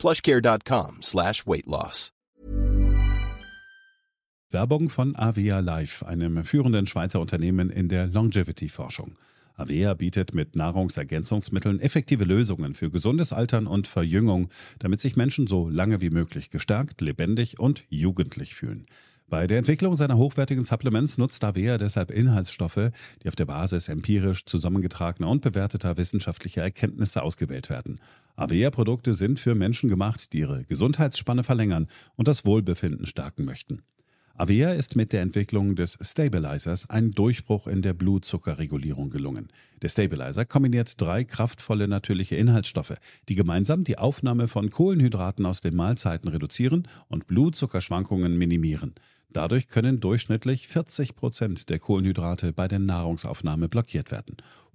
plushcare.com slash weight loss. Werbung von Avea Life, einem führenden Schweizer Unternehmen in der Longevity-Forschung. Avea bietet mit Nahrungsergänzungsmitteln effektive Lösungen für gesundes Altern und Verjüngung, damit sich Menschen so lange wie möglich gestärkt, lebendig und jugendlich fühlen. Bei der Entwicklung seiner hochwertigen Supplements nutzt Avea deshalb Inhaltsstoffe, die auf der Basis empirisch zusammengetragener und bewerteter wissenschaftlicher Erkenntnisse ausgewählt werden. Avea-Produkte sind für Menschen gemacht, die ihre Gesundheitsspanne verlängern und das Wohlbefinden stärken möchten. Avea ist mit der Entwicklung des Stabilizers ein Durchbruch in der Blutzuckerregulierung gelungen. Der Stabilizer kombiniert drei kraftvolle natürliche Inhaltsstoffe, die gemeinsam die Aufnahme von Kohlenhydraten aus den Mahlzeiten reduzieren und Blutzuckerschwankungen minimieren. Dadurch können durchschnittlich 40 Prozent der Kohlenhydrate bei der Nahrungsaufnahme blockiert werden.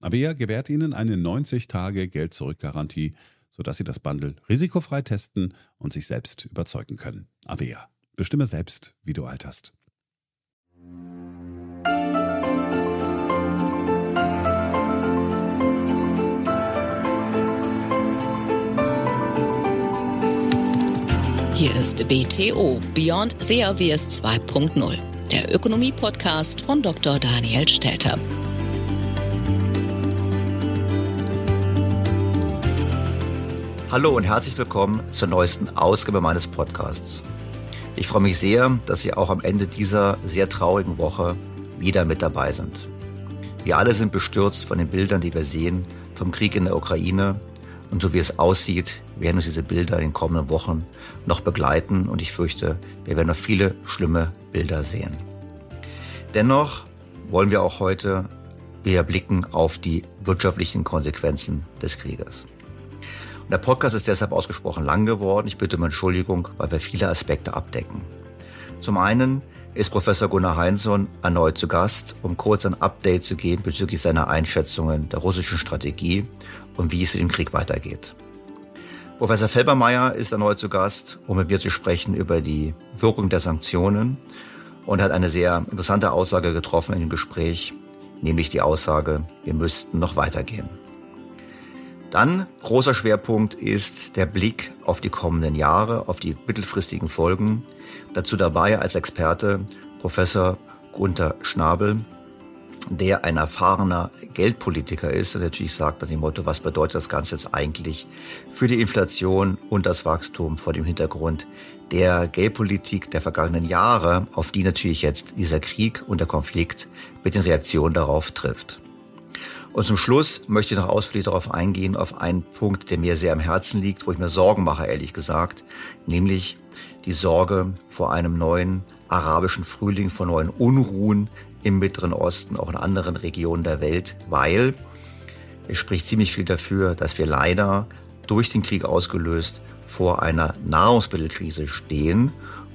Avea gewährt Ihnen eine 90-Tage-Geld-Zurück-Garantie, sodass Sie das Bundle risikofrei testen und sich selbst überzeugen können. Avea. Bestimme selbst, wie du alterst. Hier ist BTO Beyond the Obvious 2.0 der Ökonomie-Podcast von Dr. Daniel Stelter. Hallo und herzlich willkommen zur neuesten Ausgabe meines Podcasts. Ich freue mich sehr, dass Sie auch am Ende dieser sehr traurigen Woche wieder mit dabei sind. Wir alle sind bestürzt von den Bildern, die wir sehen vom Krieg in der Ukraine. Und so wie es aussieht, werden uns diese Bilder in den kommenden Wochen noch begleiten. Und ich fürchte, wir werden noch viele schlimme Bilder sehen. Dennoch wollen wir auch heute wieder blicken auf die wirtschaftlichen Konsequenzen des Krieges. Der Podcast ist deshalb ausgesprochen lang geworden. Ich bitte um Entschuldigung, weil wir viele Aspekte abdecken. Zum einen ist Professor Gunnar Heinsohn erneut zu Gast, um kurz ein Update zu geben bezüglich seiner Einschätzungen der russischen Strategie und wie es mit dem Krieg weitergeht. Professor Felbermeier ist erneut zu Gast, um mit mir zu sprechen über die Wirkung der Sanktionen und hat eine sehr interessante Aussage getroffen in dem Gespräch, nämlich die Aussage, wir müssten noch weitergehen. Dann großer Schwerpunkt ist der Blick auf die kommenden Jahre, auf die mittelfristigen Folgen. Dazu dabei als Experte Professor Gunther Schnabel, der ein erfahrener Geldpolitiker ist und natürlich sagt nach dem Motto, was bedeutet das Ganze jetzt eigentlich für die Inflation und das Wachstum vor dem Hintergrund der Geldpolitik der vergangenen Jahre, auf die natürlich jetzt dieser Krieg und der Konflikt mit den Reaktionen darauf trifft. Und zum Schluss möchte ich noch ausführlich darauf eingehen, auf einen Punkt, der mir sehr am Herzen liegt, wo ich mir Sorgen mache, ehrlich gesagt, nämlich die Sorge vor einem neuen arabischen Frühling, vor neuen Unruhen im Mittleren Osten, auch in anderen Regionen der Welt, weil es spricht ziemlich viel dafür, dass wir leider durch den Krieg ausgelöst vor einer Nahrungsmittelkrise stehen.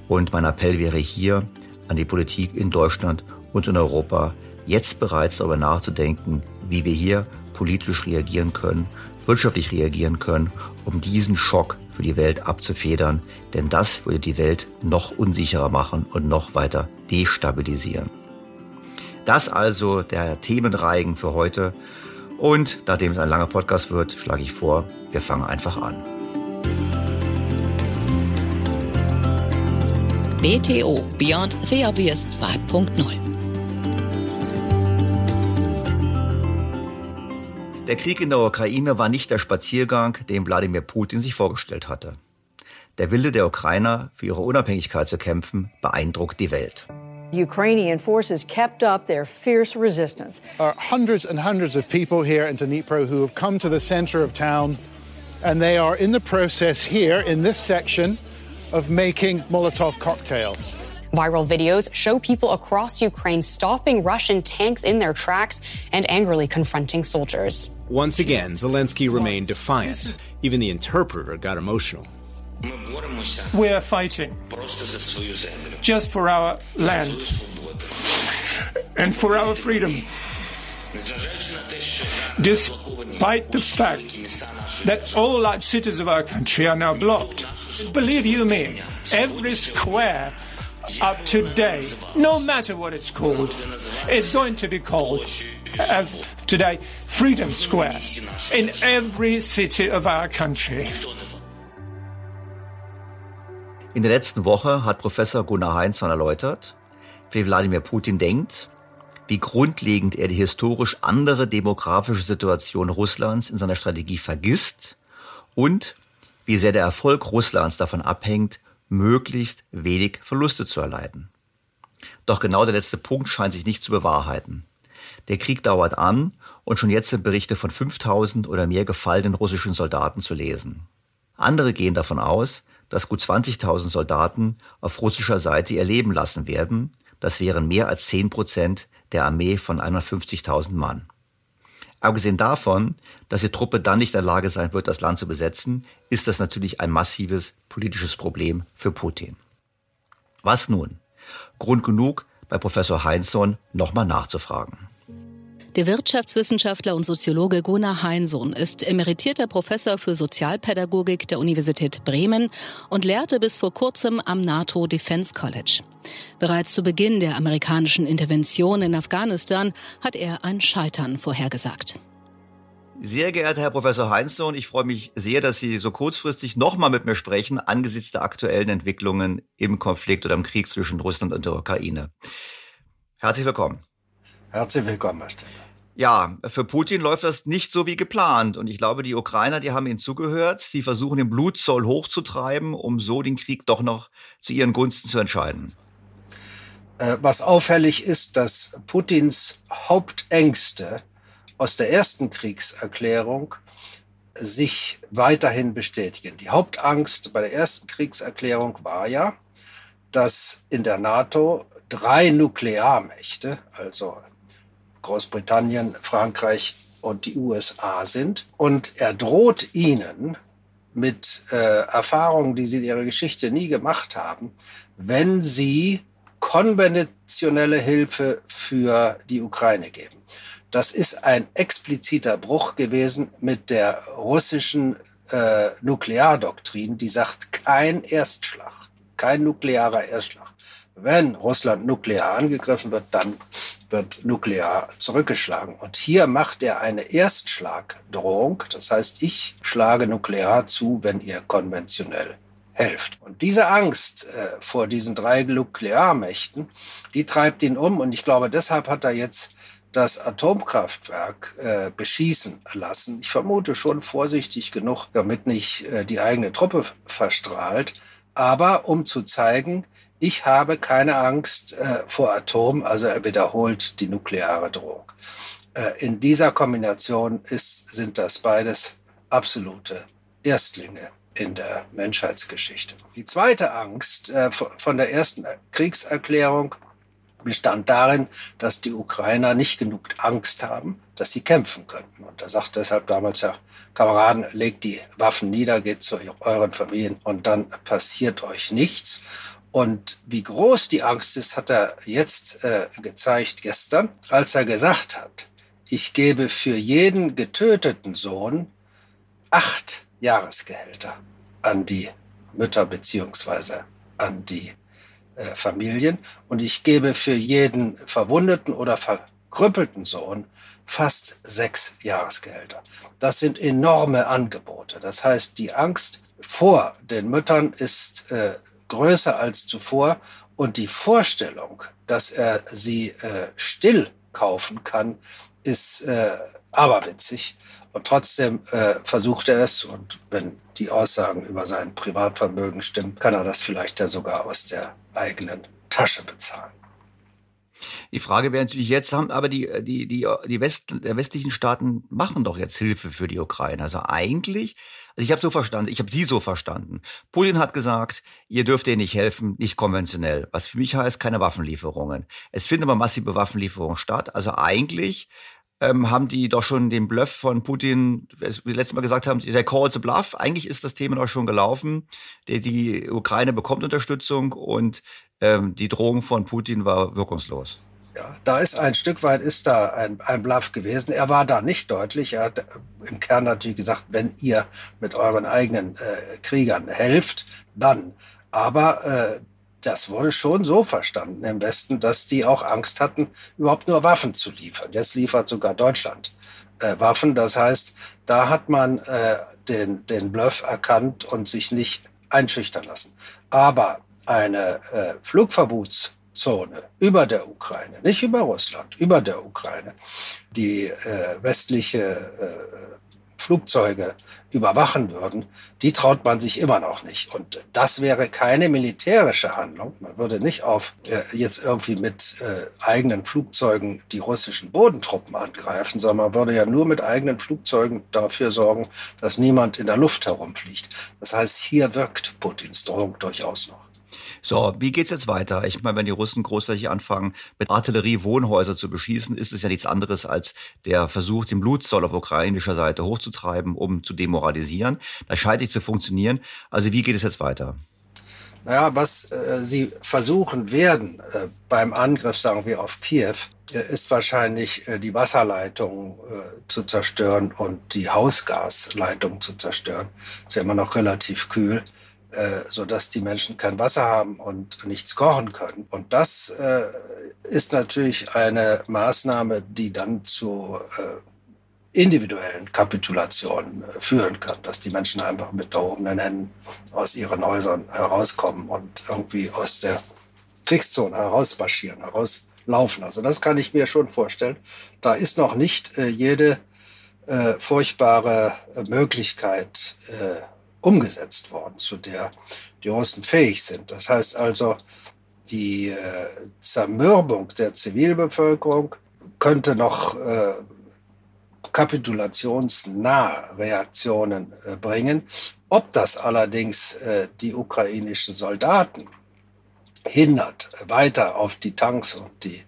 Und mein Appell wäre hier an die Politik in Deutschland und in Europa, jetzt bereits darüber nachzudenken, wie wir hier politisch reagieren können, wirtschaftlich reagieren können, um diesen Schock für die Welt abzufedern. Denn das würde die Welt noch unsicherer machen und noch weiter destabilisieren. Das also der Themenreigen für heute. Und nachdem es ein langer Podcast wird, schlage ich vor, wir fangen einfach an. BTO Beyond the Obvious 2.0 Der Krieg in der Ukraine war nicht der Spaziergang, den Wladimir Putin sich vorgestellt hatte. Der Wille der Ukrainer, für ihre Unabhängigkeit zu kämpfen, beeindruckt die Welt. Ukrainian forces kept up their fierce resistance. There are hundreds and hundreds of people here in Dnipro who have come to the center of town, and they are in the process here in this section of making Molotov cocktails. Viral videos show people across Ukraine stopping Russian tanks in their tracks and angrily confronting soldiers. Once again, Zelensky remained defiant. Even the interpreter got emotional. We are fighting just for our land and for our freedom. Despite the fact that all large cities of our country are now blocked. Believe you me, every square of today, no matter what it's called, it's going to be called as today Freedom Square in every city of our country. In der letzten Woche hat Professor Gunnar Heinzmann erläutert, wie Wladimir Putin denkt, wie grundlegend er die historisch andere demografische Situation Russlands in seiner Strategie vergisst und wie sehr der Erfolg Russlands davon abhängt, möglichst wenig Verluste zu erleiden. Doch genau der letzte Punkt scheint sich nicht zu bewahrheiten. Der Krieg dauert an und schon jetzt sind Berichte von 5000 oder mehr gefallenen russischen Soldaten zu lesen. Andere gehen davon aus, dass gut 20.000 Soldaten auf russischer Seite ihr Leben lassen werden. Das wären mehr als 10 Prozent der Armee von 150.000 Mann. Abgesehen davon, dass die Truppe dann nicht in der Lage sein wird, das Land zu besetzen, ist das natürlich ein massives politisches Problem für Putin. Was nun? Grund genug, bei Professor Heinzson nochmal nachzufragen. Der Wirtschaftswissenschaftler und Soziologe Gunnar Heinsohn ist emeritierter Professor für Sozialpädagogik der Universität Bremen und lehrte bis vor kurzem am NATO Defense College. Bereits zu Beginn der amerikanischen Intervention in Afghanistan hat er ein Scheitern vorhergesagt. Sehr geehrter Herr Professor Heinzsohn, ich freue mich sehr, dass Sie so kurzfristig nochmal mit mir sprechen angesichts der aktuellen Entwicklungen im Konflikt oder im Krieg zwischen Russland und der Ukraine. Herzlich willkommen. Herzlich willkommen, Herr Steller. Ja, für Putin läuft das nicht so wie geplant. Und ich glaube, die Ukrainer, die haben ihnen zugehört. Sie versuchen den Blutzoll hochzutreiben, um so den Krieg doch noch zu ihren Gunsten zu entscheiden. Äh, was auffällig ist, dass Putins Hauptängste aus der ersten Kriegserklärung sich weiterhin bestätigen. Die Hauptangst bei der ersten Kriegserklärung war ja, dass in der NATO drei Nuklearmächte, also Großbritannien, Frankreich und die USA sind. Und er droht ihnen mit äh, Erfahrungen, die sie in ihrer Geschichte nie gemacht haben, wenn sie konventionelle Hilfe für die Ukraine geben. Das ist ein expliziter Bruch gewesen mit der russischen äh, Nukleardoktrin, die sagt, kein Erstschlag, kein nuklearer Erstschlag. Wenn Russland nuklear angegriffen wird, dann wird nuklear zurückgeschlagen. Und hier macht er eine Erstschlagdrohung. Das heißt, ich schlage nuklear zu, wenn ihr konventionell helft. Und diese Angst äh, vor diesen drei Nuklearmächten, die treibt ihn um. Und ich glaube, deshalb hat er jetzt das Atomkraftwerk äh, beschießen lassen. Ich vermute schon vorsichtig genug, damit nicht äh, die eigene Truppe verstrahlt. Aber um zu zeigen, ich habe keine Angst äh, vor Atom, also er wiederholt die nukleare Drohung. Äh, in dieser Kombination ist, sind das beides absolute Erstlinge in der Menschheitsgeschichte. Die zweite Angst äh, von der ersten Kriegserklärung bestand darin, dass die Ukrainer nicht genug Angst haben, dass sie kämpfen könnten. Und er sagt deshalb damals ja, Kameraden, legt die Waffen nieder, geht zu euren Familien und dann passiert euch nichts. Und wie groß die Angst ist, hat er jetzt äh, gezeigt gestern, als er gesagt hat, ich gebe für jeden getöteten Sohn acht Jahresgehälter an die Mütter beziehungsweise an die äh, Familien und ich gebe für jeden verwundeten oder verkrüppelten Sohn fast sechs Jahresgehälter. Das sind enorme Angebote. Das heißt, die Angst vor den Müttern ist äh, größer als zuvor und die Vorstellung, dass er sie äh, still kaufen kann, ist äh, aberwitzig. Und trotzdem äh, versucht er es. Und wenn die Aussagen über sein Privatvermögen stimmen, kann er das vielleicht ja sogar aus der eigenen Tasche bezahlen. Die Frage wäre natürlich jetzt, haben aber die, die, die, die West, der westlichen Staaten machen doch jetzt Hilfe für die Ukraine. Also eigentlich, also ich habe so verstanden, ich habe sie so verstanden. Putin hat gesagt, ihr dürft ihr nicht helfen, nicht konventionell. Was für mich heißt, keine Waffenlieferungen. Es finden aber massive Waffenlieferungen statt. Also eigentlich ähm, haben die doch schon den Bluff von Putin, wie letztes Mal gesagt haben, der calls a bluff. Eigentlich ist das Thema doch schon gelaufen. Die, die Ukraine bekommt Unterstützung und ähm, die Drohung von Putin war wirkungslos. Ja, da ist ein Stück weit ist da ein, ein Bluff gewesen. Er war da nicht deutlich. Er hat im Kern natürlich gesagt, wenn ihr mit euren eigenen äh, Kriegern helft, dann. Aber äh, das wurde schon so verstanden im Westen, dass die auch Angst hatten, überhaupt nur Waffen zu liefern. Jetzt liefert sogar Deutschland äh, Waffen. Das heißt, da hat man äh, den, den Bluff erkannt und sich nicht einschüchtern lassen. Aber eine äh, Flugverbotszone über der Ukraine, nicht über Russland, über der Ukraine, die äh, westliche äh, Flugzeuge überwachen würden, die traut man sich immer noch nicht. Und das wäre keine militärische Handlung. Man würde nicht auf äh, jetzt irgendwie mit äh, eigenen Flugzeugen die russischen Bodentruppen angreifen, sondern man würde ja nur mit eigenen Flugzeugen dafür sorgen, dass niemand in der Luft herumfliegt. Das heißt, hier wirkt Putins Drohung durchaus noch. So, wie geht's jetzt weiter? Ich meine, wenn die Russen großflächig anfangen, mit Artillerie Wohnhäuser zu beschießen, ist es ja nichts anderes als der Versuch, den Blutzoll auf ukrainischer Seite hochzutreiben, um zu demoralisieren. Das scheint nicht zu funktionieren. Also wie geht es jetzt weiter? Naja, was äh, sie versuchen werden äh, beim Angriff, sagen wir, auf Kiew, äh, ist wahrscheinlich äh, die Wasserleitung äh, zu zerstören und die Hausgasleitung zu zerstören. Ist ja immer noch relativ kühl. Äh, so dass die Menschen kein Wasser haben und nichts kochen können. Und das äh, ist natürlich eine Maßnahme, die dann zu äh, individuellen Kapitulationen führen kann, dass die Menschen einfach mit erhobenen Händen aus ihren Häusern herauskommen und irgendwie aus der Kriegszone herausmarschieren, herauslaufen. Also das kann ich mir schon vorstellen. Da ist noch nicht jede furchtbare Möglichkeit umgesetzt worden, zu der die Russen fähig sind. Das heißt also, die äh, Zermürbung der Zivilbevölkerung könnte noch äh, kapitulationsnahe Reaktionen äh, bringen. Ob das allerdings äh, die ukrainischen Soldaten hindert, weiter auf die Tanks und die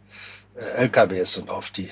äh, LKWs und auf die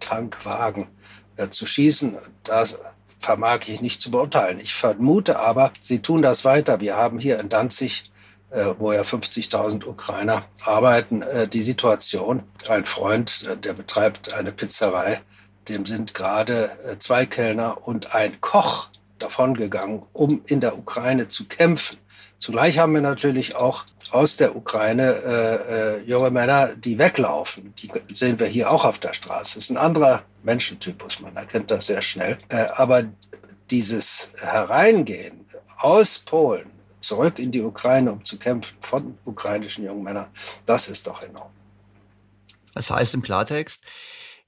Tankwagen äh, zu schießen, das vermag ich nicht zu beurteilen. Ich vermute aber, sie tun das weiter. Wir haben hier in Danzig äh, wo ja 50.000 Ukrainer arbeiten, äh, die Situation. Ein Freund, äh, der betreibt eine Pizzerei, dem sind gerade zwei Kellner und ein Koch davongegangen, um in der Ukraine zu kämpfen. Zugleich haben wir natürlich auch aus der Ukraine äh, äh, junge Männer, die weglaufen. Die sehen wir hier auch auf der Straße. Das ist ein anderer Menschentypus, man erkennt das sehr schnell. Äh, aber dieses Hereingehen aus Polen zurück in die Ukraine, um zu kämpfen von ukrainischen jungen Männern, das ist doch enorm. Das heißt im Klartext,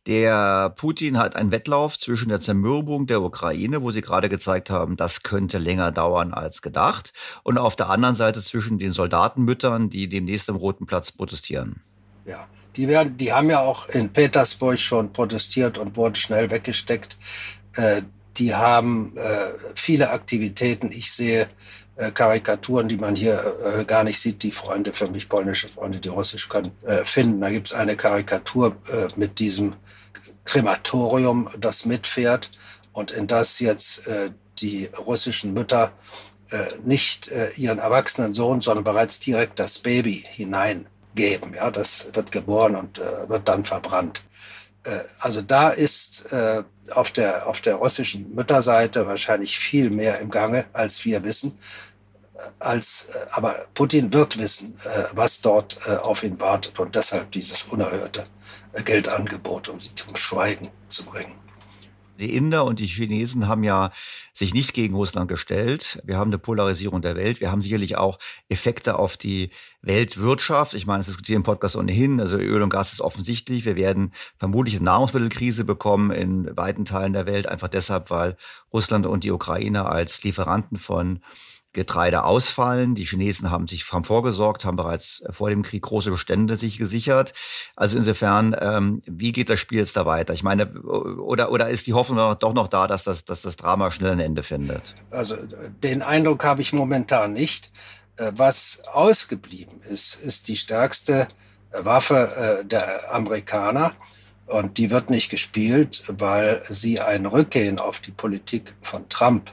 der Putin hat einen Wettlauf zwischen der Zermürbung der Ukraine, wo sie gerade gezeigt haben, das könnte länger dauern als gedacht, und auf der anderen Seite zwischen den Soldatenmüttern, die demnächst am Roten Platz protestieren. Ja, die, werden, die haben ja auch in Petersburg schon protestiert und wurden schnell weggesteckt. Äh, die haben äh, viele Aktivitäten. Ich sehe Karikaturen, die man hier äh, gar nicht sieht, die Freunde, für mich polnische Freunde, die Russisch können, äh, finden. Da gibt es eine Karikatur äh, mit diesem Krematorium, das mitfährt und in das jetzt äh, die russischen Mütter äh, nicht äh, ihren erwachsenen Sohn, sondern bereits direkt das Baby hineingeben. Ja, das wird geboren und äh, wird dann verbrannt. Äh, also da ist äh, auf der auf der russischen Mütterseite wahrscheinlich viel mehr im Gange, als wir wissen. Als, äh, aber Putin wird wissen, äh, was dort äh, auf ihn wartet und deshalb dieses unerhörte Geldangebot, um sie zum Schweigen zu bringen. Die Inder und die Chinesen haben ja sich nicht gegen Russland gestellt. Wir haben eine Polarisierung der Welt. Wir haben sicherlich auch Effekte auf die Weltwirtschaft. Ich meine, das diskutieren im Podcast ohnehin. Also Öl und Gas ist offensichtlich. Wir werden vermutlich eine Nahrungsmittelkrise bekommen in weiten Teilen der Welt, einfach deshalb, weil Russland und die Ukraine als Lieferanten von Getreide ausfallen. Die Chinesen haben sich haben vorgesorgt, haben bereits vor dem Krieg große Bestände sich gesichert. Also insofern, ähm, wie geht das Spiel jetzt da weiter? Ich meine, oder, oder ist die Hoffnung doch noch da, dass das, dass das Drama schnell ein Ende findet? Also den Eindruck habe ich momentan nicht. Äh, was ausgeblieben ist, ist die stärkste äh, Waffe äh, der Amerikaner. Und die wird nicht gespielt, weil sie ein Rückgehen auf die Politik von Trump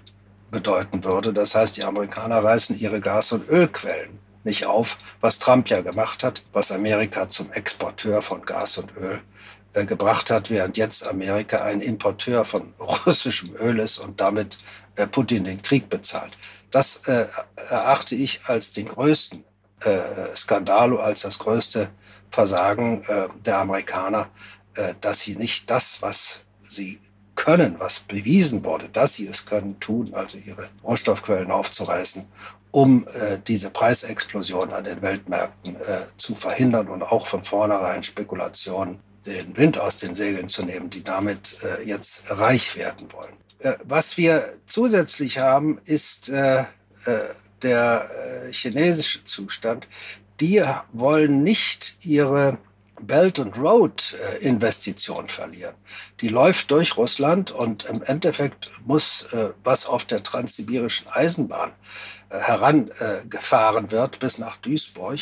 bedeuten würde. Das heißt, die Amerikaner reißen ihre Gas- und Ölquellen nicht auf, was Trump ja gemacht hat, was Amerika zum Exporteur von Gas und Öl äh, gebracht hat, während jetzt Amerika ein Importeur von russischem Öl ist und damit äh, Putin den Krieg bezahlt. Das äh, erachte ich als den größten äh, Skandal, als das größte Versagen äh, der Amerikaner, äh, dass sie nicht das, was sie können, was bewiesen wurde, dass sie es können, tun, also ihre Rohstoffquellen aufzureißen, um äh, diese Preisexplosion an den Weltmärkten äh, zu verhindern und auch von vornherein Spekulationen den Wind aus den Segeln zu nehmen, die damit äh, jetzt reich werden wollen. Äh, was wir zusätzlich haben, ist äh, äh, der äh, chinesische Zustand. Die wollen nicht ihre Belt and Road Investition verlieren. Die läuft durch Russland und im Endeffekt muss, äh, was auf der transsibirischen Eisenbahn äh, herangefahren wird bis nach Duisburg,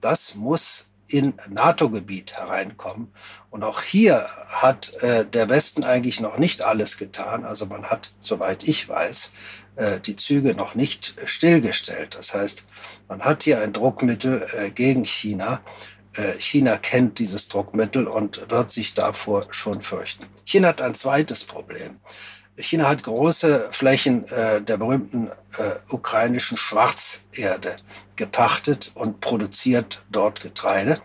das muss in NATO-Gebiet hereinkommen. Und auch hier hat äh, der Westen eigentlich noch nicht alles getan. Also man hat, soweit ich weiß, die Züge noch nicht stillgestellt. Das heißt, man hat hier ein Druckmittel gegen China, China kennt dieses Druckmittel und wird sich davor schon fürchten. China hat ein zweites Problem. China hat große Flächen äh, der berühmten äh, ukrainischen Schwarzerde gepachtet und produziert dort Getreide,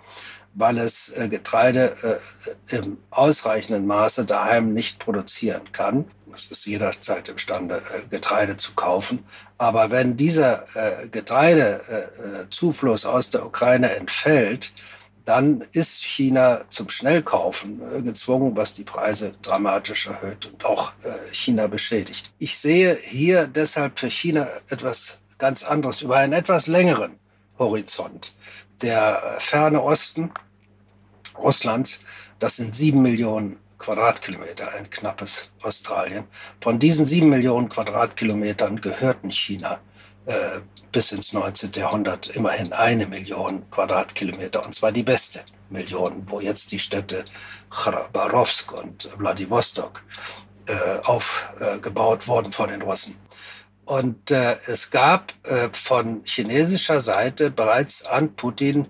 weil es äh, Getreide äh, im ausreichenden Maße daheim nicht produzieren kann. Es ist jederzeit imstande, äh, Getreide zu kaufen. Aber wenn dieser äh, Getreidezufluss aus der Ukraine entfällt, dann ist China zum Schnellkaufen äh, gezwungen, was die Preise dramatisch erhöht und auch äh, China beschädigt. Ich sehe hier deshalb für China etwas ganz anderes über einen etwas längeren Horizont. Der ferne Osten Russlands, das sind sieben Millionen Quadratkilometer, ein knappes Australien. Von diesen sieben Millionen Quadratkilometern gehörten China äh, bis ins 19. Jahrhundert immerhin eine Million Quadratkilometer, und zwar die beste Million, wo jetzt die Städte Chabarovsk und Vladivostok äh, aufgebaut wurden von den Russen. Und äh, es gab äh, von chinesischer Seite bereits an Putin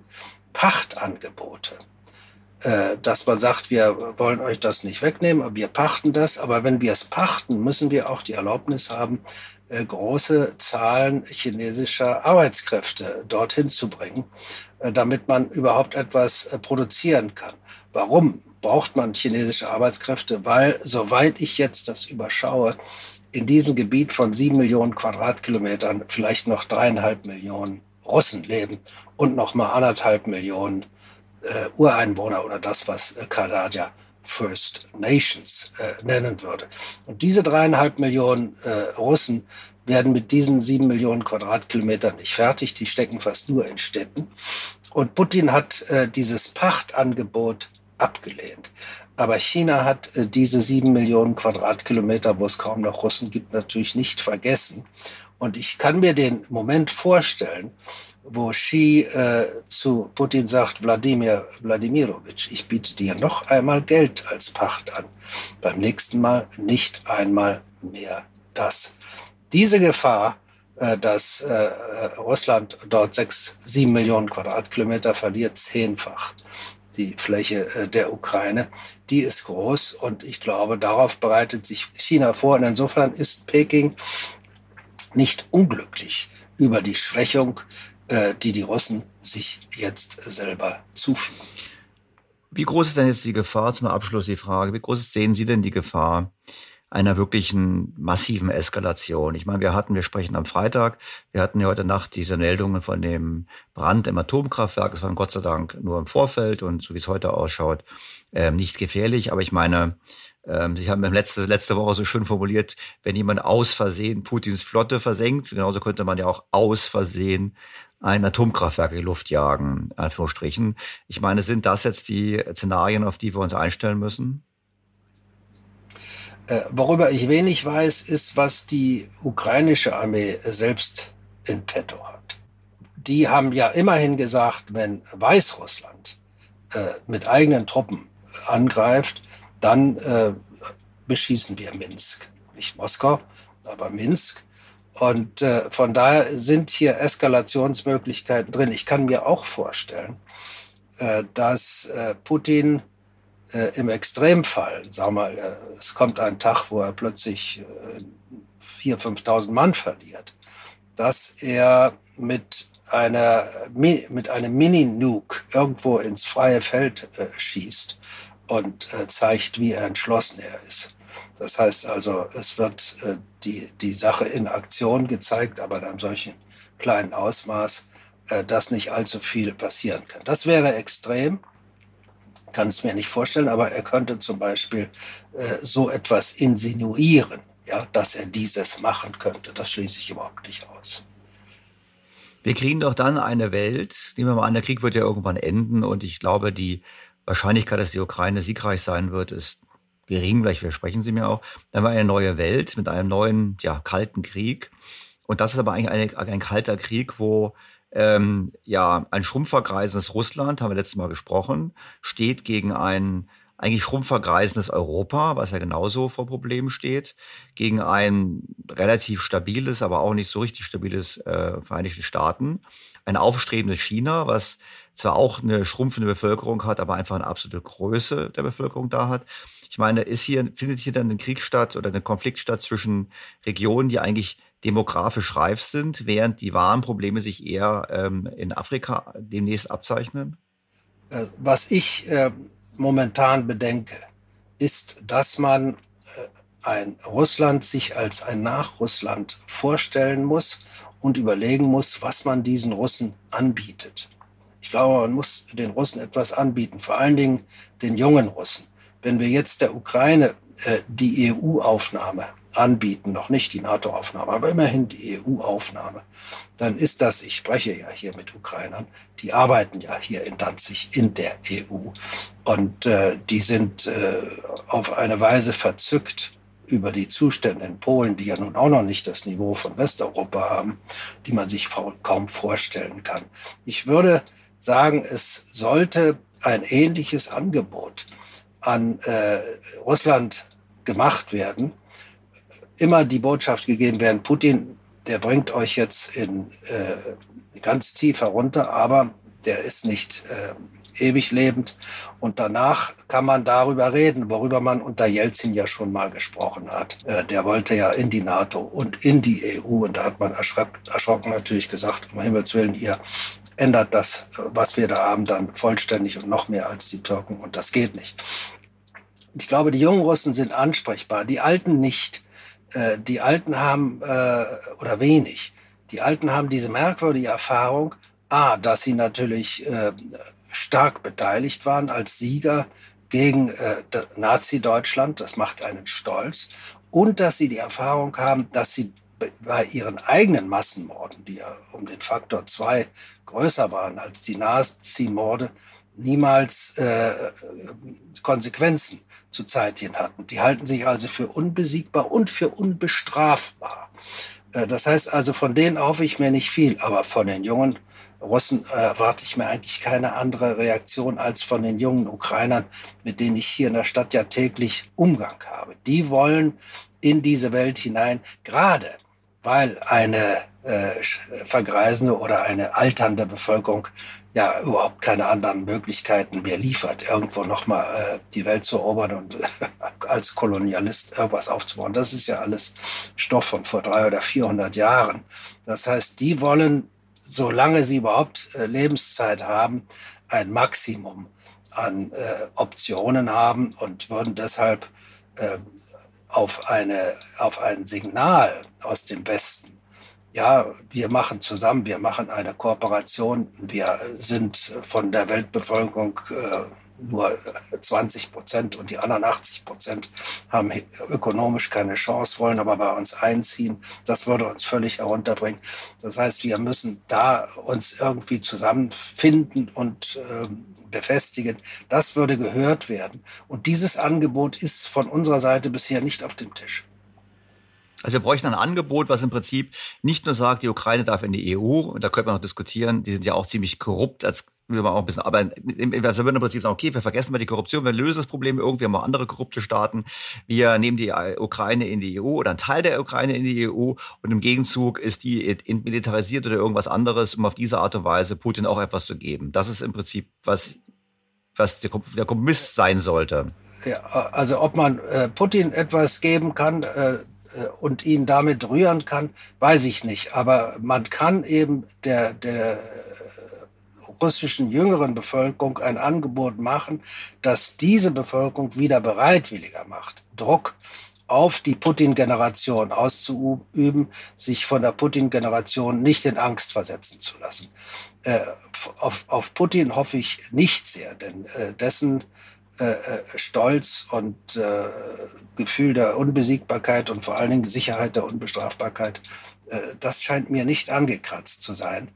Pachtangebote äh, dass man sagt, wir wollen euch das nicht wegnehmen, wir pachten das. Aber wenn wir es pachten, müssen wir auch die Erlaubnis haben, äh, große Zahlen chinesischer Arbeitskräfte dorthin zu bringen, äh, damit man überhaupt etwas äh, produzieren kann. Warum braucht man chinesische Arbeitskräfte? Weil, soweit ich jetzt das überschaue, in diesem Gebiet von sieben Millionen Quadratkilometern vielleicht noch dreieinhalb Millionen Russen leben und noch mal anderthalb Millionen äh, Ureinwohner oder das, was äh, Kanadier First Nations äh, nennen würde. Und diese dreieinhalb Millionen äh, Russen werden mit diesen sieben Millionen Quadratkilometern nicht fertig. Die stecken fast nur in Städten. Und Putin hat äh, dieses Pachtangebot abgelehnt. Aber China hat äh, diese sieben Millionen Quadratkilometer, wo es kaum noch Russen gibt, natürlich nicht vergessen Und ich kann mir den Moment vorstellen, wo Xi äh, zu Putin sagt, Wladimir Wladimirovich, ich biete dir noch einmal Geld als Pacht an. Beim nächsten Mal nicht einmal mehr das. Diese Gefahr, äh, dass äh, Russland dort sechs, sieben Millionen Quadratkilometer verliert, zehnfach die Fläche äh, der Ukraine, die ist groß und ich glaube, darauf bereitet sich China vor. Und insofern ist Peking nicht unglücklich über die Schwächung äh, die die Russen sich jetzt selber zufügen. Wie groß ist denn jetzt die Gefahr, zum Abschluss die Frage, wie groß sehen Sie denn die Gefahr einer wirklichen massiven Eskalation? Ich meine, wir hatten, wir sprechen am Freitag, wir hatten ja heute Nacht diese Meldungen von dem Brand im Atomkraftwerk. Es waren Gott sei Dank nur im Vorfeld und so wie es heute ausschaut, äh, nicht gefährlich. Aber ich meine, ähm, Sie haben letzte, letzte Woche so schön formuliert, wenn jemand aus Versehen Putins Flotte versenkt, genauso könnte man ja auch aus Versehen ein Atomkraftwerk in die Luft jagen, Anführungsstrichen. Ich meine, sind das jetzt die Szenarien, auf die wir uns einstellen müssen? Äh, worüber ich wenig weiß, ist, was die ukrainische Armee selbst in petto hat. Die haben ja immerhin gesagt, wenn Weißrussland äh, mit eigenen Truppen angreift, dann äh, beschießen wir Minsk. Nicht Moskau, aber Minsk. Und äh, von daher sind hier Eskalationsmöglichkeiten drin. Ich kann mir auch vorstellen, äh, dass äh, Putin äh, im Extremfall, sag mal, äh, es kommt ein Tag, wo er plötzlich äh, 4.000, 5.000 Mann verliert, dass er mit einer mit einem Mini-Nuke irgendwo ins freie Feld äh, schießt und äh, zeigt, wie entschlossen er ist. Das heißt also, es wird äh, die, die Sache in Aktion gezeigt, aber in einem solchen kleinen Ausmaß, äh, dass nicht allzu viel passieren kann. Das wäre extrem, kann es mir nicht vorstellen, aber er könnte zum Beispiel so etwas insinuieren, ja, dass er dieses machen könnte. Das schließe ich überhaupt nicht aus. Wir kriegen doch dann eine Welt, nehmen wir mal an, der Krieg wird ja irgendwann enden und ich glaube, die Wahrscheinlichkeit, dass die Ukraine siegreich sein wird, ist gering, vielleicht versprechen Sie mir auch. Dann war eine neue Welt mit einem neuen, ja, kalten Krieg. Und das ist aber eigentlich eine, ein kalter Krieg, wo ähm, ja ein schrumpfergreisendes Russland, haben wir letztes Mal gesprochen, steht gegen ein eigentlich schrumpfergreisendes Europa, was ja genauso vor Problemen steht, gegen ein relativ stabiles, aber auch nicht so richtig stabiles äh, Vereinigte Staaten, ein aufstrebendes China, was zwar auch eine schrumpfende Bevölkerung hat, aber einfach eine absolute Größe der Bevölkerung da hat. Ich meine, ist hier, findet hier dann ein Krieg statt oder ein Konflikt statt zwischen Regionen, die eigentlich demografisch reif sind, während die wahren Probleme sich eher ähm, in Afrika demnächst abzeichnen? Äh, was ich äh, momentan bedenke, ist, dass man äh, ein Russland sich als ein Nachrussland vorstellen muss und überlegen muss, was man diesen Russen anbietet. Ich glaube, man muss den Russen etwas anbieten, vor allen Dingen den jungen Russen. Wenn wir jetzt der Ukraine äh, die EU-Aufnahme anbieten, noch nicht die NATO-Aufnahme, aber immerhin die EU-Aufnahme, dann ist das, ich spreche ja hier mit Ukrainern, die arbeiten ja hier in Danzig in der EU und äh, die sind äh, auf eine Weise verzückt, über die Zustände in Polen, die ja nun auch noch nicht das Niveau von Westeuropa haben, die man sich kaum vorstellen kann. Ich würde sagen, es sollte ein ähnliches Angebot an äh, Russland gemacht werden, immer die Botschaft gegeben werden, Putin, der bringt euch jetzt in äh, ganz tief herunter, aber der ist nicht äh, ewig lebend. Und danach kann man darüber reden, worüber man unter Jelzin ja schon mal gesprochen hat. Äh, der wollte ja in die NATO und in die EU. Und da hat man erschrocken natürlich gesagt, um Himmels Willen, ihr ändert das, was wir da haben, dann vollständig und noch mehr als die Türken. Und das geht nicht. Ich glaube, die jungen Russen sind ansprechbar, die Alten nicht. Äh, die Alten haben, äh, oder wenig, die Alten haben diese merkwürdige Erfahrung, A, dass sie natürlich stark beteiligt waren als Sieger gegen äh, Nazi-Deutschland. Das macht einen stolz. Und dass sie die Erfahrung haben, dass sie bei ihren eigenen Massenmorden, die ja um den Faktor zwei größer waren als die Nazi-Morde, niemals äh, Konsequenzen zu Zeitchen hatten. Die halten sich also für unbesiegbar und für unbestrafbar. Äh, das heißt also, von denen hoffe ich mir nicht viel, aber von den jungen Russen äh, erwarte ich mir eigentlich keine andere Reaktion als von den jungen Ukrainern, mit denen ich hier in der Stadt ja täglich Umgang habe. Die wollen in diese Welt hinein, gerade weil eine äh, vergreisende oder eine alternde Bevölkerung ja überhaupt keine anderen Möglichkeiten mehr liefert, irgendwo nochmal äh, die Welt zu erobern und äh, als Kolonialist irgendwas aufzubauen. Das ist ja alles Stoff von vor drei oder vierhundert Jahren. Das heißt, die wollen, solange sie überhaupt äh, Lebenszeit haben, ein Maximum an äh, Optionen haben und würden deshalb äh, auf, eine, auf ein Signal aus dem Westen ja, wir machen zusammen, wir machen eine Kooperation, wir sind von der Weltbevölkerung äh, nur 20 Prozent und die anderen 80 Prozent haben ökonomisch keine Chance, wollen aber bei uns einziehen. Das würde uns völlig herunterbringen. Das heißt, wir müssen da uns irgendwie zusammenfinden und äh, befestigen. Das würde gehört werden. Und dieses Angebot ist von unserer Seite bisher nicht auf dem Tisch. Also wir bräuchten ein Angebot, was im Prinzip nicht nur sagt, die Ukraine darf in die EU, und da könnte man noch diskutieren, die sind ja auch ziemlich korrupt, als man auch ein bisschen, aber wir würden im Prinzip sagen, okay, wir vergessen mal die Korruption, wir lösen das Problem irgendwie, haben auch andere korrupte Staaten, wir nehmen die Ukraine in die EU oder einen Teil der Ukraine in die EU und im Gegenzug ist die militarisiert oder irgendwas anderes, um auf diese Art und Weise Putin auch etwas zu geben. Das ist im Prinzip, was, was der Kompromiss sein sollte. Ja, also ob man äh, Putin etwas geben kann, äh, äh, und ihn damit rühren kann, weiß ich nicht. Aber man kann eben der, der russischen jüngeren Bevölkerung ein Angebot machen, das diese Bevölkerung wieder bereitwilliger macht, Druck auf die Putin-Generation auszuüben, sich von der Putin-Generation nicht in Angst versetzen zu lassen. Äh, auf, auf Putin hoffe ich nicht sehr, denn äh, dessen äh, äh, Stolz und äh, Gefühl der Unbesiegbarkeit und vor allen Dingen Sicherheit der Unbestrafbarkeit, äh, das scheint mir nicht angekratzt zu sein.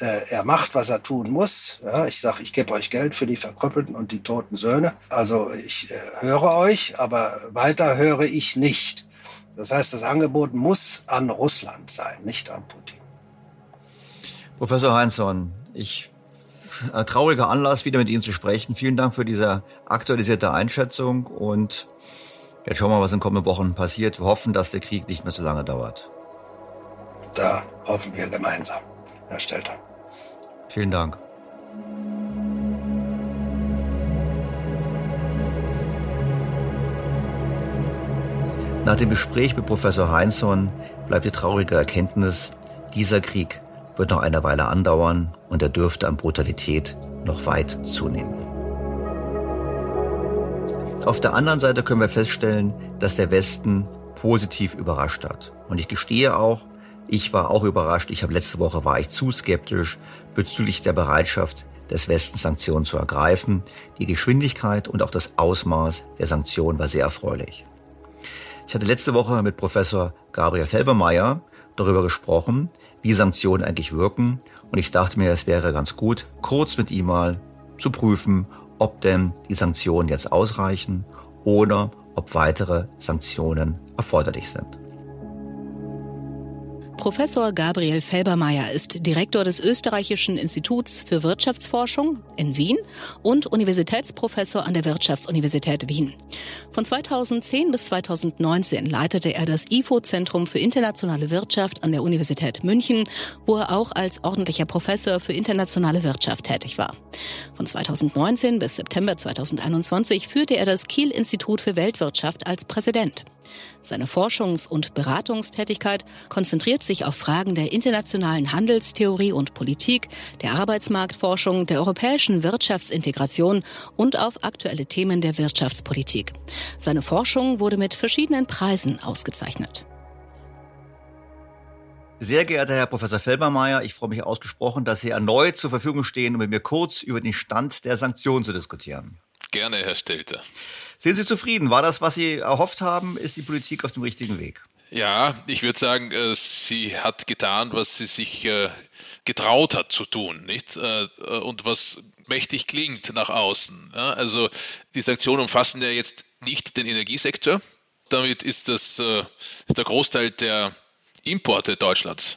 Äh, er macht, was er tun muss. Ja, ich sage, ich gebe euch Geld für die Verkrüppelten und die toten Söhne. Also ich äh, höre euch, aber weiter höre ich nicht. Das heißt, das Angebot muss an Russland sein, nicht an Putin. Professor Heinzson, ich ein trauriger Anlass, wieder mit Ihnen zu sprechen. Vielen Dank für diese aktualisierte Einschätzung und jetzt schauen wir mal, was in kommenden Wochen passiert. Wir hoffen, dass der Krieg nicht mehr so lange dauert. Da hoffen wir gemeinsam, Herr Stelter. Vielen Dank. Nach dem Gespräch mit Professor Heinzson bleibt die traurige Erkenntnis, dieser Krieg wird noch eine Weile andauern und er dürfte an Brutalität noch weit zunehmen. Auf der anderen Seite können wir feststellen, dass der Westen positiv überrascht hat. Und ich gestehe auch, ich war auch überrascht. Ich habe letzte Woche war ich zu skeptisch bezüglich der Bereitschaft des Westens Sanktionen zu ergreifen. Die Geschwindigkeit und auch das Ausmaß der Sanktionen war sehr erfreulich. Ich hatte letzte Woche mit Professor Gabriel Felbermeier darüber gesprochen, wie Sanktionen eigentlich wirken. Und ich dachte mir, es wäre ganz gut, kurz mit ihm mal zu prüfen, ob denn die Sanktionen jetzt ausreichen oder ob weitere Sanktionen erforderlich sind. Professor Gabriel Felbermeier ist Direktor des Österreichischen Instituts für Wirtschaftsforschung in Wien und Universitätsprofessor an der Wirtschaftsuniversität Wien. Von 2010 bis 2019 leitete er das IFO-Zentrum für internationale Wirtschaft an der Universität München, wo er auch als ordentlicher Professor für internationale Wirtschaft tätig war. Von 2019 bis September 2021 führte er das Kiel-Institut für Weltwirtschaft als Präsident. Seine Forschungs- und Beratungstätigkeit konzentriert sich auf Fragen der internationalen Handelstheorie und Politik, der Arbeitsmarktforschung, der europäischen Wirtschaftsintegration und auf aktuelle Themen der Wirtschaftspolitik. Seine Forschung wurde mit verschiedenen Preisen ausgezeichnet. Sehr geehrter Herr Professor Felbermeier, ich freue mich ausgesprochen, dass Sie erneut zur Verfügung stehen, um mit mir kurz über den Stand der Sanktionen zu diskutieren. Gerne, Herr Stelter. Sind Sie zufrieden? War das, was Sie erhofft haben? Ist die Politik auf dem richtigen Weg? Ja, ich würde sagen, äh, sie hat getan, was sie sich äh, getraut hat zu tun, nicht? Äh, und was mächtig klingt nach außen. Also die Sanktionen umfassen ja jetzt nicht den Energiesektor. Damit ist das ist der Großteil der Importe Deutschlands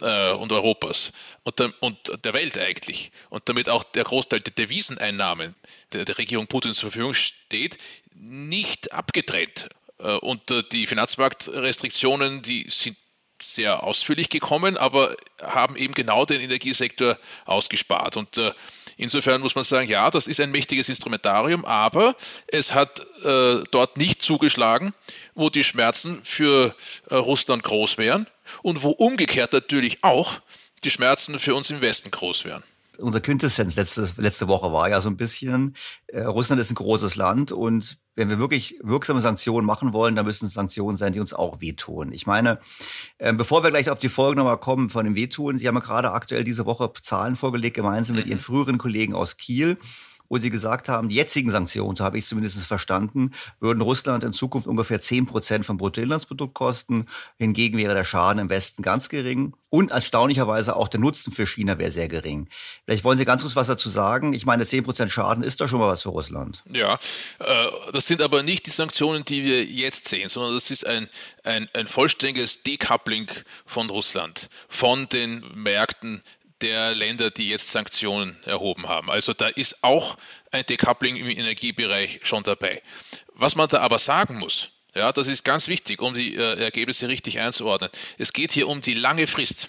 äh, und Europas und der, und der, Welt eigentlich und damit auch der Großteil der Deviseneinnahmen der, der Regierung Putin zur Verfügung steht, nicht abgetrennt. Äh, und äh, die Finanzmarktrestriktionen, die sind sehr ausführlich gekommen, aber haben eben genau den Energiesektor ausgespart. Und äh, insofern muss man sagen, ja, das ist ein mächtiges Instrumentarium, aber es hat äh, dort nicht zugeschlagen, wo die Schmerzen für äh, Russland groß wären und wo umgekehrt natürlich auch die Schmerzen für uns im Westen groß wären unser Quintessenz letzte, letzte Woche war ja so ein bisschen, äh, Russland ist ein großes Land und wenn wir wirklich wirksame Sanktionen machen wollen, dann müssen es Sanktionen sein, die uns auch wehtun. Ich meine, äh, bevor wir gleich auf die Folge nochmal kommen von dem Wehtun, Sie haben ja gerade aktuell diese Woche Zahlen vorgelegt, gemeinsam mit mhm. Ihren früheren Kollegen aus Kiel wo sie gesagt haben, die jetzigen Sanktionen, so habe ich zumindest verstanden, würden Russland in Zukunft ungefähr 10 Prozent vom Bruttoinlandsprodukt kosten. Hingegen wäre der Schaden im Westen ganz gering. Und erstaunlicherweise auch der Nutzen für China wäre sehr gering. Vielleicht wollen Sie ganz kurz was dazu sagen. Ich meine, 10 Prozent Schaden ist doch schon mal was für Russland. Ja, äh, das sind aber nicht die Sanktionen, die wir jetzt sehen, sondern das ist ein, ein, ein vollständiges Decoupling von Russland, von den Märkten der Länder, die jetzt Sanktionen erhoben haben. Also da ist auch ein Decoupling im Energiebereich schon dabei. Was man da aber sagen muss, ja, das ist ganz wichtig, um die äh, Ergebnisse richtig einzuordnen. Es geht hier um die lange Frist.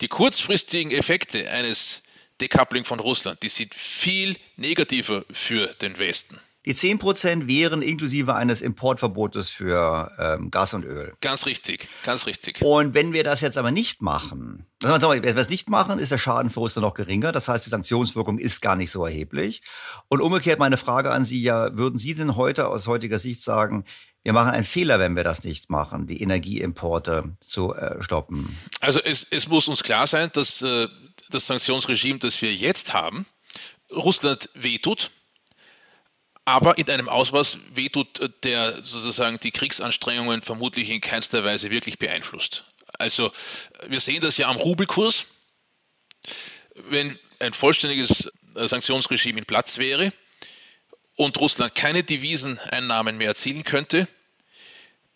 Die kurzfristigen Effekte eines Decoupling von Russland, die sind viel negativer für den Westen. Die 10% wären inklusive eines Importverbotes für ähm, Gas und Öl. Ganz richtig, ganz richtig. Und wenn wir das jetzt aber nicht machen, also wenn wir es nicht machen, ist der Schaden für Russland noch geringer. Das heißt, die Sanktionswirkung ist gar nicht so erheblich. Und umgekehrt meine Frage an Sie ja, würden Sie denn heute aus heutiger Sicht sagen, wir machen einen Fehler, wenn wir das nicht machen, die Energieimporte zu äh, stoppen? Also es, es muss uns klar sein, dass äh, das Sanktionsregime, das wir jetzt haben, Russland wehtut aber in einem Ausmaß wehtut, äh, der sozusagen die Kriegsanstrengungen vermutlich in keinster Weise wirklich beeinflusst. Also wir sehen das ja am Rubelkurs. Wenn ein vollständiges äh, Sanktionsregime in Platz wäre und Russland keine Deviseneinnahmen mehr erzielen könnte,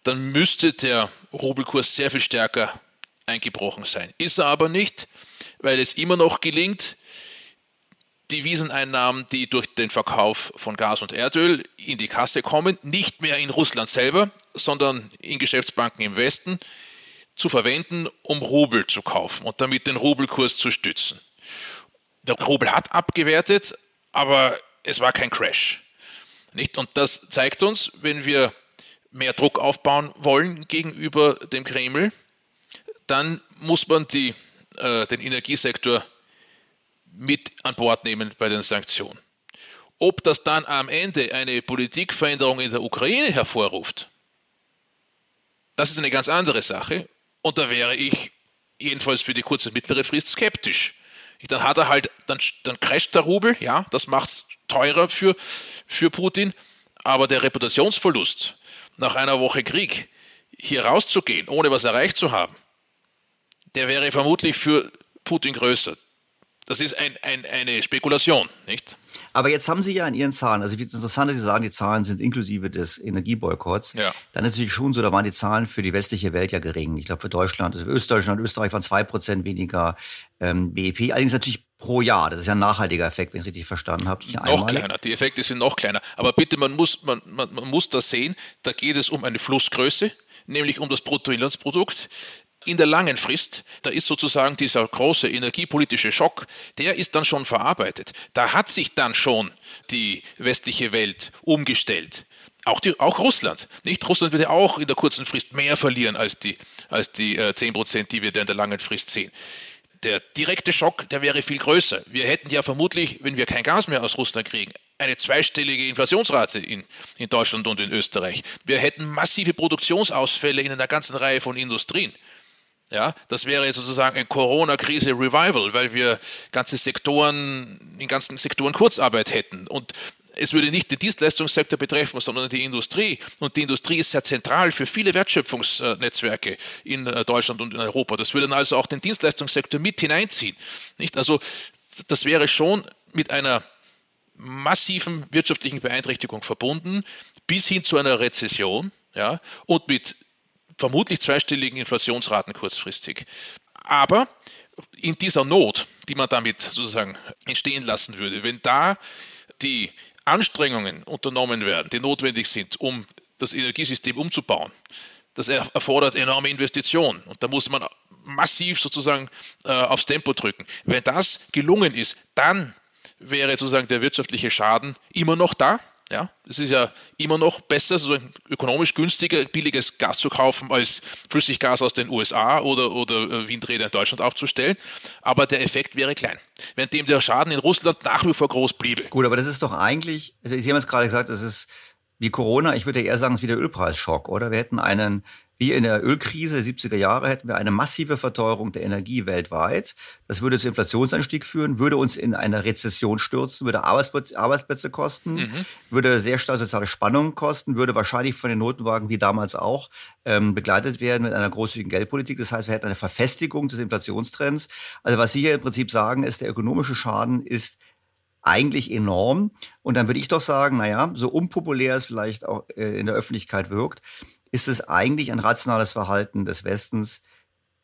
dann müsste der Rubelkurs sehr viel stärker eingebrochen sein. Ist er aber nicht, weil es immer noch gelingt, Deviseneinnahmen, die durch den Verkauf von Gas und Erdöl in die Kasse kommen, nicht mehr in Russland selber, sondern in Geschäftsbanken im Westen, zu verwenden, um Rubel zu kaufen und damit den Rubelkurs zu stützen. Der Rubel hat abgewertet, aber es war kein Crash. Nicht? Und das zeigt uns, wenn wir mehr Druck aufbauen wollen gegenüber dem Kreml, dann muss man die, äh, den Energiesektor mit an Bord nehmen bei den Sanktionen. Ob das dann am Ende eine Politikveränderung in der Ukraine hervorruft, das ist eine ganz andere Sache. Und da wäre ich jedenfalls für die kurze und mittlere Frist skeptisch. Dann hat er halt, dann, dann crasht der Rubel, ja, das macht es teurer für, für Putin, aber der Reputationsverlust nach einer Woche Krieg hier rauszugehen, ohne was erreicht zu haben, der wäre vermutlich für Putin größer. Das ist ein, ein, eine Spekulation, nicht? Aber jetzt haben Sie ja in Ihren Zahlen, also wie interessant, dass Sie sagen, die Zahlen sind inklusive des Energieboykotts. Ja. Dann ist natürlich schon so, da waren die Zahlen für die westliche Welt ja gering. Ich glaube für Deutschland, also für Österreich und Österreich waren zwei Prozent weniger ähm, BIP. Allerdings natürlich pro Jahr. Das ist ja ein nachhaltiger Effekt, wenn ich richtig verstanden habe. noch einmalig. kleiner, die Effekte sind noch kleiner. Aber bitte, man muss, man, man, man muss das sehen, da geht es um eine Flussgröße, nämlich um das Bruttoinlandsprodukt in der langen Frist, da ist sozusagen dieser große energiepolitische Schock, der ist dann schon verarbeitet. Da hat sich dann schon die westliche Welt umgestellt. Auch, die, auch Russland. Nicht? Russland würde auch in der kurzen Frist mehr verlieren als die, als die äh, 10 Prozent, die wir da in der langen Frist sehen. Der direkte Schock, der wäre viel größer. Wir hätten ja vermutlich, wenn wir kein Gas mehr aus Russland kriegen, eine zweistellige Inflationsrate in, in Deutschland und in Österreich. Wir hätten massive Produktionsausfälle in einer ganzen Reihe von Industrien. Ja, das wäre sozusagen ein Corona-Krise-Revival, weil wir ganze Sektoren, in ganzen Sektoren Kurzarbeit hätten. Und es würde nicht den Dienstleistungssektor betreffen, sondern die Industrie. Und die Industrie ist sehr zentral für viele Wertschöpfungsnetzwerke in äh, Deutschland und in Europa. Das würde dann also auch den Dienstleistungssektor mit hineinziehen. Nicht? Also das wäre schon mit einer massiven wirtschaftlichen Beeinträchtigung verbunden, bis hin zu einer Rezession ja, und mit vermutlich zweistelligen Inflationsraten kurzfristig. Aber in dieser Not, die man damit sozusagen entstehen lassen würde, wenn da die Anstrengungen unternommen werden, die notwendig sind, um das Energiesystem umzubauen, das erfordert enorme Investitionen und da muss man massiv sozusagen äh, aufs Tempo drücken. Wenn das gelungen ist, dann wäre sozusagen der wirtschaftliche Schaden immer noch da. Ja, es ist ja immer noch besser, so ökonomisch günstiger, billiges Gas zu kaufen, als Flüssiggas aus den USA oder, oder äh, Windräder in Deutschland aufzustellen. Aber der Effekt wäre klein. Währenddem der Schaden in Russland nach wie vor groß bliebe. Gut, aber das ist doch eigentlich, also Sie haben es gerade gesagt, das ist wie Corona, ich würde eher sagen, es ist wie der Ölpreisschock, oder? Wir hätten einen wie in der Ölkrise der 70er Jahre hätten wir eine massive Verteuerung der Energie weltweit. Das würde zu Inflationsanstieg führen, würde uns in eine Rezession stürzen, würde Arbeitsplätze, Arbeitsplätze kosten, mhm. würde sehr stark soziale Spannungen kosten, würde wahrscheinlich von den Notenwagen wie damals auch ähm, begleitet werden mit einer großzügigen Geldpolitik. Das heißt, wir hätten eine Verfestigung des Inflationstrends. Also was Sie hier im Prinzip sagen, ist, der ökonomische Schaden ist eigentlich enorm. Und dann würde ich doch sagen, naja, so unpopulär es vielleicht auch äh, in der Öffentlichkeit wirkt, ist es eigentlich ein rationales Verhalten des Westens,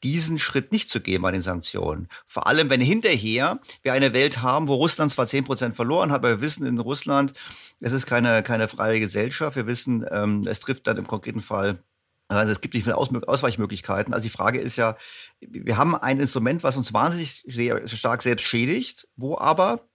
diesen Schritt nicht zu gehen bei den Sanktionen. Vor allem, wenn hinterher wir eine Welt haben, wo Russland zwar zehn Prozent verloren hat, aber wir wissen in Russland, es ist keine, keine freie Gesellschaft. Wir wissen, ähm, es trifft dann im konkreten Fall also es gibt nicht viele Ausweichmöglichkeiten. Also die Frage ist ja, wir haben ein Instrument, was uns wahnsinnig sehr stark selbst schädigt, wo aber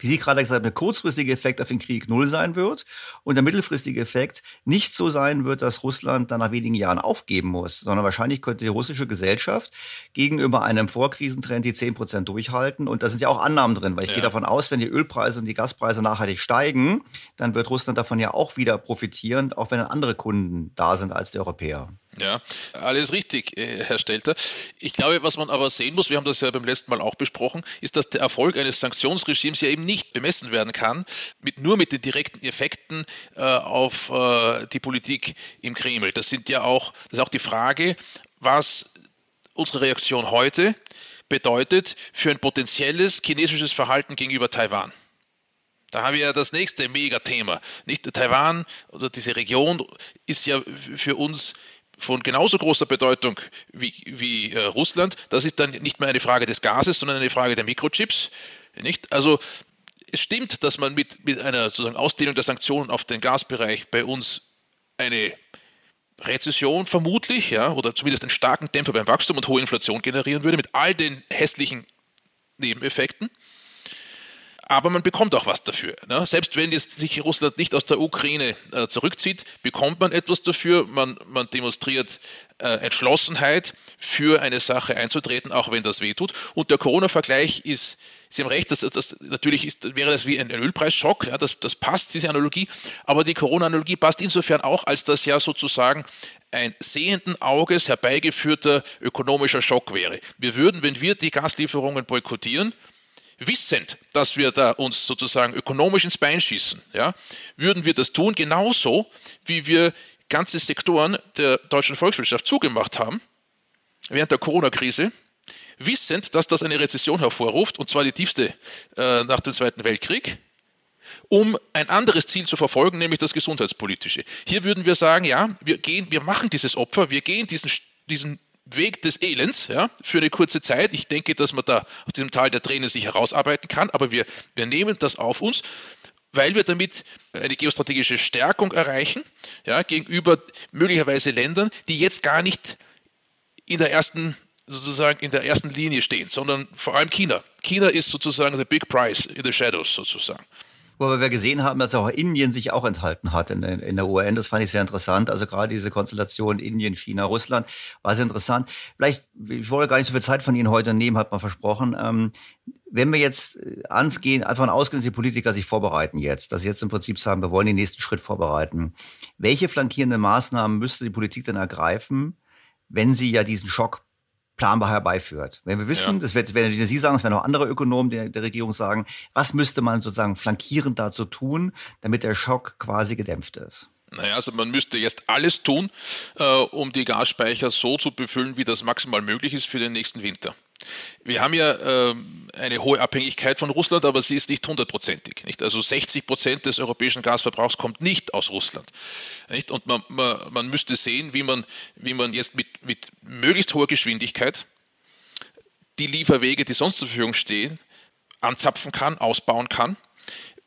wie Sie gerade gesagt haben, der kurzfristige Effekt auf den Krieg null sein wird und der mittelfristige Effekt nicht so sein wird, dass Russland dann nach wenigen Jahren aufgeben muss, sondern wahrscheinlich könnte die russische Gesellschaft gegenüber einem Vorkrisentrend die 10 Prozent durchhalten. Und da sind ja auch Annahmen drin, weil ich ja. gehe davon aus, wenn die Ölpreise und die Gaspreise nachhaltig steigen, dann wird Russland davon ja auch wieder profitieren, auch wenn andere Kunden da sind als die Europäer. Ja, alles richtig, äh, Herr Stelter. Ich glaube, was man aber sehen muss, wir haben das ja beim letzten Mal auch besprochen, ist, dass der Erfolg eines Sanktionsregimes ja eben nicht bemessen werden kann, mit, nur mit den direkten Effekten äh, auf äh, die Politik im Kreml. Das sind ja auch, das ist auch die Frage, was unsere Reaktion heute bedeutet für ein potenzielles chinesisches Verhalten gegenüber Taiwan. Da haben wir ja das nächste Megathema. Nicht Taiwan oder diese Region ist ja für uns von genauso großer Bedeutung wie, wie äh, Russland. Das ist dann nicht mehr eine Frage des Gases, sondern eine Frage der Mikrochips. Nicht? Also es stimmt, dass man mit, mit einer sozusagen Ausdehnung der Sanktionen auf den Gasbereich bei uns eine Rezession vermutlich, ja, oder zumindest einen starken Dämpfer beim Wachstum und hohe Inflation generieren würde, mit all den hässlichen Nebeneffekten aber man bekommt auch was dafür. Ne? Selbst wenn jetzt sich Russland nicht aus der Ukraine äh, zurückzieht, bekommt man etwas dafür. Man, man demonstriert äh, Entschlossenheit, für eine Sache einzutreten, auch wenn das wehtut. Und der Corona-Vergleich ist, Sie haben recht, das, das, natürlich ist, wäre das wie ein, Ölpreisschock, ja, das, das passt, diese Analogie. Aber die Corona-Analogie passt insofern auch, als das ja sozusagen ein sehenden Auges herbeigeführter ökonomischer Schock wäre. Wir würden, wenn wir die Gaslieferungen boykottieren, wissend, dass wir da uns sozusagen ökonomisch ins Bein schießen, ja, würden wir das tun, genauso wie wir ganze Sektoren der deutschen Volkswirtschaft zugemacht haben während der Corona-Krise, wissend, dass das eine Rezession hervorruft, und zwar die tiefste äh, nach dem Zweiten Weltkrieg, um ein anderes Ziel zu verfolgen, nämlich das gesundheitspolitische. Hier würden wir sagen, ja, wir gehen, wir machen dieses Opfer, wir gehen diesen, diesen Weg des Elends ja, für eine kurze Zeit. Ich denke, dass man da aus diesem Tal der Tränen sich herausarbeiten kann, aber wir, wir nehmen das auf uns, weil wir damit eine geostrategische Stärkung erreichen ja, gegenüber möglicherweise Ländern, die jetzt gar nicht in der ersten sozusagen in der ersten Linie stehen, sondern vor allem China. China ist sozusagen the big prize in the shadows sozusagen wo wir gesehen haben, dass auch Indien sich auch enthalten hat in, in der UN. Das fand ich sehr interessant. Also gerade diese Konstellation Indien, China, Russland war sehr interessant. Vielleicht, ich wollte gar nicht so viel Zeit von Ihnen heute nehmen, hat man versprochen. Ähm, wenn wir jetzt äh, angehen, einfach ausgehen, dass die Politiker sich vorbereiten jetzt, dass sie jetzt im Prinzip sagen, wir wollen den nächsten Schritt vorbereiten. Welche flankierenden Maßnahmen müsste die Politik denn ergreifen, wenn sie ja diesen Schock planbar herbeiführt. Wenn wir wissen, ja. das wird, wenn Sie sagen, es werden auch andere Ökonomen der, der Regierung sagen, was müsste man sozusagen flankierend dazu tun, damit der Schock quasi gedämpft ist? Naja, also man müsste jetzt alles tun, äh, um die Gasspeicher so zu befüllen, wie das maximal möglich ist für den nächsten Winter. Wir haben ja äh, eine hohe Abhängigkeit von Russland, aber sie ist nicht hundertprozentig. Nicht? Also 60 Prozent des europäischen Gasverbrauchs kommt nicht aus Russland. Nicht? Und man, man, man müsste sehen, wie man, wie man jetzt mit, mit möglichst hoher Geschwindigkeit die Lieferwege, die sonst zur Verfügung stehen, anzapfen kann, ausbauen kann.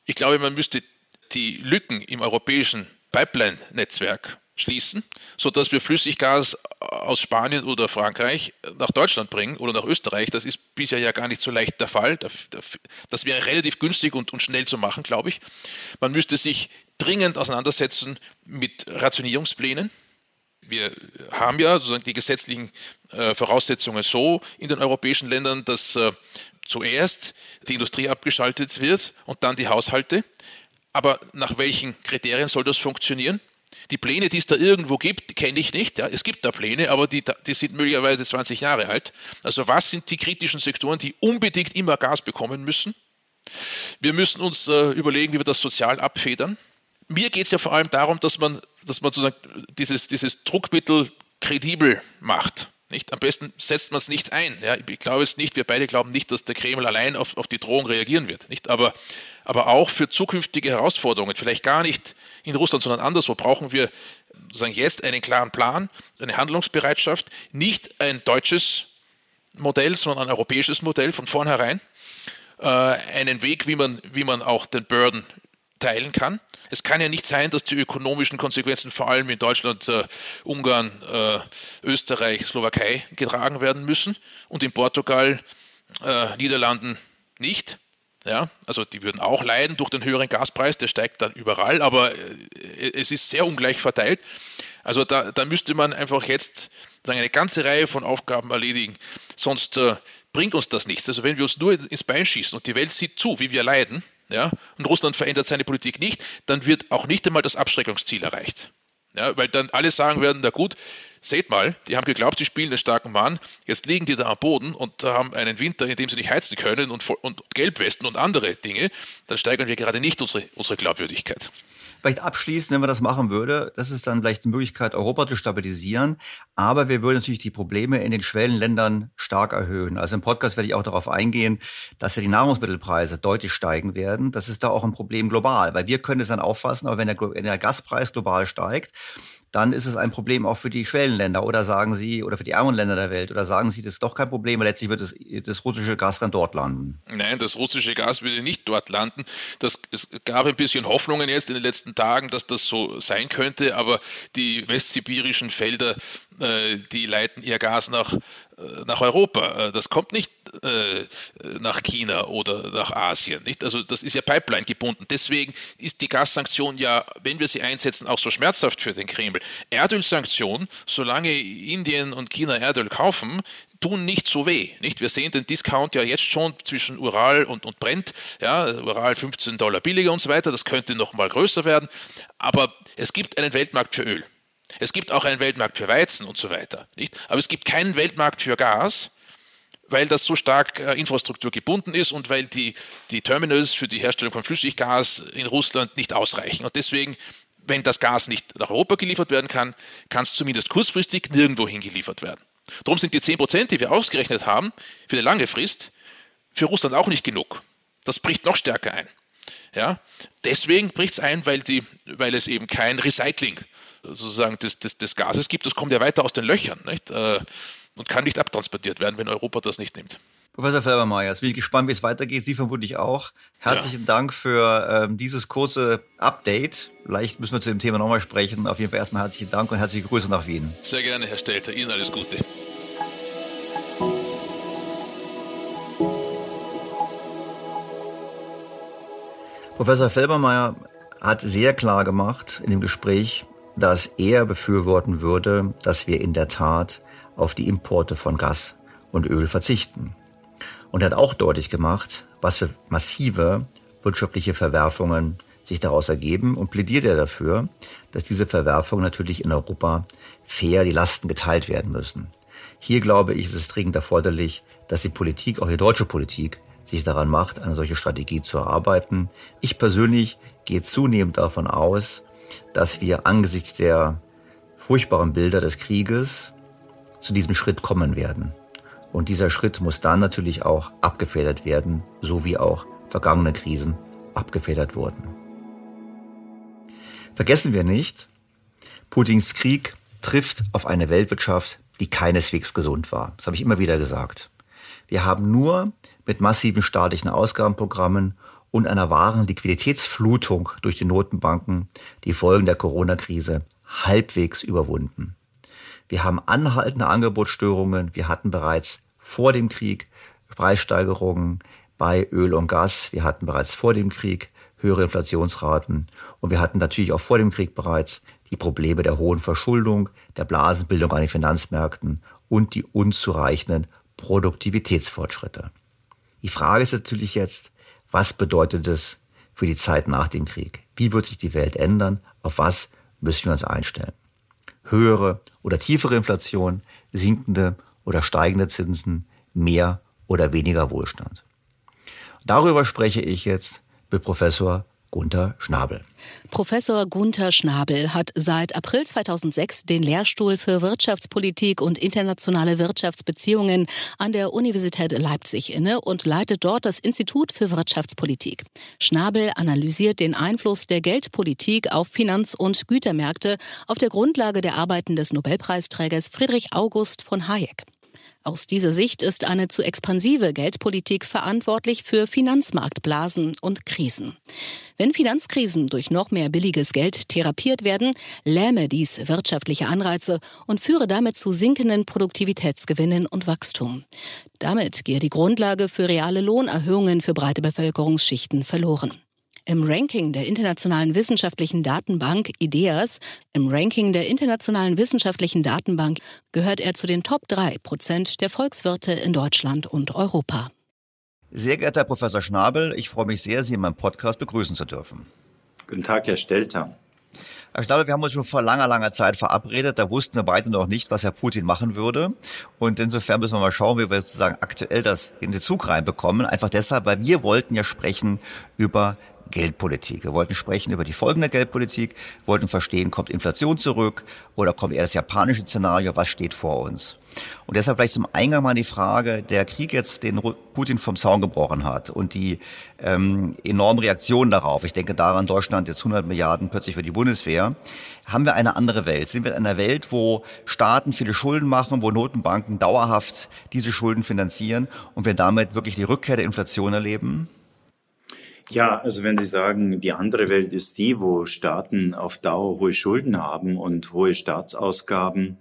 Ich glaube, man müsste die Lücken im europäischen Pipeline-Netzwerk schließen, sodass wir Flüssiggas aus Spanien oder Frankreich nach Deutschland bringen oder nach Österreich. Das ist bisher ja gar nicht so leicht der Fall. Das wäre relativ günstig und, schnell zu machen, glaube ich. Man müsste sich dringend auseinandersetzen mit Rationierungsplänen. Wir haben ja sozusagen die gesetzlichen äh, Voraussetzungen so in den europäischen Ländern, dass äh, zuerst die Industrie abgeschaltet wird und dann die Haushalte. Aber nach welchen Kriterien soll das funktionieren? Die Pläne, die es da irgendwo gibt, kenne ich nicht. Ja. Es gibt da Pläne, aber die, die sind möglicherweise 20 Jahre alt. Also was sind die kritischen Sektoren, die unbedingt immer Gas bekommen müssen? Wir müssen uns äh, überlegen, wie wir das sozial abfedern. Mir geht es ja vor allem darum, dass man, dass man sozusagen dieses, dieses Druckmittel kredibel macht. Nicht? Am besten setzt man es nicht ein. Ja? Ich glaube es nicht, wir beide glauben nicht, dass der Kreml allein auf, auf die Drohung reagieren wird. Nicht? Aber, aber auch für zukünftige Herausforderungen, vielleicht gar nicht in Russland, sondern anderswo, brauchen wir sagen jetzt einen klaren Plan, eine Handlungsbereitschaft, nicht ein deutsches Modell, sondern ein europäisches Modell von vornherein, äh, einen Weg, wie man, wie man auch den Burden teilen kann. Es kann ja nicht sein, dass die ökonomischen Konsequenzen vor allem in Deutschland, äh, Ungarn, äh, Österreich, Slowakei getragen werden müssen und in Portugal, äh, Niederlanden nicht. Ja, also die würden auch leiden durch den höheren Gaspreis, der steigt dann überall, aber äh, es ist sehr ungleich verteilt. Also da, da müsste man einfach jetzt sagen, eine ganze Reihe von Aufgaben erledigen, sonst äh, bringt uns das nichts. Also wenn wir uns nur ins Bein schießen und die Welt sieht zu, wie wir leiden, ja, und Russland verändert seine Politik nicht, dann wird auch nicht einmal das Abschreckungsziel erreicht. Ja, weil dann alle sagen werden, na gut, seht mal, die haben geglaubt, sie spielen einen starken Mann, jetzt liegen die da am Boden und haben einen Winter, in dem sie nicht heizen können und, und Gelbwesten und andere Dinge, dann steigern wir gerade nicht unsere, unsere Glaubwürdigkeit vielleicht abschließen, wenn man das machen würde. Das ist dann vielleicht die Möglichkeit, Europa zu stabilisieren. Aber wir würden natürlich die Probleme in den Schwellenländern stark erhöhen. Also im Podcast werde ich auch darauf eingehen, dass ja die Nahrungsmittelpreise deutlich steigen werden. Das ist da auch ein Problem global, weil wir können es dann auffassen, aber wenn der, wenn der Gaspreis global steigt, dann ist es ein Problem auch für die Schwellenländer oder sagen Sie, oder für die ärmeren Länder der Welt, oder sagen Sie, das ist doch kein Problem, weil letztlich wird das, das russische Gas dann dort landen? Nein, das russische Gas würde nicht dort landen. Das, es gab ein bisschen Hoffnungen jetzt in den letzten Tagen, dass das so sein könnte, aber die westsibirischen Felder, äh, die leiten ihr Gas nach äh, nach Europa. Äh, das kommt nicht nach China oder nach Asien. Nicht? Also das ist ja Pipeline gebunden. Deswegen ist die Gassanktion ja, wenn wir sie einsetzen, auch so schmerzhaft für den Kreml. Erdölsanktionen, solange Indien und China Erdöl kaufen, tun nicht so weh. Nicht? Wir sehen den Discount ja jetzt schon zwischen Ural und, und Brent. Ja, Ural 15 Dollar billiger und so weiter. Das könnte noch mal größer werden. Aber es gibt einen Weltmarkt für Öl. Es gibt auch einen Weltmarkt für Weizen und so weiter. Nicht? Aber es gibt keinen Weltmarkt für Gas, weil das so stark äh, Infrastruktur gebunden ist und weil die, die Terminals für die Herstellung von Flüssiggas in Russland nicht ausreichen. Und deswegen, wenn das Gas nicht nach Europa geliefert werden kann, kann es zumindest kurzfristig nirgendwo hingeliefert werden. Darum sind die 10 Prozent, die wir ausgerechnet haben, für eine lange Frist für Russland auch nicht genug. Das bricht noch stärker ein. Ja? Deswegen bricht es ein, weil, die, weil es eben kein Recycling sozusagen des, des, des Gases gibt. Das kommt ja weiter aus den Löchern nicht? Äh, und kann nicht abtransportiert werden, wenn Europa das nicht nimmt. Professor Felbermeier, jetzt bin ich gespannt, wie es weitergeht. Sie vermutlich auch. Herzlichen ja. Dank für ähm, dieses kurze Update. Vielleicht müssen wir zu dem Thema nochmal sprechen. Auf jeden Fall erstmal herzlichen Dank und herzliche Grüße nach Wien. Sehr gerne, Herr Stelter. Ihnen alles Gute. Professor Felbermeier hat sehr klar gemacht in dem Gespräch, dass er befürworten würde, dass wir in der Tat auf die Importe von Gas und Öl verzichten. Und er hat auch deutlich gemacht, was für massive wirtschaftliche Verwerfungen sich daraus ergeben und plädiert er dafür, dass diese Verwerfungen natürlich in Europa fair die Lasten geteilt werden müssen. Hier glaube ich, ist es dringend erforderlich, dass die Politik, auch die deutsche Politik, sich daran macht, eine solche Strategie zu erarbeiten. Ich persönlich gehe zunehmend davon aus, dass wir angesichts der furchtbaren Bilder des Krieges zu diesem Schritt kommen werden. Und dieser Schritt muss dann natürlich auch abgefedert werden, so wie auch vergangene Krisen abgefedert wurden. Vergessen wir nicht, Putins Krieg trifft auf eine Weltwirtschaft, die keineswegs gesund war. Das habe ich immer wieder gesagt. Wir haben nur mit massiven staatlichen Ausgabenprogrammen und einer wahren Liquiditätsflutung durch die Notenbanken die Folgen der Corona-Krise halbwegs überwunden. Wir haben anhaltende Angebotsstörungen. Wir hatten bereits vor dem Krieg Preissteigerungen bei Öl und Gas. Wir hatten bereits vor dem Krieg höhere Inflationsraten. Und wir hatten natürlich auch vor dem Krieg bereits die Probleme der hohen Verschuldung, der Blasenbildung an den Finanzmärkten und die unzureichenden Produktivitätsfortschritte. Die Frage ist natürlich jetzt, was bedeutet es für die Zeit nach dem Krieg? Wie wird sich die Welt ändern? Auf was müssen wir uns einstellen? Höhere oder tiefere Inflation, sinkende oder steigende Zinsen, mehr oder weniger Wohlstand. Darüber spreche ich jetzt mit Professor Gunther Schnabel. Professor Gunther Schnabel hat seit April 2006 den Lehrstuhl für Wirtschaftspolitik und internationale Wirtschaftsbeziehungen an der Universität Leipzig inne und leitet dort das Institut für Wirtschaftspolitik. Schnabel analysiert den Einfluss der Geldpolitik auf Finanz- und Gütermärkte auf der Grundlage der Arbeiten des Nobelpreisträgers Friedrich August von Hayek. Aus dieser Sicht ist eine zu expansive Geldpolitik verantwortlich für Finanzmarktblasen und Krisen. Wenn Finanzkrisen durch noch mehr billiges Geld therapiert werden, lähme dies wirtschaftliche Anreize und führe damit zu sinkenden Produktivitätsgewinnen und Wachstum. Damit gehe die Grundlage für reale Lohnerhöhungen für breite Bevölkerungsschichten verloren. Im Ranking der internationalen wissenschaftlichen Datenbank IDEAS, im Ranking der internationalen wissenschaftlichen Datenbank gehört er zu den Top 3 Prozent der Volkswirte in Deutschland und Europa. Sehr geehrter Herr Professor Schnabel, ich freue mich sehr, Sie in meinem Podcast begrüßen zu dürfen. Guten Tag, Herr Stelter. Herr Schnabel, wir haben uns schon vor langer, langer Zeit verabredet. Da wussten wir beide noch nicht, was Herr Putin machen würde. Und insofern müssen wir mal schauen, wie wir sozusagen aktuell das in den Zug reinbekommen. Einfach deshalb, weil wir wollten ja sprechen über Geldpolitik. Wir wollten sprechen über die Folgen der Geldpolitik, wollten verstehen, kommt Inflation zurück oder kommt eher das japanische Szenario, was steht vor uns? Und deshalb gleich zum Eingang mal die Frage, der Krieg jetzt, den Putin vom Zaun gebrochen hat und die ähm, enormen Reaktionen darauf, ich denke daran, Deutschland jetzt 100 Milliarden plötzlich für die Bundeswehr, haben wir eine andere Welt. Sind wir in einer Welt, wo Staaten viele Schulden machen, wo Notenbanken dauerhaft diese Schulden finanzieren und wir damit wirklich die Rückkehr der Inflation erleben? Ja, also wenn Sie sagen, die andere Welt ist die, wo Staaten auf Dauer hohe Schulden haben und hohe Staatsausgaben,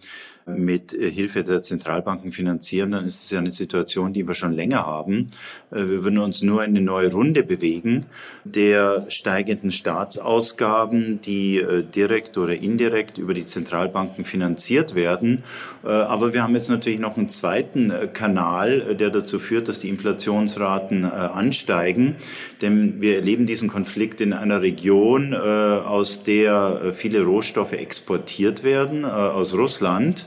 mit äh, Hilfe der Zentralbanken finanzieren, dann ist es ja eine Situation, die wir schon länger haben. Äh, wir würden uns nur in eine neue Runde bewegen der steigenden Staatsausgaben, die äh, direkt oder indirekt über die Zentralbanken finanziert werden. Aber wir haben jetzt natürlich noch einen zweiten Kanal, der dazu führt, dass die Inflationsraten ansteigen. Denn wir erleben diesen Konflikt in einer Region, aus der viele Rohstoffe exportiert werden, aus Russland.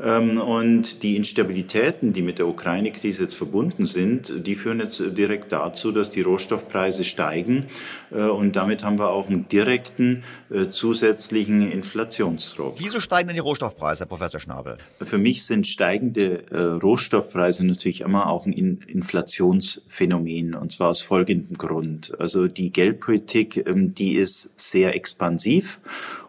und die Instabilitäten, die mit der Ukraine-Krise jetzt verbunden sind, die führen jetzt direkt dazu, dass die Rohstoffpreise steigen. Äh, und damit haben wir auch einen direkten äh, zusätzlichen Inflationsdruck. Wieso steigen denn die Rohstoffpreise, Herr Professor Schnabel? Für mich sind steigende äh, Rohstoffpreise natürlich immer auch ein Inflationsphänomen. Und zwar aus folgendem Grund. Also die Geldpolitik, ähm, die ist sehr expansiv.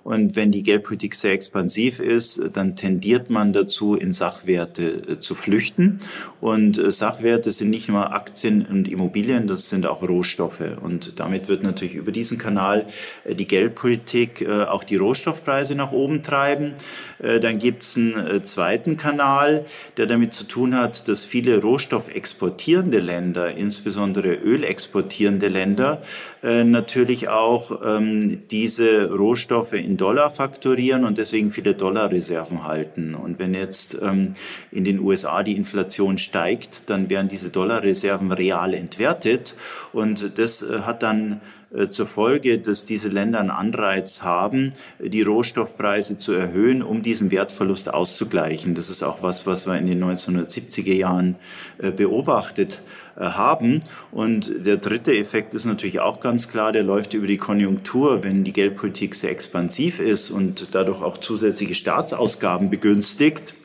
Und wenn die Geldpolitik sehr expansiv ist, dann tendiert man dazu, in Sachwerte äh, zu flüchten. Und äh, Sachwerte sind nicht nur Aktien und Immobilien, das sind auch Rohstoffe. Und damit wird natürlich über diesen Kanal äh, die Geldpolitik auch die Rohstoffpreise nach oben treiben. Dann gibt es einen zweiten Kanal, der damit zu tun hat, dass viele rohstoffexportierende Länder, insbesondere ölexportierende Länder, natürlich auch ähm, diese Rohstoffe in Dollar fakturieren und deswegen viele Dollarreserven halten. Und wenn jetzt ähm, in den USA die Inflation steigt, dann werden diese Dollarreserven real entwertet und das äh, hat dann äh, zur Folge, dass diese Länder einen Anreiz haben, die Rohstoffpreise zu erhöhen, um diesen Wertverlust auszugleichen. Das ist auch was, was wir in den 1970er Jahren äh, beobachtet äh, haben. Und der dritte Effekt ist natürlich auch ganz klar, der läuft über die Konjunktur. Wenn die Geldpolitik sehr expansiv ist und dadurch auch zusätzliche Staatsausgaben begünstigt,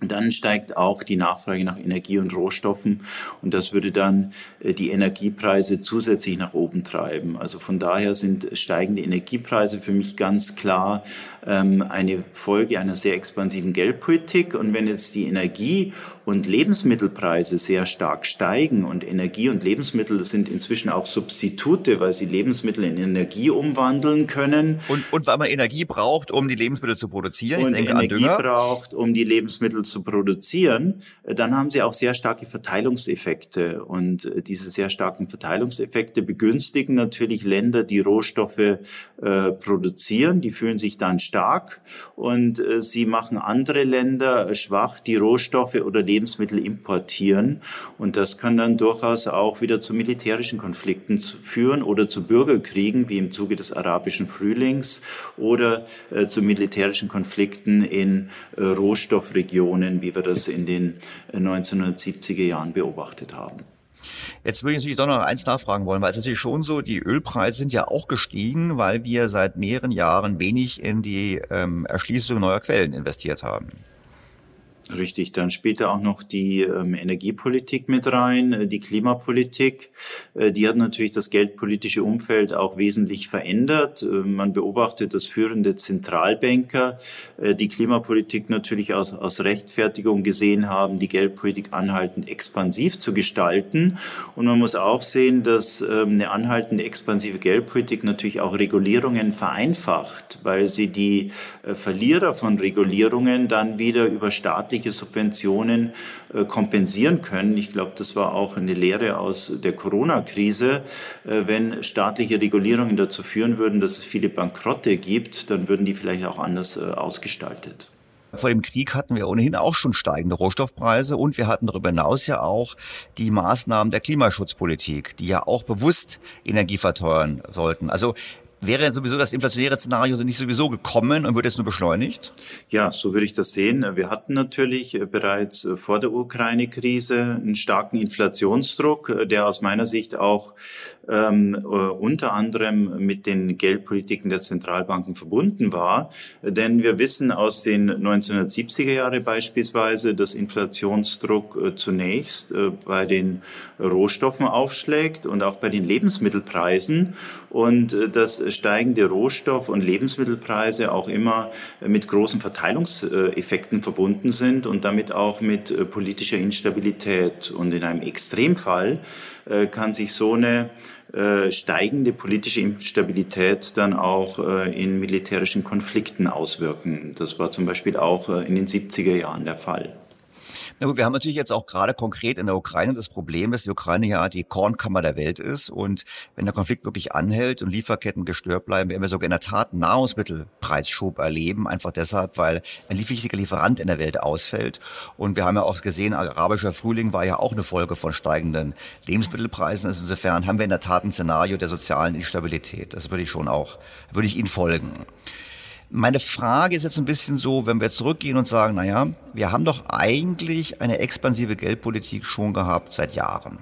dann steigt auch die Nachfrage nach Energie und Rohstoffen und das würde dann äh, die Energiepreise zusätzlich nach oben treiben. Also von daher sind steigende Energiepreise für mich ganz klar eine Folge einer sehr expansiven Geldpolitik. Und wenn jetzt die Energie- und Lebensmittelpreise sehr stark steigen und Energie und Lebensmittel sind inzwischen auch Substitute, weil sie Lebensmittel in Energie umwandeln können. Und, und weil man Energie braucht, um die Lebensmittel zu produzieren. Und Energie braucht, um die Lebensmittel zu produzieren, dann haben sie auch sehr starke Verteilungseffekte. Und äh, diese sehr starken Verteilungseffekte begünstigen natürlich Länder, die Rohstoffe äh, produzieren. Die fühlen sich dann stark und äh, sie machen andere Länder schwach, die Rohstoffe oder Lebensmittel importieren. Und das kann dann durchaus auch wieder zu militärischen Konflikten führen oder zu Bürgerkriegen, wie im Zuge des arabischen Frühlings, oder äh, zu militärischen Konflikten in äh, Rohstoffregionen, wie wir das in den 1970er äh, Jahren beobachtet haben. Jetzt würde ich natürlich doch noch eins nachfragen wollen, weil es natürlich schon so, die Ölpreise sind ja auch gestiegen, weil wir seit mehreren Jahren wenig in die ähm, Erschließung neuer Quellen investiert haben. Richtig, dann spielt da auch noch die ähm, Energiepolitik mit rein, äh, die Klimapolitik. Äh, die hat natürlich das geldpolitische Umfeld auch wesentlich verändert. Äh, man beobachtet, dass führende Zentralbanker äh, die Klimapolitik natürlich aus, aus Rechtfertigung gesehen haben, die Geldpolitik anhaltend expansiv zu gestalten. Und man muss auch sehen, dass ähm, eine anhaltende expansive Geldpolitik natürlich auch Regulierungen vereinfacht, weil sie die äh, Verlierer von Regulierungen dann wieder über staatliche staatliche Subventionen äh, kompensieren können. Ich glaube, das war auch eine Lehre aus der Corona-Krise. Äh, wenn staatliche Regulierungen dazu führen würden, dass es viele Bankrotte gibt, dann würden die vielleicht auch anders äh, ausgestaltet. Vor dem Krieg hatten wir ohnehin auch schon steigende Rohstoffpreise und wir hatten darüber hinaus ja auch die Maßnahmen der Klimaschutzpolitik, die ja auch bewusst Energie verteuern sollten. Also Wäre sowieso das inflationäre Szenario nicht sowieso gekommen und wird jetzt nur beschleunigt? Ja, so würde ich das sehen. Wir hatten natürlich äh, bereits äh, vor der Ukraine-Krise einen starken Inflationsdruck, äh, der aus meiner Sicht auch ähm, unter anderem mit den Geldpolitiken der Zentralbanken verbunden war. Denn wir wissen aus den 1970er Jahre beispielsweise, dass Inflationsdruck äh, zunächst äh, bei den Rohstoffen aufschlägt und auch bei den Lebensmittelpreisen und äh, dass steigende Rohstoff- und Lebensmittelpreise auch immer mit großen Verteilungseffekten verbunden sind und damit auch mit politischer Instabilität. Und in einem Extremfall kann sich so eine äh, steigende politische Instabilität dann auch äh, in militärischen Konflikten auswirken. Das war zum Beispiel auch äh, in den 70er Jahren der Fall. Na gut, wir haben natürlich jetzt auch gerade konkret in der Ukraine das Problem, dass die Ukraine ja die Kornkammer der Welt ist und wenn der Konflikt wirklich anhält und Lieferketten gestört bleiben, werden wir sogar in der Tat Nahrungsmittelpreisschub erleben, einfach deshalb, weil ein wichtiger Lieferant in der Welt ausfällt. Und wir haben ja auch gesehen, arabischer Frühling war ja auch eine Folge von steigenden Lebensmittelpreisen. Also insofern haben wir in der Tat ein Szenario der sozialen Instabilität. Das würde ich schon auch, würde ich Ihnen folgen. Meine Frage ist jetzt ein bisschen so, wenn wir zurückgehen und sagen, naja, wir haben doch eigentlich eine expansive Geldpolitik schon gehabt seit Jahren.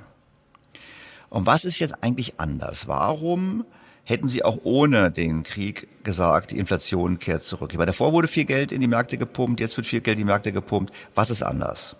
Und was ist jetzt eigentlich anders? Warum hätten Sie auch ohne den Krieg gesagt, die Inflation kehrt zurück? Weil davor wurde viel Geld in die Märkte gepumpt, jetzt wird viel Geld in die Märkte gepumpt. Was ist anders?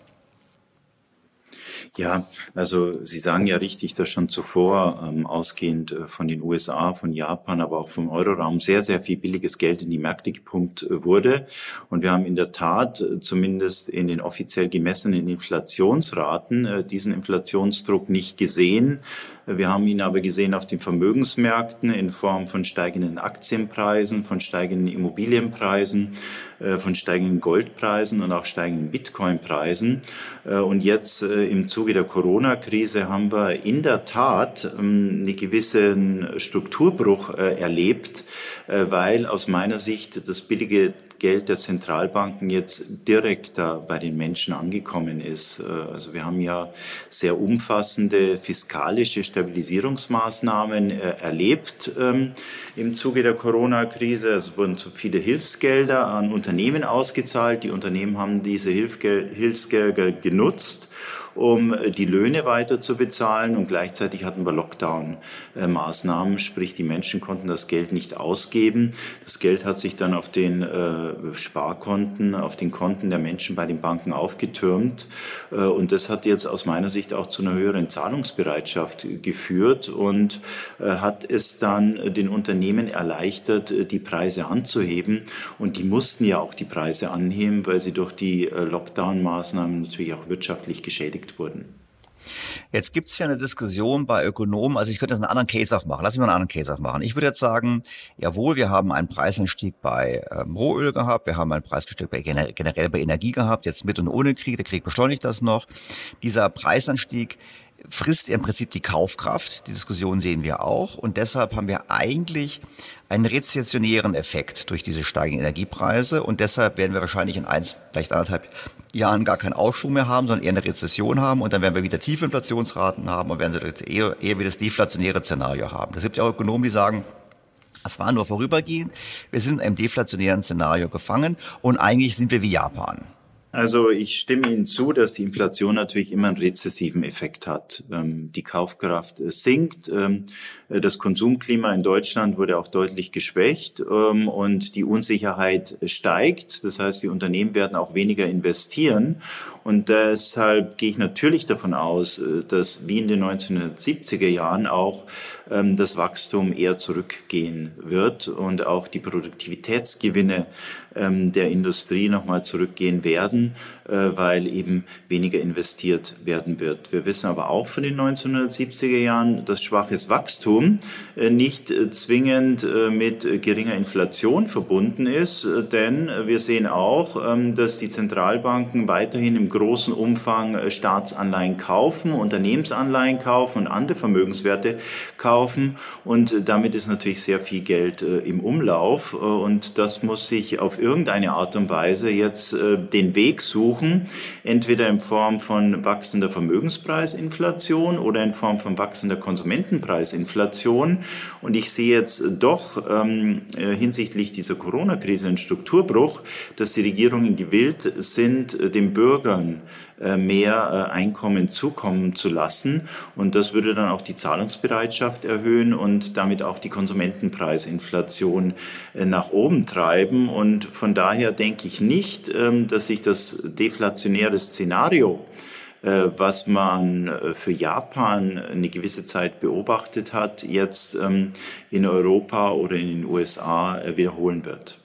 Ja, also Sie sagen ja richtig, dass schon zuvor ähm, ausgehend äh, von den USA, von Japan, aber auch vom Euroraum sehr, sehr viel billiges Geld in die Märkte gepumpt äh, wurde. Und wir haben in der Tat äh, zumindest in den offiziell gemessenen Inflationsraten äh, diesen Inflationsdruck nicht gesehen. Wir haben ihn aber gesehen auf den Vermögensmärkten in Form von steigenden Aktienpreisen, von steigenden Immobilienpreisen, äh, von steigenden Goldpreisen und auch steigenden Bitcoinpreisen. Äh, und jetzt äh, im Zuge der Corona-Krise haben wir in der Tat ähm, einen gewissen Strukturbruch erlebt, weil aus meiner Sicht das billige Geld der Zentralbanken jetzt direkter bei den Menschen angekommen ist. Äh, also wir haben ja sehr umfassende fiskalische Stabilisierungsmaßnahmen äh, erlebt ähm, im Zuge der Corona-Krise. Es wurden zu viele Hilfsgelder an Unternehmen ausgezahlt. Die Unternehmen haben diese Hilfsgelder genutzt um die Löhne weiter zu bezahlen. Und gleichzeitig hatten wir Lockdown-Maßnahmen, sprich die Menschen konnten das Geld nicht ausgeben. Das Geld hat sich dann auf den äh, Sparkonten, auf den Konten der Menschen bei den Banken aufgetürmt. Äh, und das hat jetzt aus meiner Sicht auch zu einer höheren Zahlungsbereitschaft geführt und äh, hat es dann den Unternehmen erleichtert, die Preise anzuheben. Und die mussten ja auch die Preise anheben, weil sie durch die Lockdown-Maßnahmen natürlich auch wirtschaftlich geschädigt wurden. Jetzt gibt es ja eine Diskussion bei Ökonomen, also ich könnte jetzt einen anderen Case aufmachen. Lass mich mal einen anderen Case aufmachen. Ich würde jetzt sagen, jawohl, wir haben einen Preisanstieg bei ähm, Rohöl gehabt, wir haben einen Preisanstieg bei, generell bei Energie gehabt, jetzt mit und ohne Krieg, der Krieg beschleunigt das noch. Dieser Preisanstieg frisst im Prinzip die Kaufkraft. Die Diskussion sehen wir auch. Und deshalb haben wir eigentlich einen rezessionären Effekt durch diese steigenden Energiepreise. Und deshalb werden wir wahrscheinlich in eins, vielleicht anderthalb Jahren gar keinen Aufschwung mehr haben, sondern eher eine Rezession haben. Und dann werden wir wieder tiefe Inflationsraten haben und werden eher, eher wieder das deflationäre Szenario haben. Es gibt ja auch Ökonomen, die sagen, das war nur vorübergehend. Wir sind in einem deflationären Szenario gefangen und eigentlich sind wir wie Japan. Also ich stimme Ihnen zu, dass die Inflation natürlich immer einen rezessiven Effekt hat. Ähm, die Kaufkraft sinkt, ähm, das Konsumklima in Deutschland wurde auch deutlich geschwächt ähm, und die Unsicherheit steigt. Das heißt, die Unternehmen werden auch weniger investieren und deshalb gehe ich natürlich davon aus, äh, dass wie in den 1970er Jahren auch das Wachstum eher zurückgehen wird und auch die Produktivitätsgewinne der Industrie nochmal zurückgehen werden. Äh, weil eben weniger investiert werden wird. Wir wissen aber auch von den 1970er Jahren, dass schwaches Wachstum äh, nicht äh, zwingend mit geringer Inflation verbunden ist, denn wir sehen auch, ähm, dass die Zentralbanken weiterhin im großen Umfang Staatsanleihen kaufen, Unternehmensanleihen kaufen und andere Vermögenswerte kaufen und damit ist natürlich sehr viel Geld im Umlauf und das muss sich auf irgendeine Art und Weise jetzt den Weg suchen, entweder in Form von wachsender Vermögenspreisinflation oder in Form von wachsender Konsumentenpreisinflation. Und ich sehe jetzt doch ähm, äh, hinsichtlich dieser Corona-Krise einen Strukturbruch, dass die Regierungen gewillt sind, äh, den Bürgern äh, mehr Einkommen zukommen zu lassen. Und das würde dann auch die Zahlungsbereitschaft erhöhen und damit auch die Konsumentenpreisinflation nach oben treiben. Und von daher denke ich nicht, ähm, dass sich das deflationäre Szenario, äh, was man äh, für Japan eine gewisse Zeit beobachtet hat, jetzt ähm, in Europa oder in den USA äh, wiederholen wird.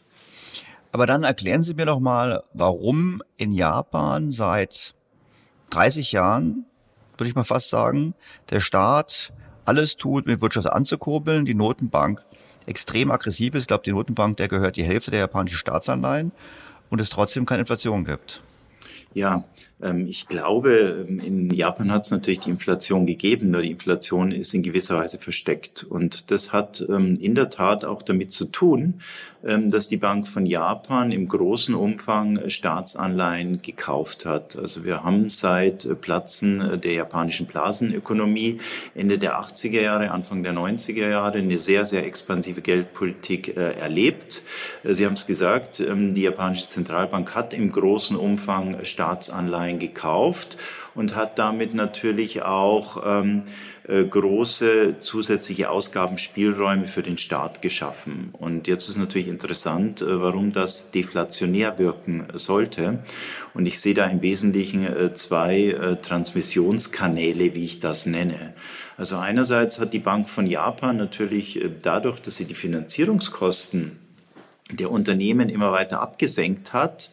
Aber dann erklären Sie mir doch mal, warum in Japan seit 30 Jahren, würde ich mal fast sagen, der Staat alles tut, mit Wirtschaft anzukurbeln, die Notenbank extrem aggressiv ist. Ich glaube, die Notenbank, der gehört die Hälfte der japanischen Staatsanleihen und es trotzdem keine Inflation gibt. Ja, ich glaube, ähm, in Japan hat es natürlich die Inflation gegeben, nur die Inflation ist in gewisser Weise versteckt. Und das hat ähm, in der Tat auch damit zu tun, dass die Bank von Japan im großen Umfang Staatsanleihen gekauft hat. Also wir haben seit äh, Platzen äh, der japanischen Blasenökonomie Ende der 80er Jahre, Anfang der 90er Jahre eine sehr, sehr expansive Geldpolitik äh, erlebt. Sie haben es gesagt, die japanische Zentralbank hat im großen Umfang Staatsanleihen Anleihen gekauft und hat damit natürlich auch ähm, äh, große zusätzliche Ausgabenspielräume für den Staat geschaffen. Und jetzt ist natürlich interessant, äh, warum das deflationär wirken sollte. Und ich sehe da im Wesentlichen äh, zwei Transmissionskanäle, wie ich das nenne. Also einerseits hat die Bank von Japan natürlich dadurch, dass sie die Finanzierungskosten der Unternehmen immer weiter abgesenkt hat,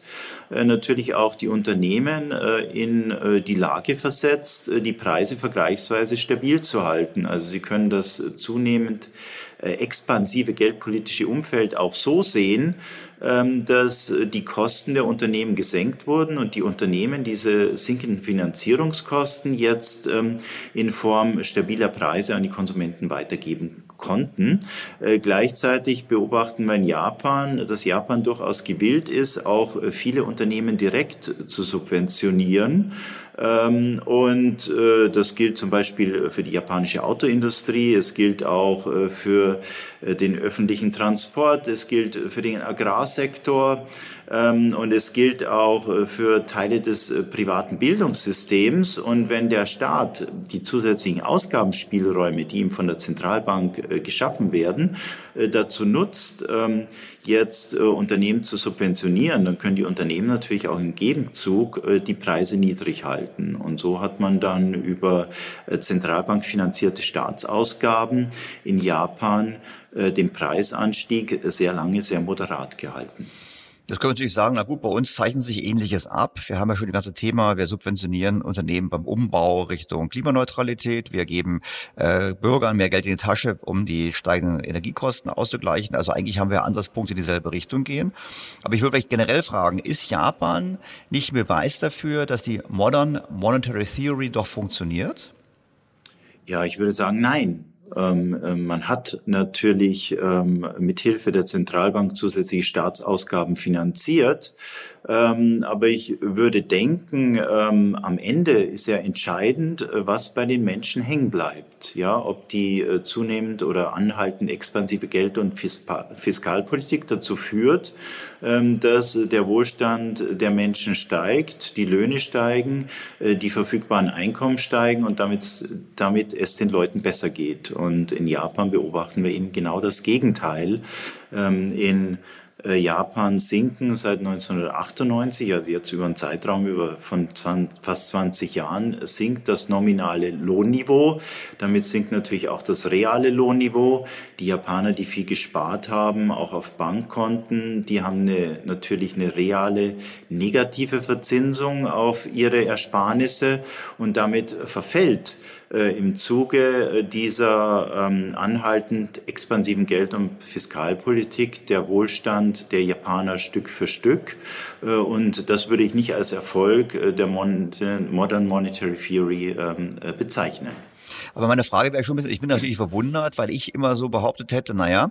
natürlich auch die Unternehmen äh, in äh, die Lage versetzt, die Preise vergleichsweise stabil zu halten. Also sie können das zunehmend expansive geldpolitische Umfeld auch so sehen, ähm, dass die Kosten der Unternehmen gesenkt wurden und die Unternehmen diese sinkenden Finanzierungskosten jetzt ähm, in Form stabiler Preise an die Konsumenten weitergeben konnten. Äh, gleichzeitig beobachten wir in Japan, dass Japan durchaus gewillt ist, auch äh, viele Unternehmen direkt zu subventionieren. Ähm, und äh, das gilt zum Beispiel für die japanische Autoindustrie, es gilt auch äh, für äh, den öffentlichen Transport, es gilt für den Agrar Agrarsektor. Ähm, und es gilt auch äh, für Teile des äh, privaten Bildungssystems. Und wenn der Staat die zusätzlichen Ausgabenspielräume, die ihm von der Zentralbank äh, geschaffen werden, dazu nutzt, jetzt Unternehmen zu subventionieren, dann können die Unternehmen natürlich auch im Gegenzug die Preise niedrig halten. Und so hat man dann über zentralbankfinanzierte Staatsausgaben in Japan den Preisanstieg sehr lange sehr moderat gehalten. Das können wir natürlich sagen, na gut, bei uns zeichnet sich Ähnliches ab. Wir haben ja schon das ganze Thema, wir subventionieren Unternehmen beim Umbau Richtung Klimaneutralität. Wir geben äh, Bürgern mehr Geld in die Tasche, um die steigenden Energiekosten auszugleichen. Also eigentlich haben wir Ansatzpunkte, die in dieselbe Richtung gehen. Aber ich würde vielleicht generell fragen, ist Japan nicht ein Beweis dafür, dass die Modern Monetary Theory doch funktioniert? Ja, ich würde sagen, nein. Ähm, äh, man hat natürlich ähm, mithilfe der Zentralbank zusätzliche Staatsausgaben finanziert. Ähm, aber ich würde denken, ähm, am Ende ist ja entscheidend, äh, was bei den Menschen hängen bleibt. Ja, ob die äh, zunehmend oder anhaltend expansive Geld- und Fiskalpolitik dazu führt, ähm, dass der Wohlstand der Menschen steigt, die Löhne steigen, äh, die verfügbaren Einkommen steigen und damit, damit es den Leuten besser geht. Und in Japan beobachten wir eben genau das Gegenteil. Ähm, in Japan sinken seit 1998, also jetzt über einen Zeitraum über von 20, fast 20 Jahren, sinkt das nominale Lohnniveau. Damit sinkt natürlich auch das reale Lohnniveau. Die Japaner, die viel gespart haben, auch auf Bankkonten, die haben eine, natürlich eine reale negative Verzinsung auf ihre Ersparnisse und damit verfällt äh, im Zuge äh, dieser ähm, anhaltend expansiven Geld- und Fiskalpolitik der Wohlstand der Japaner Stück für Stück. Äh, und das würde ich nicht als Erfolg äh, der Modern Monetary Theory ähm, äh, bezeichnen. Aber meine Frage wäre schon ein bisschen, ich bin natürlich verwundert, weil ich immer so behauptet hätte, naja,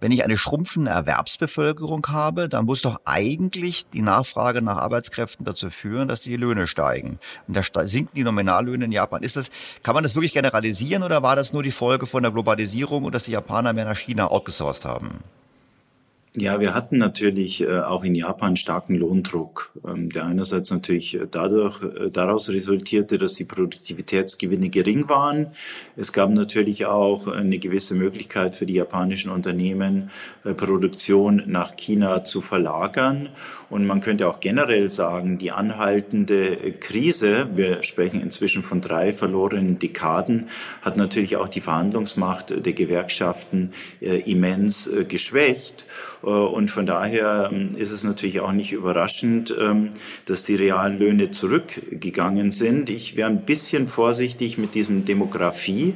wenn ich eine schrumpfende Erwerbsbevölkerung habe, dann muss doch eigentlich die Nachfrage nach Arbeitskräften dazu führen, dass die Löhne steigen. Und da sinken die Nominallöhne in Japan. Ist das, kann man das wirklich generalisieren oder war das nur die Folge von der Globalisierung und dass die Japaner mehr nach China outgesourced haben? Ja, wir hatten natürlich äh, auch in Japan starken Lohndruck, ähm, der einerseits natürlich äh, dadurch, äh, daraus resultierte, dass die Produktivitätsgewinne gering waren. Es gab natürlich auch eine gewisse Möglichkeit für die japanischen Unternehmen, Produktion nach China zu verlagern. Und man könnte auch generell sagen, die anhaltende Krise, wir sprechen inzwischen von drei verlorenen Dekaden, hat natürlich auch die Verhandlungsmacht der Gewerkschaften immens geschwächt. Äh, und von daher ähm, ist es natürlich auch nicht überraschend, ähm, dass die realen Löhne zurückgegangen sind. Ich wäre ein bisschen vorsichtig mit diesem Demografie.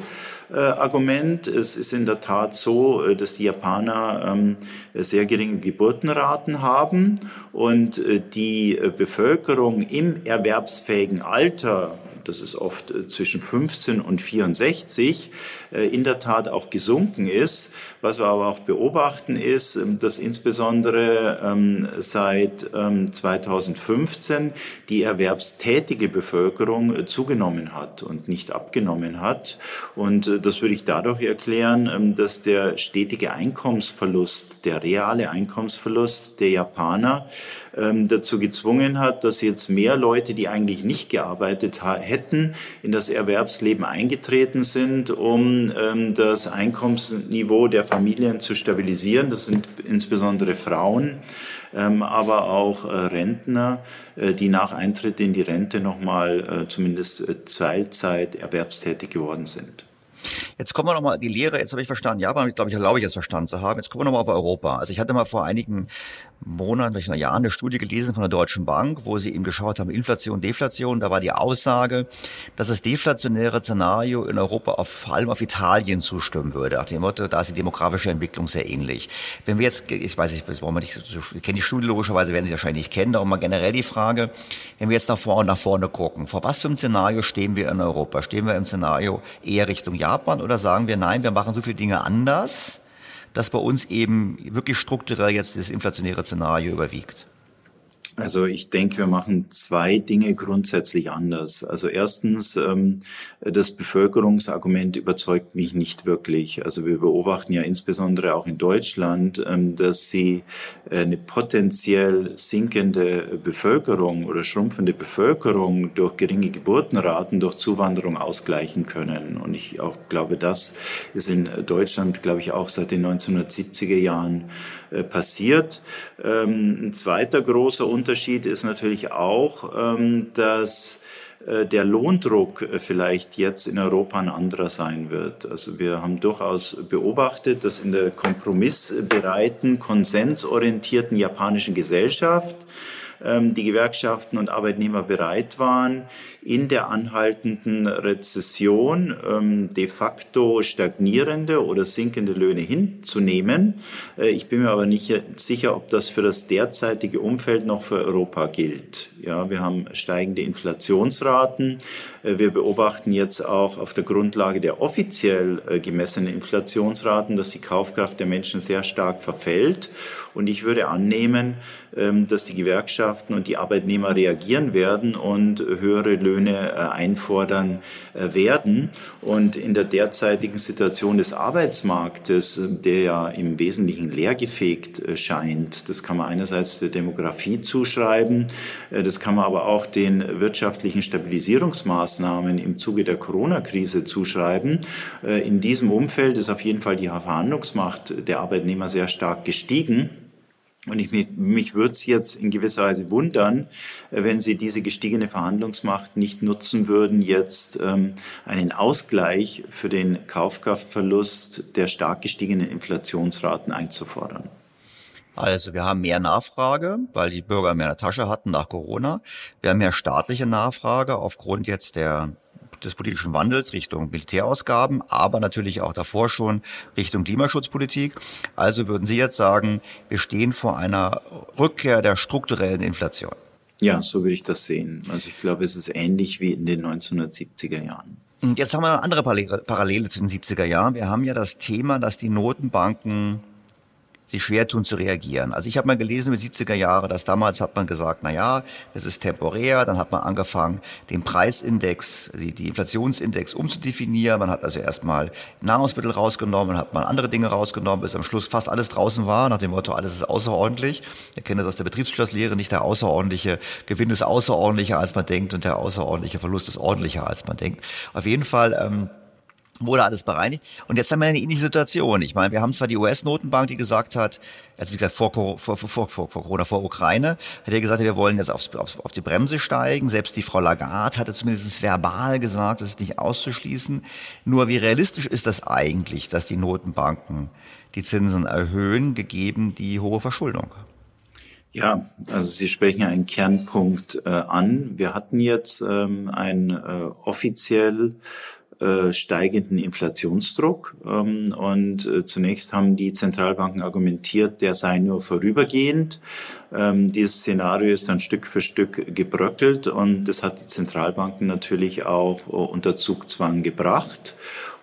Argument. Es ist in der Tat so, äh, dass die Japaner ähm, sehr geringe Geburtenraten haben und äh, die Bevölkerung im erwerbsfähigen Alter das ist oft äh, zwischen 15 und 64, äh, in der Tat auch gesunken ist. Was wir aber auch beobachten ist, ähm, dass insbesondere ähm, seit 2015 ähm, die erwerbstätige Bevölkerung äh, zugenommen hat und nicht abgenommen hat. Und das würde ich dadurch erklären, dass der stetige Einkommensverlust, der reale Einkommensverlust der Japaner dazu gezwungen hat, dass jetzt mehr Leute, die eigentlich nicht gearbeitet hätten, hätten, in das Erwerbsleben eingetreten sind, um ähm, das Einkommensniveau der Familien zu stabilisieren. Das sind insbesondere Frauen, ähm, aber auch äh, Rentner, äh, die nach Eintritt in die Rente nochmal äh, zumindest äh, Teilzeit erwerbstätig geworden sind. Jetzt kommen wir nochmal, die Lehre, jetzt habe ich verstanden, Japan, ich glaube, ich glaube ich jetzt verstanden zu haben. Jetzt kommen wir nochmal auf Europa. Also ich hatte mal vor einigen Monaten, durch ein Jahr eine Studie gelesen von der Deutschen Bank, wo sie eben geschaut haben, Inflation, Deflation. Da war die Aussage, dass das deflationäre Szenario in Europa auf, vor allem auf Italien zustimmen würde. Nach dem Motto, da ist die demografische Entwicklung sehr ähnlich. Wenn wir jetzt, ich weiß nicht, warum man nicht, ich kenne die Studie logischerweise, werden Sie wahrscheinlich nicht kennen, darum mal generell die Frage, wenn wir jetzt nach vorne, nach vorne gucken, vor was für einem Szenario stehen wir in Europa? Stehen wir im Szenario eher Richtung Japan oder sagen wir, nein, wir machen so viele Dinge anders? dass bei uns eben wirklich strukturell jetzt das inflationäre Szenario überwiegt? Also ich denke, wir machen zwei Dinge grundsätzlich anders. Also erstens, ähm, das Bevölkerungsargument überzeugt mich nicht wirklich. Also wir beobachten ja insbesondere auch in Deutschland, ähm, dass sie äh, eine potenziell sinkende Bevölkerung oder schrumpfende Bevölkerung durch geringe Geburtenraten, durch Zuwanderung ausgleichen können. Und ich auch glaube, das ist in Deutschland, glaube ich, auch seit den 1970er Jahren passiert. Ähm, ein zweiter großer Unterschied ist natürlich auch, ähm, dass äh, der Lohndruck äh, vielleicht jetzt in Europa ein anderer sein wird. Also wir haben durchaus beobachtet, dass in der kompromissbereiten, konsensorientierten japanischen Gesellschaft ähm, die Gewerkschaften und Arbeitnehmer bereit waren, in der anhaltenden Rezession ähm, de facto stagnierende oder sinkende Löhne hinzunehmen. Äh, ich bin mir aber nicht sicher, ob das für das derzeitige Umfeld noch für Europa gilt. Ja, wir haben steigende Inflationsraten. Äh, wir beobachten jetzt auch auf der Grundlage der offiziell äh, gemessenen Inflationsraten, dass die Kaufkraft der Menschen sehr stark verfällt. Und ich würde annehmen, ähm, dass die Gewerkschaften und die Arbeitnehmer reagieren werden und höhere Löhne äh, einfordern werden. Und in der derzeitigen Situation des Arbeitsmarktes, der ja im Wesentlichen leergefegt scheint, das kann man einerseits der Demografie zuschreiben, das kann man aber auch den wirtschaftlichen Stabilisierungsmaßnahmen im Zuge der Corona-Krise zuschreiben. Äh, in diesem Umfeld ist auf jeden Fall die Verhandlungsmacht der Arbeitnehmer sehr stark gestiegen. Und ich, mich, mich würde es jetzt in gewisser Weise wundern, äh, wenn Sie diese gestiegene Verhandlungsmacht nicht nutzen würden, jetzt ähm, einen Ausgleich für den Kaufkraftverlust der stark gestiegenen Inflationsraten einzufordern. Also wir haben mehr Nachfrage, weil die Bürger mehr in der Tasche hatten nach Corona. Wir haben mehr staatliche Nachfrage aufgrund jetzt der des politischen Wandels Richtung Militärausgaben, aber natürlich auch davor schon Richtung Klimaschutzpolitik. Also würden Sie jetzt sagen, wir stehen vor einer Rückkehr der strukturellen Inflation. Ja, so würde ich das sehen. Also ich glaube, es ist ähnlich wie in den 1970er Jahren. Und jetzt haben wir eine andere Parallele zu den 70er Jahren. Wir haben ja das Thema, dass die Notenbanken sich schwer tun zu reagieren. Also ich habe mal gelesen mit 70er Jahre, dass damals hat man gesagt, na ja, das ist temporär, dann hat man angefangen, den Preisindex, die, die Inflationsindex umzudefinieren. Man hat also erstmal Nahrungsmittel rausgenommen, hat mal andere Dinge rausgenommen, bis am Schluss fast alles draußen war, nach dem Motto, alles ist außerordentlich. Ich kenne das aus der Betriebsschlusslehre, nicht der außerordentliche Gewinn ist außerordentlicher, als man denkt und der außerordentliche Verlust ist ordentlicher, als man denkt. Auf jeden Fall ähm, wurde alles bereinigt. Und jetzt haben wir eine ähnliche Situation. Ich meine, wir haben zwar die US-Notenbank, die gesagt hat, also wie gesagt, vor, vor, vor, vor, Corona, vor Ukraine, hat er gesagt, wir wollen jetzt auf, auf, auf die Bremse steigen. Selbst die Frau Lagarde hatte zumindest verbal gesagt, das ist nicht auszuschließen. Nur wie realistisch ist das eigentlich, dass die Notenbanken die Zinsen erhöhen, gegeben die hohe Verschuldung? Ja, also Sie sprechen einen Kernpunkt äh, an. Wir hatten jetzt ähm, ein äh, offiziell äh, steigenden Inflationsdruck. Ähm, und äh, zunächst haben die Zentralbanken argumentiert, der sei nur vorübergehend. Ähm, dieses Szenario ist dann Stück für Stück gebröckelt und das hat die Zentralbanken natürlich auch äh, unter Zugzwang gebracht.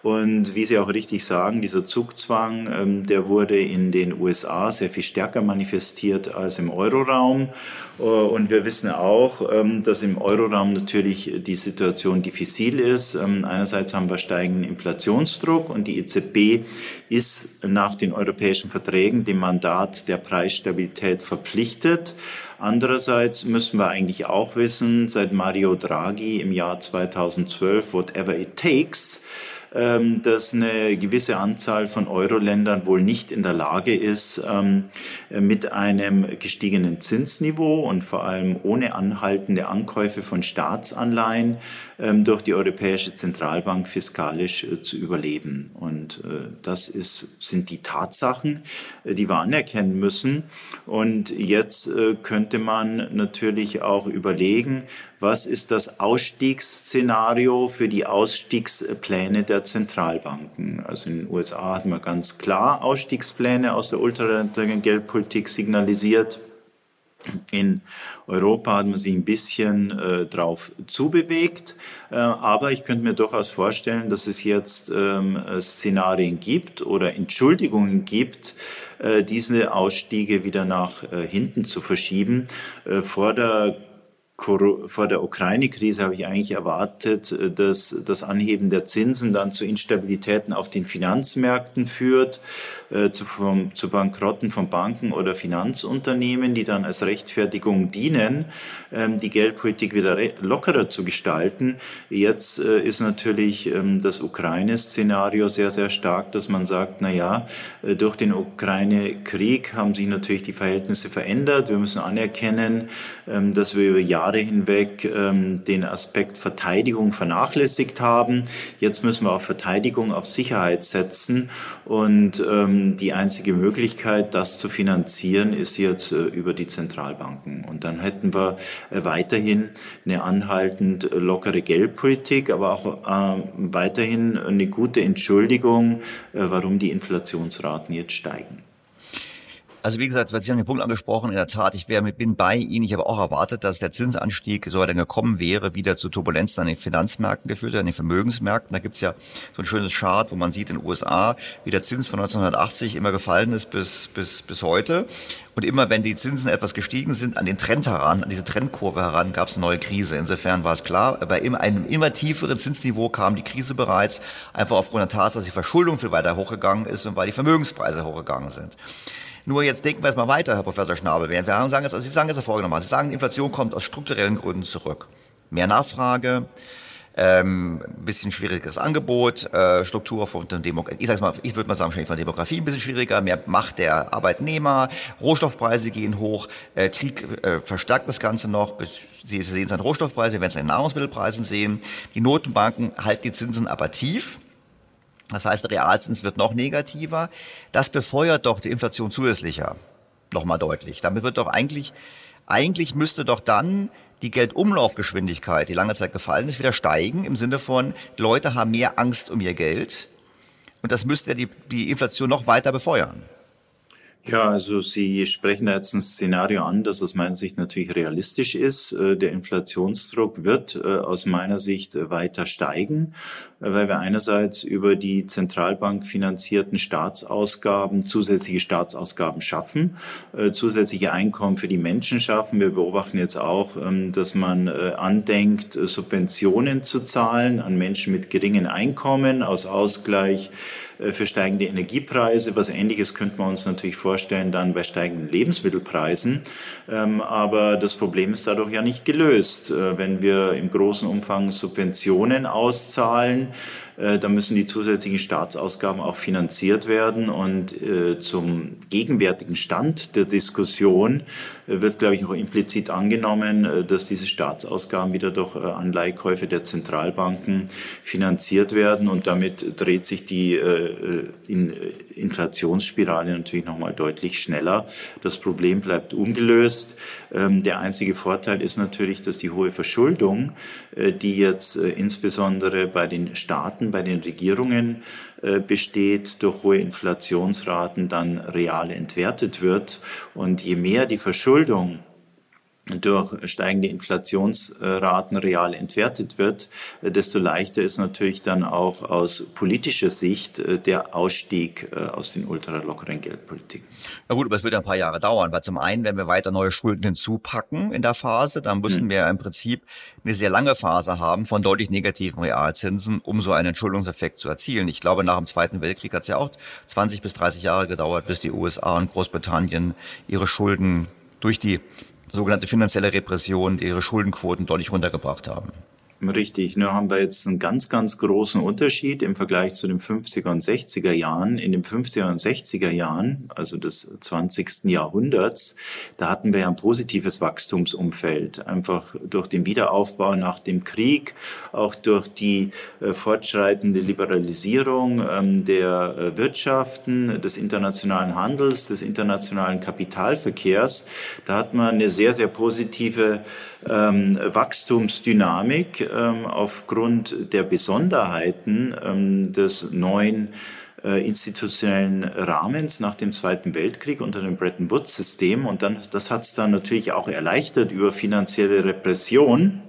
Und wie Sie auch richtig sagen, dieser Zugzwang, ähm, der wurde in den USA sehr viel stärker manifestiert als im Euroraum. Äh, und wir wissen auch, ähm, dass im Euroraum natürlich die Situation diffizil ist. Ähm, einerseits haben wir steigenden Inflationsdruck und die EZB ist nach den europäischen Verträgen dem Mandat der Preisstabilität verpflichtet. Andererseits müssen wir eigentlich auch wissen, seit Mario Draghi im Jahr 2012, whatever it takes, dass eine gewisse Anzahl von Euro-Ländern wohl nicht in der Lage ist, ähm, mit einem gestiegenen Zinsniveau und vor allem ohne anhaltende Ankäufe von Staatsanleihen ähm, durch die Europäische Zentralbank fiskalisch äh, zu überleben. Und äh, das ist, sind die Tatsachen, äh, die wir anerkennen müssen. Und jetzt könnte man natürlich auch überlegen, was ist das Ausstiegsszenario für die Ausstiegspläne der Zentralbanken? Also in den USA hat man ganz klar Ausstiegspläne aus der ultraliberalen Geldpolitik signalisiert. In Europa hat man sich ein bisschen äh, drauf zubewegt, äh, aber ich könnte mir durchaus vorstellen, dass es jetzt ähm, Szenarien gibt oder Entschuldigungen gibt, äh, diese Ausstiege wieder nach äh, hinten zu verschieben. Äh, vor der vor der Ukraine-Krise habe ich eigentlich erwartet, äh, dass das Anheben der Zinsen dann zu Instabilitäten auf den Finanzmärkten führt, äh, zu, zu Bankrotten von Banken oder Finanzunternehmen, die dann als Rechtfertigung dienen, ähm, die Geldpolitik wieder lockerer zu gestalten. Jetzt äh, ist natürlich ähm, das Ukraine-Szenario sehr, sehr stark, dass man sagt, na ja, durch den Ukraine-Krieg haben sich natürlich die Verhältnisse verändert. Wir müssen anerkennen, ähm, dass wir über Jahre Jahre hinweg ähm, den Aspekt Verteidigung vernachlässigt haben. Jetzt müssen wir auf Verteidigung, auf Sicherheit setzen. Und ähm, die einzige Möglichkeit, das zu finanzieren, ist jetzt äh, über die Zentralbanken. Und dann hätten wir äh, weiterhin eine anhaltend lockere Geldpolitik, aber auch äh, weiterhin eine gute Entschuldigung, äh, warum die Inflationsraten jetzt steigen. Also wie gesagt, Sie haben den Punkt angesprochen, in der Tat, ich wäre, bin bei Ihnen, ich habe auch erwartet, dass der Zinsanstieg, so er denn gekommen wäre, wieder zu Turbulenzen an den Finanzmärkten geführt hat, an den Vermögensmärkten. Da gibt's ja so ein schönes Chart, wo man sieht in den USA, wie der Zins von 1980 immer gefallen ist bis, bis, bis heute. Und immer wenn die Zinsen etwas gestiegen sind, an den Trend heran, an diese Trendkurve heran, gab es eine neue Krise. Insofern war es klar, bei einem immer tieferen Zinsniveau kam die Krise bereits, einfach aufgrund der Tatsache, dass die Verschuldung viel weiter hochgegangen ist und weil die Vermögenspreise hochgegangen sind. Nur jetzt denken wir es mal weiter, Herr Professor Schnabel. Wir sagen jetzt, also Sie sagen jetzt folgendermaßen. Sie sagen, Inflation kommt aus strukturellen Gründen zurück. Mehr Nachfrage, ähm, bisschen schwierigeres Angebot, äh, Struktur von Demografie, ich sag's mal, ich würde mal sagen, von Demografie ein bisschen schwieriger, mehr Macht der Arbeitnehmer, Rohstoffpreise gehen hoch, äh, Krieg äh, verstärkt das Ganze noch, Sie sehen es an Rohstoffpreisen, wir werden es an den Nahrungsmittelpreisen sehen. Die Notenbanken halten die Zinsen aber tief. Das heißt, der Realzins wird noch negativer. Das befeuert doch die Inflation zusätzlicher. Nochmal deutlich. Damit wird doch eigentlich, eigentlich müsste doch dann die Geldumlaufgeschwindigkeit, die lange Zeit gefallen ist, wieder steigen im Sinne von, Leute haben mehr Angst um ihr Geld. Und das müsste ja die, die Inflation noch weiter befeuern. Ja, also Sie sprechen da jetzt ein Szenario an, das aus meiner Sicht natürlich realistisch ist. Äh, der Inflationsdruck wird äh, aus meiner Sicht weiter steigen, äh, weil wir einerseits über die Zentralbank finanzierten Staatsausgaben zusätzliche Staatsausgaben schaffen, zusätzliche Einkommen für die Menschen schaffen. Wir beobachten jetzt auch, ähm, dass man andenkt, Subventionen zu zahlen an Menschen mit geringen Einkommen aus Ausgleich äh, für steigende Energiepreise. Was Ähnliches könnte man uns natürlich vorstellen dann bei steigenden Lebensmittelpreisen. Ähm, aber das Problem ist dadurch ja nicht gelöst. Äh, wenn wir im großen Umfang Subventionen auszahlen, äh, da müssen die zusätzlichen Staatsausgaben auch finanziert werden. Und äh, zum gegenwärtigen Stand der Diskussion äh, wird, glaube ich, auch implizit angenommen, äh, dass diese Staatsausgaben wieder durch äh, Anleihkäufe der Zentralbanken finanziert werden. Und damit dreht sich die äh, in, Inflationsspirale natürlich nochmal deutlich schneller. Das Problem bleibt ungelöst. Ähm, der einzige Vorteil ist natürlich, dass die hohe Verschuldung, äh, die jetzt äh, insbesondere bei den Staaten, bei den Regierungen äh, besteht, durch hohe Inflationsraten dann real entwertet wird. Und je mehr die Verschuldung durch steigende Inflationsraten real entwertet wird, desto leichter ist natürlich dann auch aus politischer Sicht äh, der Ausstieg äh, aus den ultralockeren Geldpolitiken. Na gut, aber es wird ein paar Jahre dauern, weil zum einen, wenn wir weiter neue Schulden hinzupacken in der Phase, dann müssen hm. wir im Prinzip eine sehr lange Phase haben von deutlich negativen Realzinsen, um so einen Entschuldungseffekt zu erzielen. Ich glaube, nach dem Zweiten Weltkrieg hat es ja auch 20 bis 30 Jahre gedauert, bis die USA und Großbritannien ihre Schulden durch die sogenannte finanzielle Repression, die ihre Schuldenquoten deutlich runtergebracht haben. Richtig, nur haben wir jetzt einen ganz, ganz großen Unterschied im Vergleich zu den 50er und 60er Jahren. In den 50er und 60er Jahren, also des 20. Jahrhunderts, da hatten wir ja ein positives Wachstumsumfeld. Einfach durch den Wiederaufbau nach dem Krieg, auch durch die äh, fortschreitende Liberalisierung ähm, der äh, Wirtschaften, des internationalen Handels, des internationalen Kapitalverkehrs. Da hat man eine sehr, sehr positive ähm, Wachstumsdynamik ähm, aufgrund der Besonderheiten ähm, des neuen äh, institutionellen Rahmens nach dem Zweiten Weltkrieg unter dem Bretton Woods-System. Und dann, das hat es dann natürlich auch erleichtert über finanzielle Repression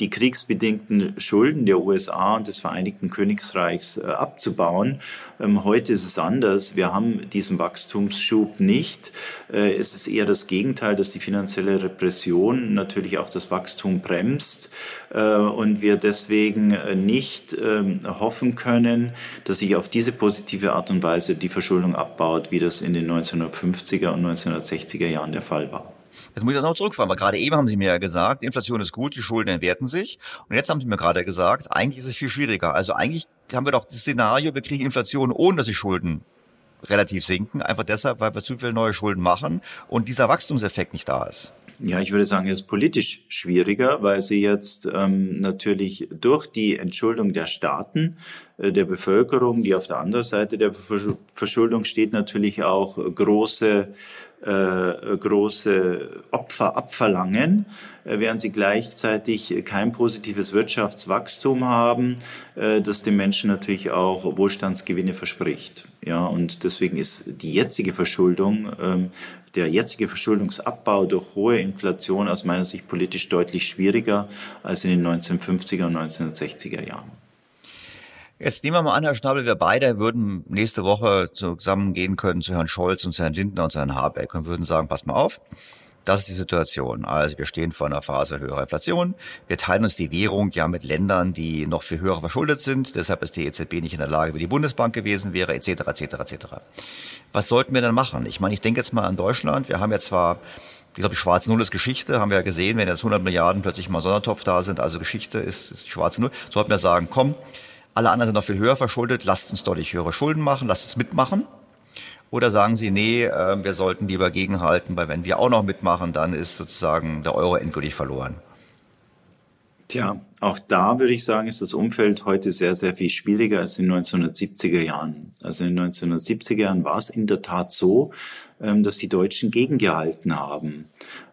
die kriegsbedingten Schulden der USA und des Vereinigten Königreichs äh, abzubauen. Ähm, heute ist es anders. Wir haben diesen Wachstumsschub nicht. Äh, es ist eher das Gegenteil, dass die finanzielle Repression natürlich auch das Wachstum bremst äh, und wir deswegen nicht ähm, hoffen können, dass sich auf diese positive Art und Weise die Verschuldung abbaut, wie das in den 1950er und 1960er Jahren der Fall war. Jetzt muss ich das noch zurückfahren, weil gerade eben haben Sie mir ja gesagt, Inflation ist gut, die Schulden entwerten sich. Und jetzt haben Sie mir gerade gesagt, eigentlich ist es viel schwieriger. Also eigentlich haben wir doch das Szenario, wir kriegen Inflation, ohne dass die Schulden relativ sinken. Einfach deshalb, weil wir zu viele neue Schulden machen und dieser Wachstumseffekt nicht da ist. Ja, ich würde sagen, es ist politisch schwieriger, weil sie jetzt ähm, natürlich durch die Entschuldung der Staaten, äh, der Bevölkerung, die auf der anderen Seite der Verschuldung steht, natürlich auch große äh, große Opfer abverlangen, äh, während sie gleichzeitig kein positives Wirtschaftswachstum haben, äh, das den Menschen natürlich auch Wohlstandsgewinne verspricht. Ja, und deswegen ist die jetzige Verschuldung, ähm, der jetzige Verschuldungsabbau durch hohe Inflation aus meiner Sicht politisch deutlich schwieriger als in den 1950er und 1960er Jahren. Jetzt nehmen wir mal an, Herr Schnabel, wir beide würden nächste Woche zusammengehen können zu Herrn Scholz und zu Herrn Lindner und zu Herrn Habeck und würden sagen, pass mal auf, das ist die Situation. Also wir stehen vor einer Phase höherer Inflation. Wir teilen uns die Währung ja mit Ländern, die noch viel höher verschuldet sind. Deshalb ist die EZB nicht in der Lage, wie die Bundesbank gewesen wäre, etc., etc., etc. Was sollten wir dann machen? Ich meine, ich denke jetzt mal an Deutschland. Wir haben ja zwar ich glaube, die schwarze Null ist Geschichte, haben wir ja gesehen, wenn jetzt 100 Milliarden plötzlich mal Sondertopf da sind, also Geschichte ist, ist die schwarze Null. Sollten wir sagen, komm, alle anderen sind noch viel höher verschuldet, lasst uns deutlich höhere Schulden machen, lasst uns mitmachen. Oder sagen Sie, nee, äh, wir sollten lieber gegenhalten, weil wenn wir auch noch mitmachen, dann ist sozusagen der Euro endgültig verloren. Tja, auch da würde ich sagen, ist das Umfeld heute sehr, sehr viel schwieriger als in den 1970er Jahren. Also in den 1970er Jahren war es in der Tat so, ähm, dass die Deutschen gegengehalten haben.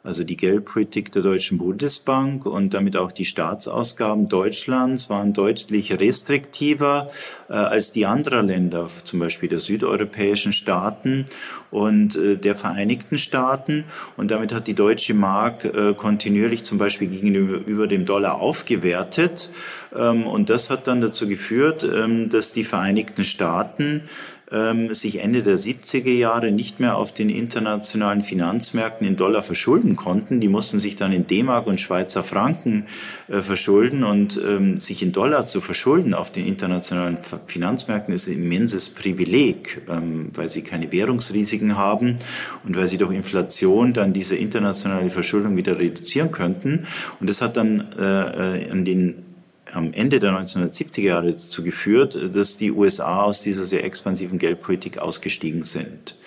Also die Geldpolitik der Deutschen Bundesbank und damit auch die Staatsausgaben Deutschlands waren deutlich restriktiver äh, als die anderer Länder, zum Beispiel der südeuropäischen Staaten und äh, der Vereinigten Staaten. Und damit hat die deutsche Mark äh, kontinuierlich zum Beispiel gegenüber dem Dollar aufgewertet. Ähm, und das hat dann dazu geführt, ähm, dass die Vereinigten Staaten ähm, sich Ende der 70er Jahre nicht mehr auf den internationalen Finanzmärkten in Dollar verschulden konnten. Die mussten sich dann in D-Mark und Schweizer Franken äh, verschulden und ähm, sich in Dollar zu verschulden auf den internationalen Finanzmärkten ist ein immenses Privileg, ähm, weil sie keine Währungsrisiken haben und weil sie durch Inflation dann diese internationale Verschuldung wieder reduzieren könnten. Und das hat dann äh, äh an den am Ende der 1970er Jahre dazu geführt, dass die USA aus dieser sehr expansiven Geldpolitik ausgestiegen sind.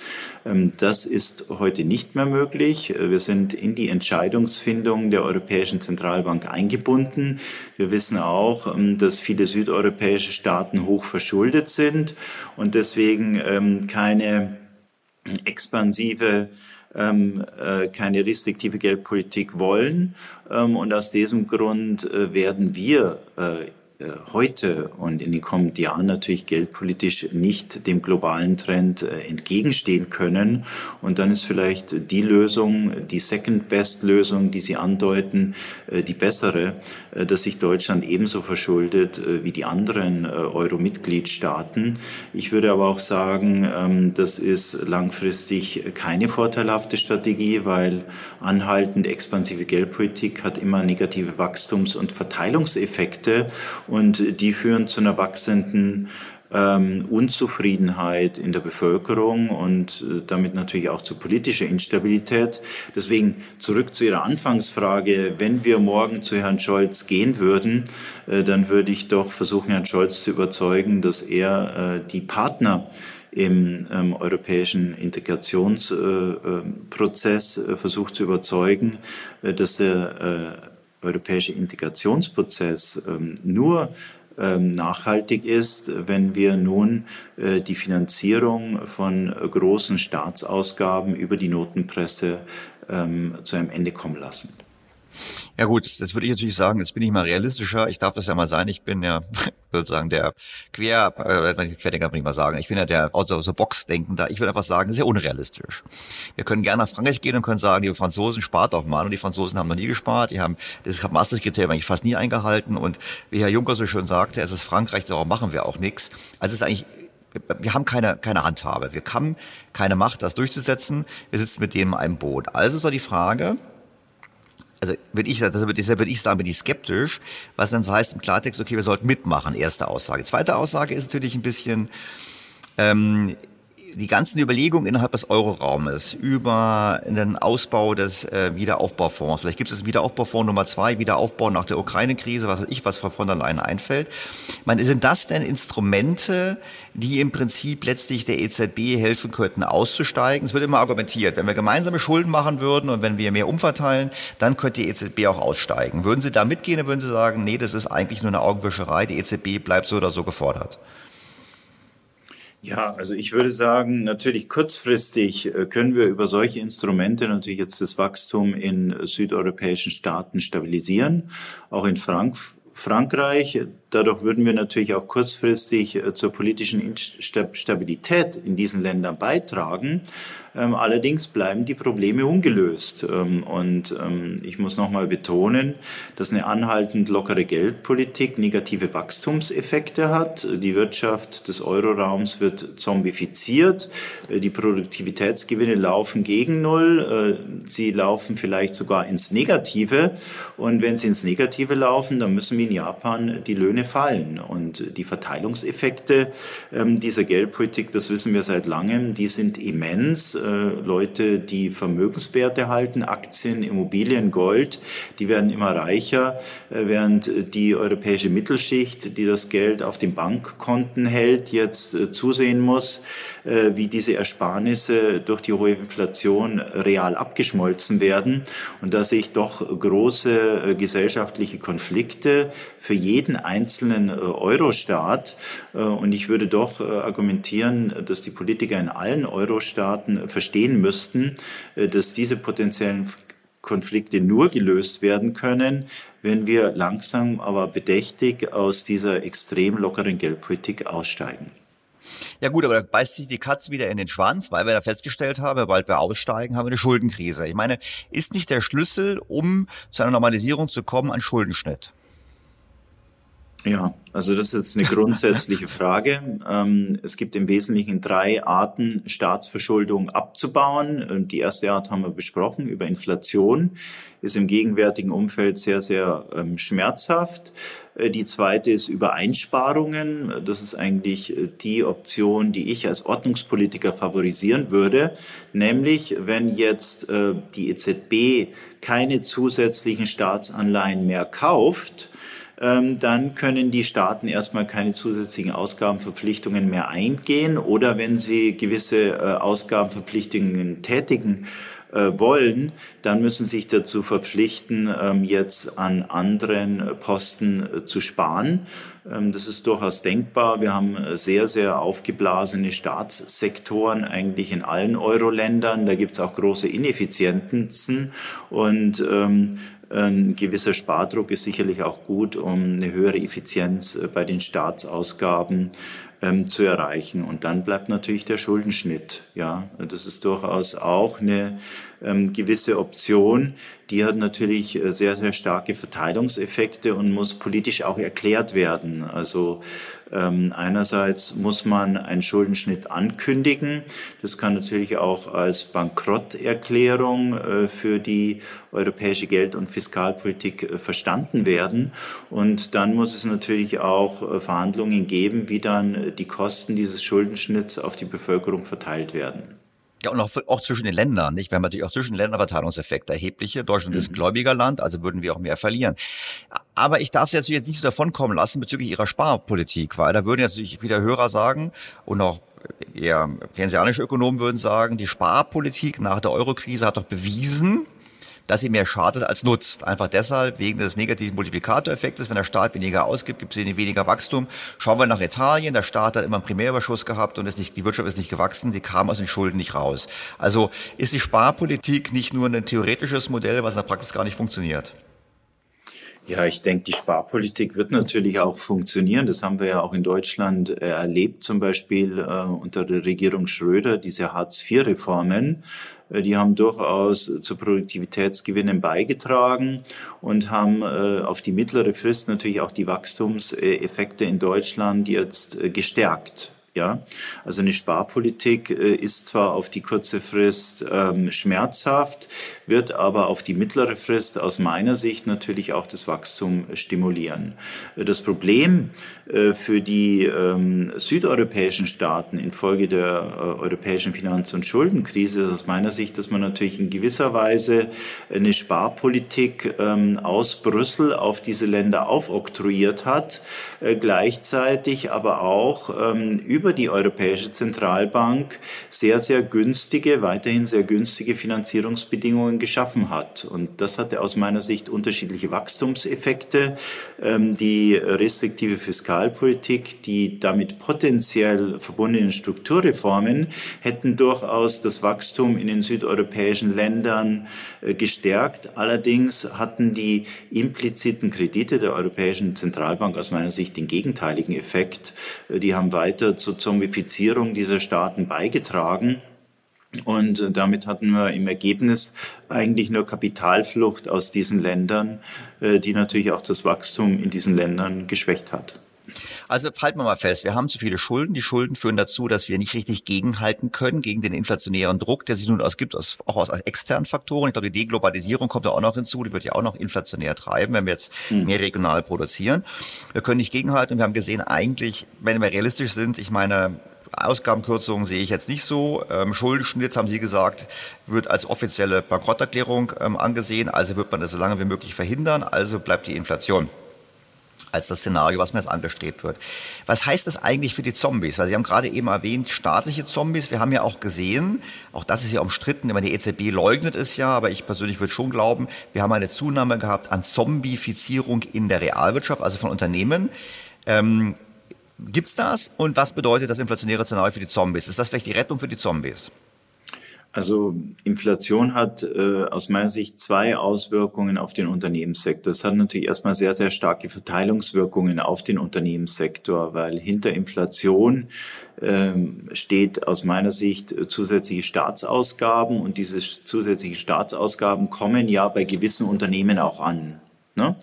Ähm, das ist heute nicht mehr möglich. Wir sind in die Entscheidungsfindung der Europäischen Zentralbank eingebunden. Wir wissen auch, ähm, dass viele südeuropäische Staaten hoch verschuldet sind und deswegen ähm, keine expansive ähm, äh, keine restriktive Geldpolitik wollen. Ähm, und aus diesem Grund äh, werden wir äh, äh, heute und in den kommenden Jahren natürlich geldpolitisch nicht dem globalen Trend äh, entgegenstehen können. Und dann ist vielleicht die Lösung, die Second-Best-Lösung, die Sie andeuten, äh, die bessere, dass sich Deutschland ebenso verschuldet wie die anderen Euro-Mitgliedstaaten. Ich würde aber auch sagen, ähm, das ist langfristig keine vorteilhafte Strategie, weil anhaltend expansive Geldpolitik hat immer negative Wachstums- und Verteilungseffekte und die führen zu einer wachsenden ähm, Unzufriedenheit in der Bevölkerung und äh, damit natürlich auch zu politischer Instabilität. Deswegen zurück zu Ihrer Anfangsfrage. Wenn wir morgen zu Herrn Scholz gehen würden, äh, dann würde ich doch versuchen, Herrn Scholz zu überzeugen, dass er äh, die Partner im ähm, europäischen Integrationsprozess äh, äh, versucht zu überzeugen, äh, dass der europäische Integrationsprozess ähm, nur nachhaltig ist, wenn wir nun äh, die Finanzierung von großen Staatsausgaben über die Notenpresse ähm, zu einem Ende kommen lassen. Ja gut, jetzt würde ich natürlich sagen, jetzt bin ich mal realistischer. Ich darf das ja mal sein. Ich bin ja sozusagen der Quer, äh, Querdenker würde ich mal sagen. Ich bin ja der out of the box denkender. Ich würde einfach sagen, das ist ja unrealistisch. Wir können gerne nach Frankreich gehen und können sagen, die Franzosen spart doch mal. Und die Franzosen haben noch nie gespart. Die haben das Maastricht-Kriterium eigentlich fast nie eingehalten. Und wie Herr Juncker so schön sagte, es ist Frankreich, darauf machen wir auch nichts. Also es ist eigentlich wir haben keine, keine Handhabe. Wir haben keine Macht, das durchzusetzen. Wir sitzen mit denen in einem Boot. Also ist doch die Frage, also würde ich, deshalb würde ich sagen, bin ich skeptisch, was dann heißt im Klartext, okay, wir sollten mitmachen, erste Aussage. Zweite Aussage ist natürlich ein bisschen, ähm, die ganzen Überlegungen innerhalb des Euroraumes über den Ausbau des äh, Wiederaufbaufonds, vielleicht gibt es das Wiederaufbaufonds Nummer zwei, Wiederaufbau nach der Ukraine-Krise, was weiß ich, was von der Leyen einfällt. Ich meine, sind das denn Instrumente, die im Prinzip letztlich der EZB helfen könnten, auszusteigen? Es wird immer argumentiert, wenn wir gemeinsame Schulden machen würden und wenn wir mehr umverteilen, dann könnte die EZB auch aussteigen. Würden Sie da mitgehen oder würden Sie sagen, nee, das ist eigentlich nur eine Augenwischerei, die EZB bleibt so oder so gefordert? Ja, also ich würde sagen, natürlich kurzfristig äh, können wir über solche Instrumente natürlich jetzt das Wachstum in südeuropäischen Staaten stabilisieren. Auch in Frank Frankreich. Dadurch würden wir natürlich auch kurzfristig äh, zur politischen Stabilität in diesen Ländern beitragen. Ähm, allerdings bleiben die Probleme ungelöst. Ähm, und ähm, ich muss nochmal betonen, dass eine anhaltend lockere Geldpolitik negative Wachstumseffekte hat. Die Wirtschaft des Euroraums wird zombifiziert. Äh, die Produktivitätsgewinne laufen gegen Null. Äh, sie laufen vielleicht sogar ins Negative. Und wenn sie ins Negative laufen, dann müssen wir in Japan die Löhne fallen. Und die Verteilungseffekte dieser Geldpolitik, das wissen wir seit langem, die sind immens. Äh, Leute, die Vermögenswerte halten, Aktien, Immobilien, Gold, die werden immer reicher, äh, während die europäische Mittelschicht, die das Geld auf den Bankkonten hält, jetzt äh, zusehen muss, wie diese Ersparnisse durch die hohe Inflation real abgeschmolzen werden. Und da sehe ich doch große gesellschaftliche Konflikte für jeden einzelnen Euro-Staat. Und ich würde doch argumentieren, dass die Politiker in allen Euro-Staaten verstehen müssten, äh, dass diese potenziellen Konflikte nur gelöst werden können, wenn wir langsam, aber bedächtig aus dieser extrem lockeren Geldpolitik aussteigen. Ja gut, aber da beißt sich die Katze wieder in den Schwanz, weil wir da festgestellt haben, sobald wir aussteigen, haben wir eine Schuldenkrise. Ich meine, ist nicht der Schlüssel, um zu einer Normalisierung zu kommen, ein Schuldenschnitt? Ja, also das ist jetzt eine grundsätzliche Frage. Ähm, es gibt im Wesentlichen drei Arten, Staatsverschuldung abzubauen. Die erste Art haben wir besprochen, über Inflation, ist im gegenwärtigen Umfeld sehr, sehr ähm, schmerzhaft. Äh, die zweite ist über Einsparungen. Das ist eigentlich äh, die Option, die ich als Ordnungspolitiker favorisieren würde. Nämlich, wenn jetzt äh, die EZB keine zusätzlichen Staatsanleihen mehr kauft, dann können die Staaten erstmal keine zusätzlichen Ausgabenverpflichtungen mehr eingehen oder wenn sie gewisse äh, Ausgabenverpflichtungen tätigen, äh, wollen, dann müssen sie sich dazu verpflichten, ähm, jetzt an anderen Posten äh, zu sparen. Ähm, das ist durchaus denkbar. Wir haben sehr, sehr aufgeblasene Staatssektoren eigentlich in allen Euro-Ländern. Da gibt es auch große Ineffizienzen und ähm, ein gewisser Spardruck ist sicherlich auch gut, um eine höhere Effizienz äh, bei den Staatsausgaben ähm, zu erreichen. Und dann bleibt natürlich der Schuldenschnitt. Ja, das ist durchaus auch eine ähm, gewisse Option. Die hat natürlich äh, sehr, sehr starke Verteilungseffekte und muss politisch auch erklärt werden. Also ähm, einerseits muss man einen Schuldenschnitt ankündigen. Das kann natürlich auch als Bankrotterklärung äh, für die europäische Geld- und Fiskalpolitik äh, verstanden werden. Und dann muss es natürlich auch äh, Verhandlungen geben, wie dann die Kosten dieses Schuldenschnitts auf die Bevölkerung verteilt werden. Ja, und auch, auch zwischen den Ländern, nicht? Wir haben natürlich auch zwischen den Ländern Verteilungseffekte erhebliche. Deutschland mhm. ist ein Gläubigerland, also würden wir auch mehr verlieren. Aber ich darf Sie jetzt nicht so davonkommen lassen bezüglich Ihrer Sparpolitik, weil da würden jetzt wieder Hörer sagen und auch eher keynesianische Ökonomen würden sagen, die Sparpolitik nach der Eurokrise hat doch bewiesen, dass sie mehr schadet als nutzt. Einfach deshalb, wegen des negativen Multiplikatoreffektes, wenn der Staat weniger ausgibt, gibt es weniger Wachstum. Schauen wir nach Italien, der Staat hat immer einen Primärüberschuss gehabt und ist nicht, die Wirtschaft ist nicht gewachsen, die kam aus den Schulden nicht raus. Also ist die Sparpolitik nicht nur ein theoretisches Modell, was in der Praxis gar nicht funktioniert? Ja, ich denke, die Sparpolitik wird natürlich auch funktionieren. Das haben wir ja auch in Deutschland äh, erlebt, zum Beispiel äh, unter der Regierung Schröder, diese Hartz-IV-Reformen. Äh, die haben durchaus zu Produktivitätsgewinnen beigetragen und haben äh, auf die mittlere Frist natürlich auch die Wachstumseffekte in Deutschland jetzt äh, gestärkt. Ja, also eine Sparpolitik äh, ist zwar auf die kurze Frist ähm, schmerzhaft, wird aber auf die mittlere Frist aus meiner Sicht natürlich auch das Wachstum stimulieren. Das Problem äh, für die ähm, südeuropäischen Staaten infolge der äh, europäischen Finanz- und Schuldenkrise ist aus meiner Sicht, dass man natürlich in gewisser Weise eine Sparpolitik ähm, aus Brüssel auf diese Länder aufoktroyiert hat, äh, gleichzeitig aber auch ähm, über die Europäische Zentralbank sehr, sehr günstige, weiterhin sehr günstige Finanzierungsbedingungen geschaffen hat. Und das hatte aus meiner Sicht unterschiedliche Wachstumseffekte. Ähm, die restriktive Fiskalpolitik, die damit potenziell verbundenen Strukturreformen hätten durchaus das Wachstum in den südeuropäischen Ländern äh, gestärkt. Allerdings hatten die impliziten Kredite der Europäischen Zentralbank aus meiner Sicht den gegenteiligen Effekt. Äh, die haben weiter zu Zombifizierung dieser Staaten beigetragen. Und damit hatten wir im Ergebnis eigentlich nur Kapitalflucht aus diesen Ländern, äh, die natürlich auch das Wachstum in diesen Ländern geschwächt hat. Also halten wir mal fest, wir haben zu viele Schulden. Die Schulden führen dazu, dass wir nicht richtig gegenhalten können gegen den inflationären Druck, der sich nun ausgibt, aus, auch aus externen Faktoren. Ich glaube, die Deglobalisierung kommt da auch noch hinzu, die wird ja auch noch inflationär treiben, wenn wir jetzt hm. mehr regional produzieren. Wir können nicht gegenhalten und wir haben gesehen, eigentlich, wenn wir realistisch sind, ich meine, Ausgabenkürzungen sehe ich jetzt nicht so. Ähm, Schuldenschnitt, haben Sie gesagt, wird als offizielle Bankrotterklärung ähm, angesehen. Also wird man das so lange wie möglich verhindern. Also bleibt die Inflation als das Szenario, was mir jetzt angestrebt wird. Was heißt das eigentlich für die Zombies? Weil Sie haben gerade eben erwähnt, staatliche Zombies. Wir haben ja auch gesehen, auch das ist ja umstritten, immer die EZB leugnet es ja, aber ich persönlich würde schon glauben, wir haben eine Zunahme gehabt an Zombifizierung in der Realwirtschaft, also von Unternehmen. Ähm, Gibt's das? Und was bedeutet das inflationäre Szenario für die Zombies? Ist das vielleicht die Rettung für die Zombies? Also Inflation hat äh, aus meiner Sicht zwei Auswirkungen auf den Unternehmenssektor. Es hat natürlich erstmal sehr, sehr starke Verteilungswirkungen auf den Unternehmenssektor, weil hinter Inflation ähm, steht aus meiner Sicht zusätzliche Staatsausgaben und diese zusätzlichen Staatsausgaben kommen ja bei gewissen Unternehmen auch an. Ne?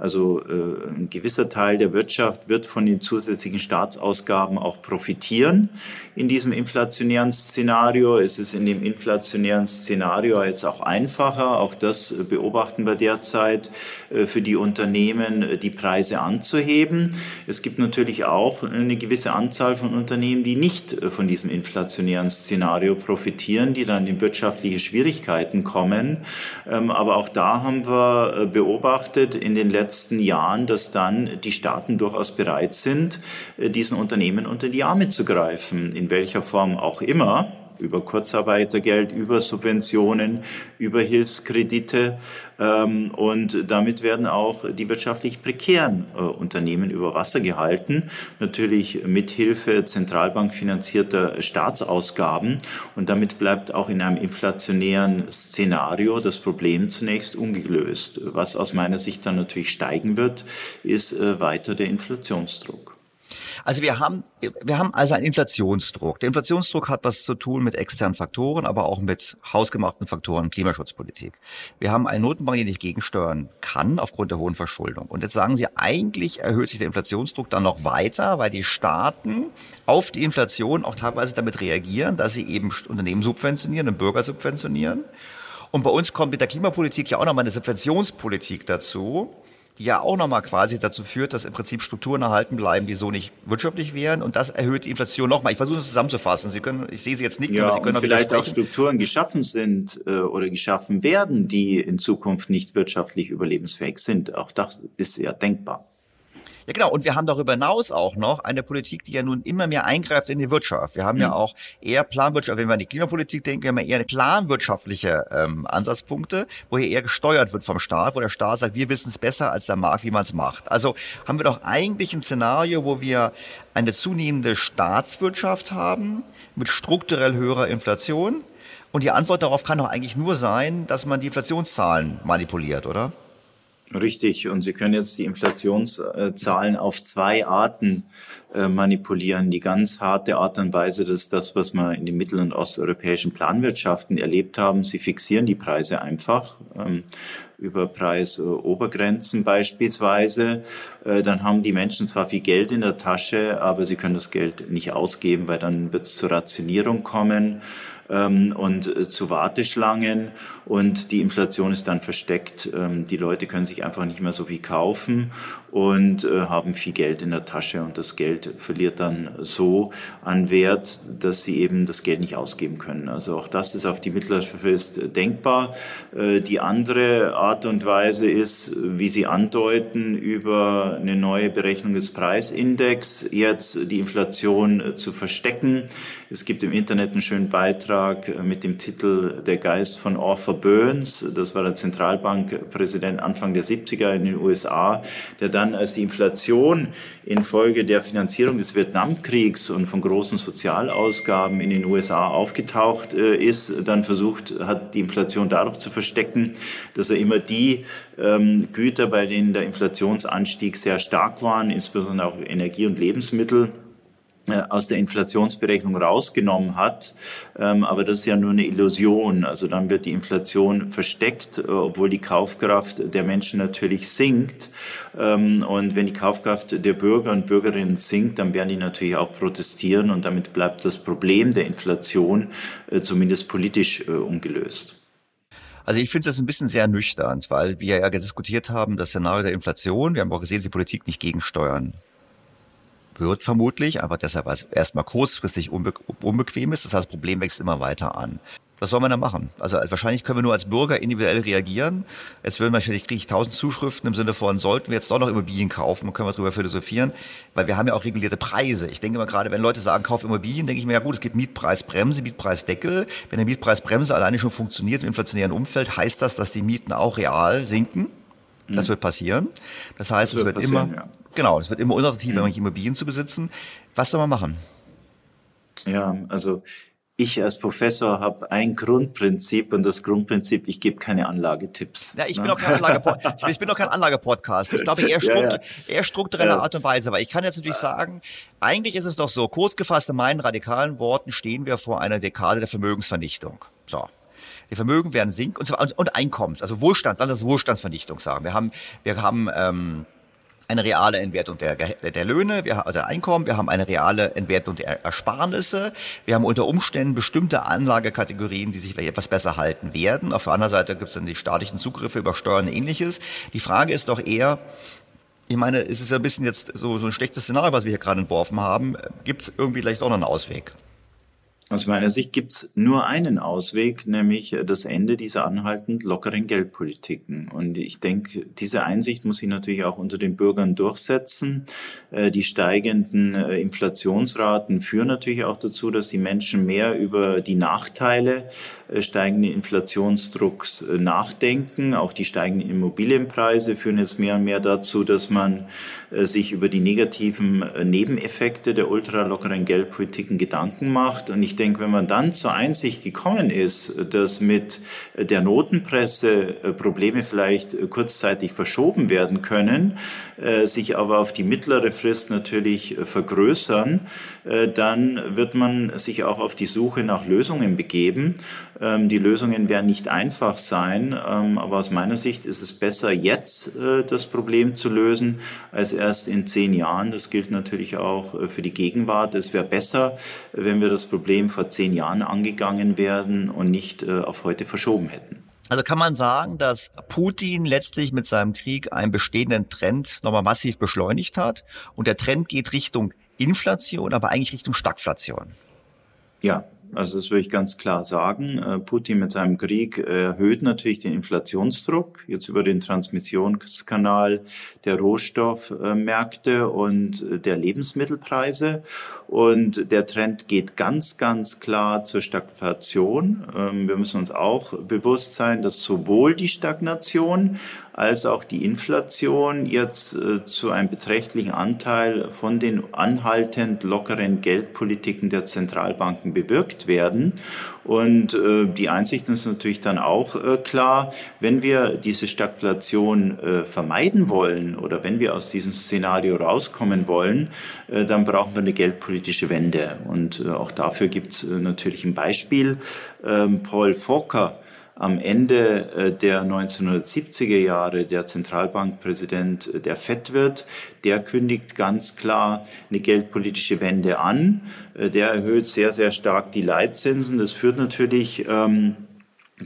Also äh, ein gewisser Teil der Wirtschaft wird von den zusätzlichen Staatsausgaben auch profitieren in diesem inflationären Szenario. Es ist in dem inflationären Szenario jetzt auch einfacher, auch das beobachten wir derzeit, äh, für die Unternehmen äh, die Preise anzuheben. Es gibt natürlich auch eine gewisse Anzahl von Unternehmen, die nicht äh, von diesem inflationären Szenario profitieren, die dann in wirtschaftliche Schwierigkeiten kommen. Ähm, aber auch da haben wir beobachtet in den letzten letzten Jahren, dass dann die Staaten durchaus bereit sind, äh, diesen Unternehmen unter die Arme zu greifen, in welcher Form auch immer über Kurzarbeitergeld, über Subventionen, über Hilfskredite. Ähm, und damit werden auch die wirtschaftlich prekären äh, Unternehmen über Wasser gehalten, natürlich mit Hilfe zentralbankfinanzierter Staatsausgaben. Und damit bleibt auch in einem inflationären Szenario das Problem zunächst ungelöst. Was aus meiner Sicht dann natürlich steigen wird, ist äh, weiter der Inflationsdruck. Also wir haben, wir haben also einen Inflationsdruck. Der Inflationsdruck hat was zu tun mit externen Faktoren, aber auch mit hausgemachten Faktoren, Klimaschutzpolitik. Wir haben einen Notenbank, die nicht gegensteuern kann aufgrund der hohen Verschuldung. Und jetzt sagen Sie, eigentlich erhöht sich der Inflationsdruck dann noch weiter, weil die Staaten auf die Inflation auch teilweise damit reagieren, dass sie eben Unternehmen subventionieren und Bürger subventionieren. Und bei uns kommt mit der Klimapolitik ja auch nochmal eine Subventionspolitik dazu die ja auch nochmal quasi dazu führt, dass im Prinzip Strukturen erhalten bleiben, die so nicht wirtschaftlich wären. Und das erhöht die Inflation nochmal. Ich versuche es zusammenzufassen. Sie können, ich sehe Sie jetzt nicht, ja, aber Sie können auch vielleicht auch Strukturen geschaffen sind äh, oder geschaffen werden, die in Zukunft nicht wirtschaftlich überlebensfähig sind. Auch das ist ja denkbar. Ja, genau. Und wir haben darüber hinaus auch noch eine Politik, die ja nun immer mehr eingreift in die Wirtschaft. Wir haben mhm. ja auch eher Planwirtschaft, wenn wir an die Klimapolitik denken, wir haben ja eher planwirtschaftliche ähm, Ansatzpunkte, wo hier eher gesteuert wird vom Staat, wo der Staat sagt, wir wissen es besser als der Markt, wie man es macht. Also haben wir doch eigentlich ein Szenario, wo wir eine zunehmende Staatswirtschaft haben mit strukturell höherer Inflation. Und die Antwort darauf kann doch eigentlich nur sein, dass man die Inflationszahlen manipuliert, oder? Richtig. Und Sie können jetzt die Inflationszahlen auf zwei Arten äh, manipulieren. Die ganz harte Art und Weise, das ist das, was wir in den mittel- und osteuropäischen Planwirtschaften erlebt haben. Sie fixieren die Preise einfach ähm, über Preisobergrenzen beispielsweise. Äh, dann haben die Menschen zwar viel Geld in der Tasche, aber sie können das Geld nicht ausgeben, weil dann wird es zur Rationierung kommen ähm, und äh, zu Warteschlangen und die Inflation ist dann versteckt. Ähm, die Leute können sich einfach nicht mehr so viel kaufen und äh, haben viel Geld in der Tasche und das Geld verliert dann so an Wert, dass sie eben das Geld nicht ausgeben können. Also auch das ist auf die mittlere Frist denkbar. Äh, die andere Art und Weise ist, wie Sie andeuten, über eine neue Berechnung des Preisindex jetzt die Inflation äh, zu verstecken. Es gibt im Internet einen schönen Beitrag äh, mit dem Titel Der Geist von Arthur Burns. Das war der Zentralbankpräsident Anfang der 70er in den USA, der dann, als die Inflation infolge der Finanzierung des Vietnamkriegs und von großen Sozialausgaben in den USA aufgetaucht äh, ist, dann versucht hat, die Inflation dadurch zu verstecken, dass er immer die ähm, Güter, bei denen der Inflationsanstieg sehr stark waren, insbesondere auch Energie und Lebensmittel, aus der Inflationsberechnung rausgenommen hat. Ähm, aber das ist ja nur eine Illusion. Also dann wird die Inflation versteckt, äh, obwohl die Kaufkraft der Menschen natürlich sinkt. Ähm, und wenn die Kaufkraft der Bürger und Bürgerinnen sinkt, dann werden die natürlich auch protestieren und damit bleibt das Problem der Inflation äh, zumindest politisch ungelöst. Also ich finde es ein bisschen sehr nüchtern, weil wir ja diskutiert haben, das Szenario der Inflation, wir haben auch gesehen, dass die Politik nicht gegensteuern wird vermutlich, einfach deshalb, weil es erstmal kurzfristig unbe unbequem ist. Das heißt, das Problem wächst immer weiter an. Was soll man da machen? Also wahrscheinlich können wir nur als Bürger individuell reagieren. Jetzt will man, kriege ich tausend Zuschriften im Sinne von, sollten wir jetzt doch noch Immobilien kaufen, können wir darüber philosophieren, weil wir haben ja auch regulierte Preise. Ich denke immer gerade, wenn Leute sagen, kauf Immobilien, denke ich mir, ja gut, es gibt Mietpreisbremse, Mietpreisdeckel. Wenn der Mietpreisbremse alleine schon funktioniert im inflationären Umfeld, heißt das, dass die Mieten auch real sinken. Das mhm. wird passieren. Das heißt, das es wird, wird immer, ja. Genau, es wird immer unattraktiver, mhm. Immobilien zu besitzen. Was soll man machen? Ja, also ich als Professor habe ein Grundprinzip und das Grundprinzip, ich gebe keine Anlagetipps. Ja, ich bin ne? auch kein Anlagepodcast. ich bin auch kein Anlagepodcast. Ich glaube eher, struktur ja, ja. eher strukturelle ja. Art und Weise, weil ich kann jetzt natürlich sagen, eigentlich ist es doch so, kurz gefasst in meinen radikalen Worten stehen wir vor einer Dekade der Vermögensvernichtung. So. Die Vermögen werden sinken und, zwar, und, und Einkommens, also Wohlstands, alles Wohlstandsvernichtung sagen. Wir haben, wir haben ähm, eine reale Entwertung der, der Löhne, wir also Einkommen, wir haben eine reale Entwertung der Ersparnisse, wir haben unter Umständen bestimmte Anlagekategorien, die sich vielleicht etwas besser halten werden. Auf der anderen Seite gibt es dann die staatlichen Zugriffe über Steuern und ähnliches. Die Frage ist doch eher, ich meine, es ist ein bisschen jetzt so, so ein schlechtes Szenario, was wir hier gerade entworfen haben. Gibt es irgendwie vielleicht auch noch einen Ausweg? Aus meiner Sicht gibt es nur einen Ausweg, nämlich das Ende dieser anhaltend lockeren Geldpolitiken. Und ich denke, diese Einsicht muss sich natürlich auch unter den Bürgern durchsetzen. Äh, die steigenden äh, Inflationsraten führen natürlich auch dazu, dass die Menschen mehr über die Nachteile äh, steigenden Inflationsdrucks nachdenken. Auch die steigenden Immobilienpreise führen jetzt mehr und mehr dazu, dass man sich über die negativen Nebeneffekte der ultralockeren Geldpolitiken Gedanken macht. Und ich denke, wenn man dann zur Einsicht gekommen ist, dass mit der Notenpresse äh, Probleme vielleicht äh, kurzzeitig verschoben werden können, äh, sich aber auf die mittlere Frist natürlich vergrößern, dann wird man sich auch auf die Suche nach Lösungen begeben. Ähm, die Lösungen werden nicht einfach sein, ähm, aber aus meiner Sicht ist es besser, jetzt das Problem zu lösen, als erst in zehn Jahren. Das gilt natürlich auch für die Gegenwart. Es wäre besser, wenn wir das Problem vor zehn Jahren angegangen werden und nicht äh, auf heute verschoben hätten. Also kann man sagen, dass Putin letztlich mit seinem Krieg einen bestehenden Trend nochmal massiv beschleunigt hat und der Trend geht Richtung Inflation, aber eigentlich Richtung Stagflation. Ja, also das würde ich ganz klar sagen. Äh, Putin mit seinem Krieg erhöht natürlich den Inflationsdruck, jetzt über den Transmissionskanal der Rohstoffmärkte und der Lebensmittelpreise. Und der Trend geht ganz, ganz klar zur Stagnation. Ähm, wir müssen uns auch bewusst sein, dass sowohl die Stagnation als auch die Inflation jetzt äh, zu einem beträchtlichen Anteil von den anhaltend lockeren Geldpolitiken der Zentralbanken bewirkt werden. Und äh, die Einsicht ist natürlich dann auch äh, klar, wenn wir diese Stagflation äh, vermeiden wollen oder wenn wir aus diesem Szenario rauskommen wollen, äh, dann brauchen wir eine geldpolitische Wende. Und äh, auch dafür gibt es natürlich ein Beispiel. Ähm, Paul Volcker, am Ende äh, der 1970er Jahre der Zentralbankpräsident der FED wird, der kündigt ganz klar eine geldpolitische Wende an. Äh, der erhöht sehr, sehr stark die Leitzinsen. Das führt natürlich ähm,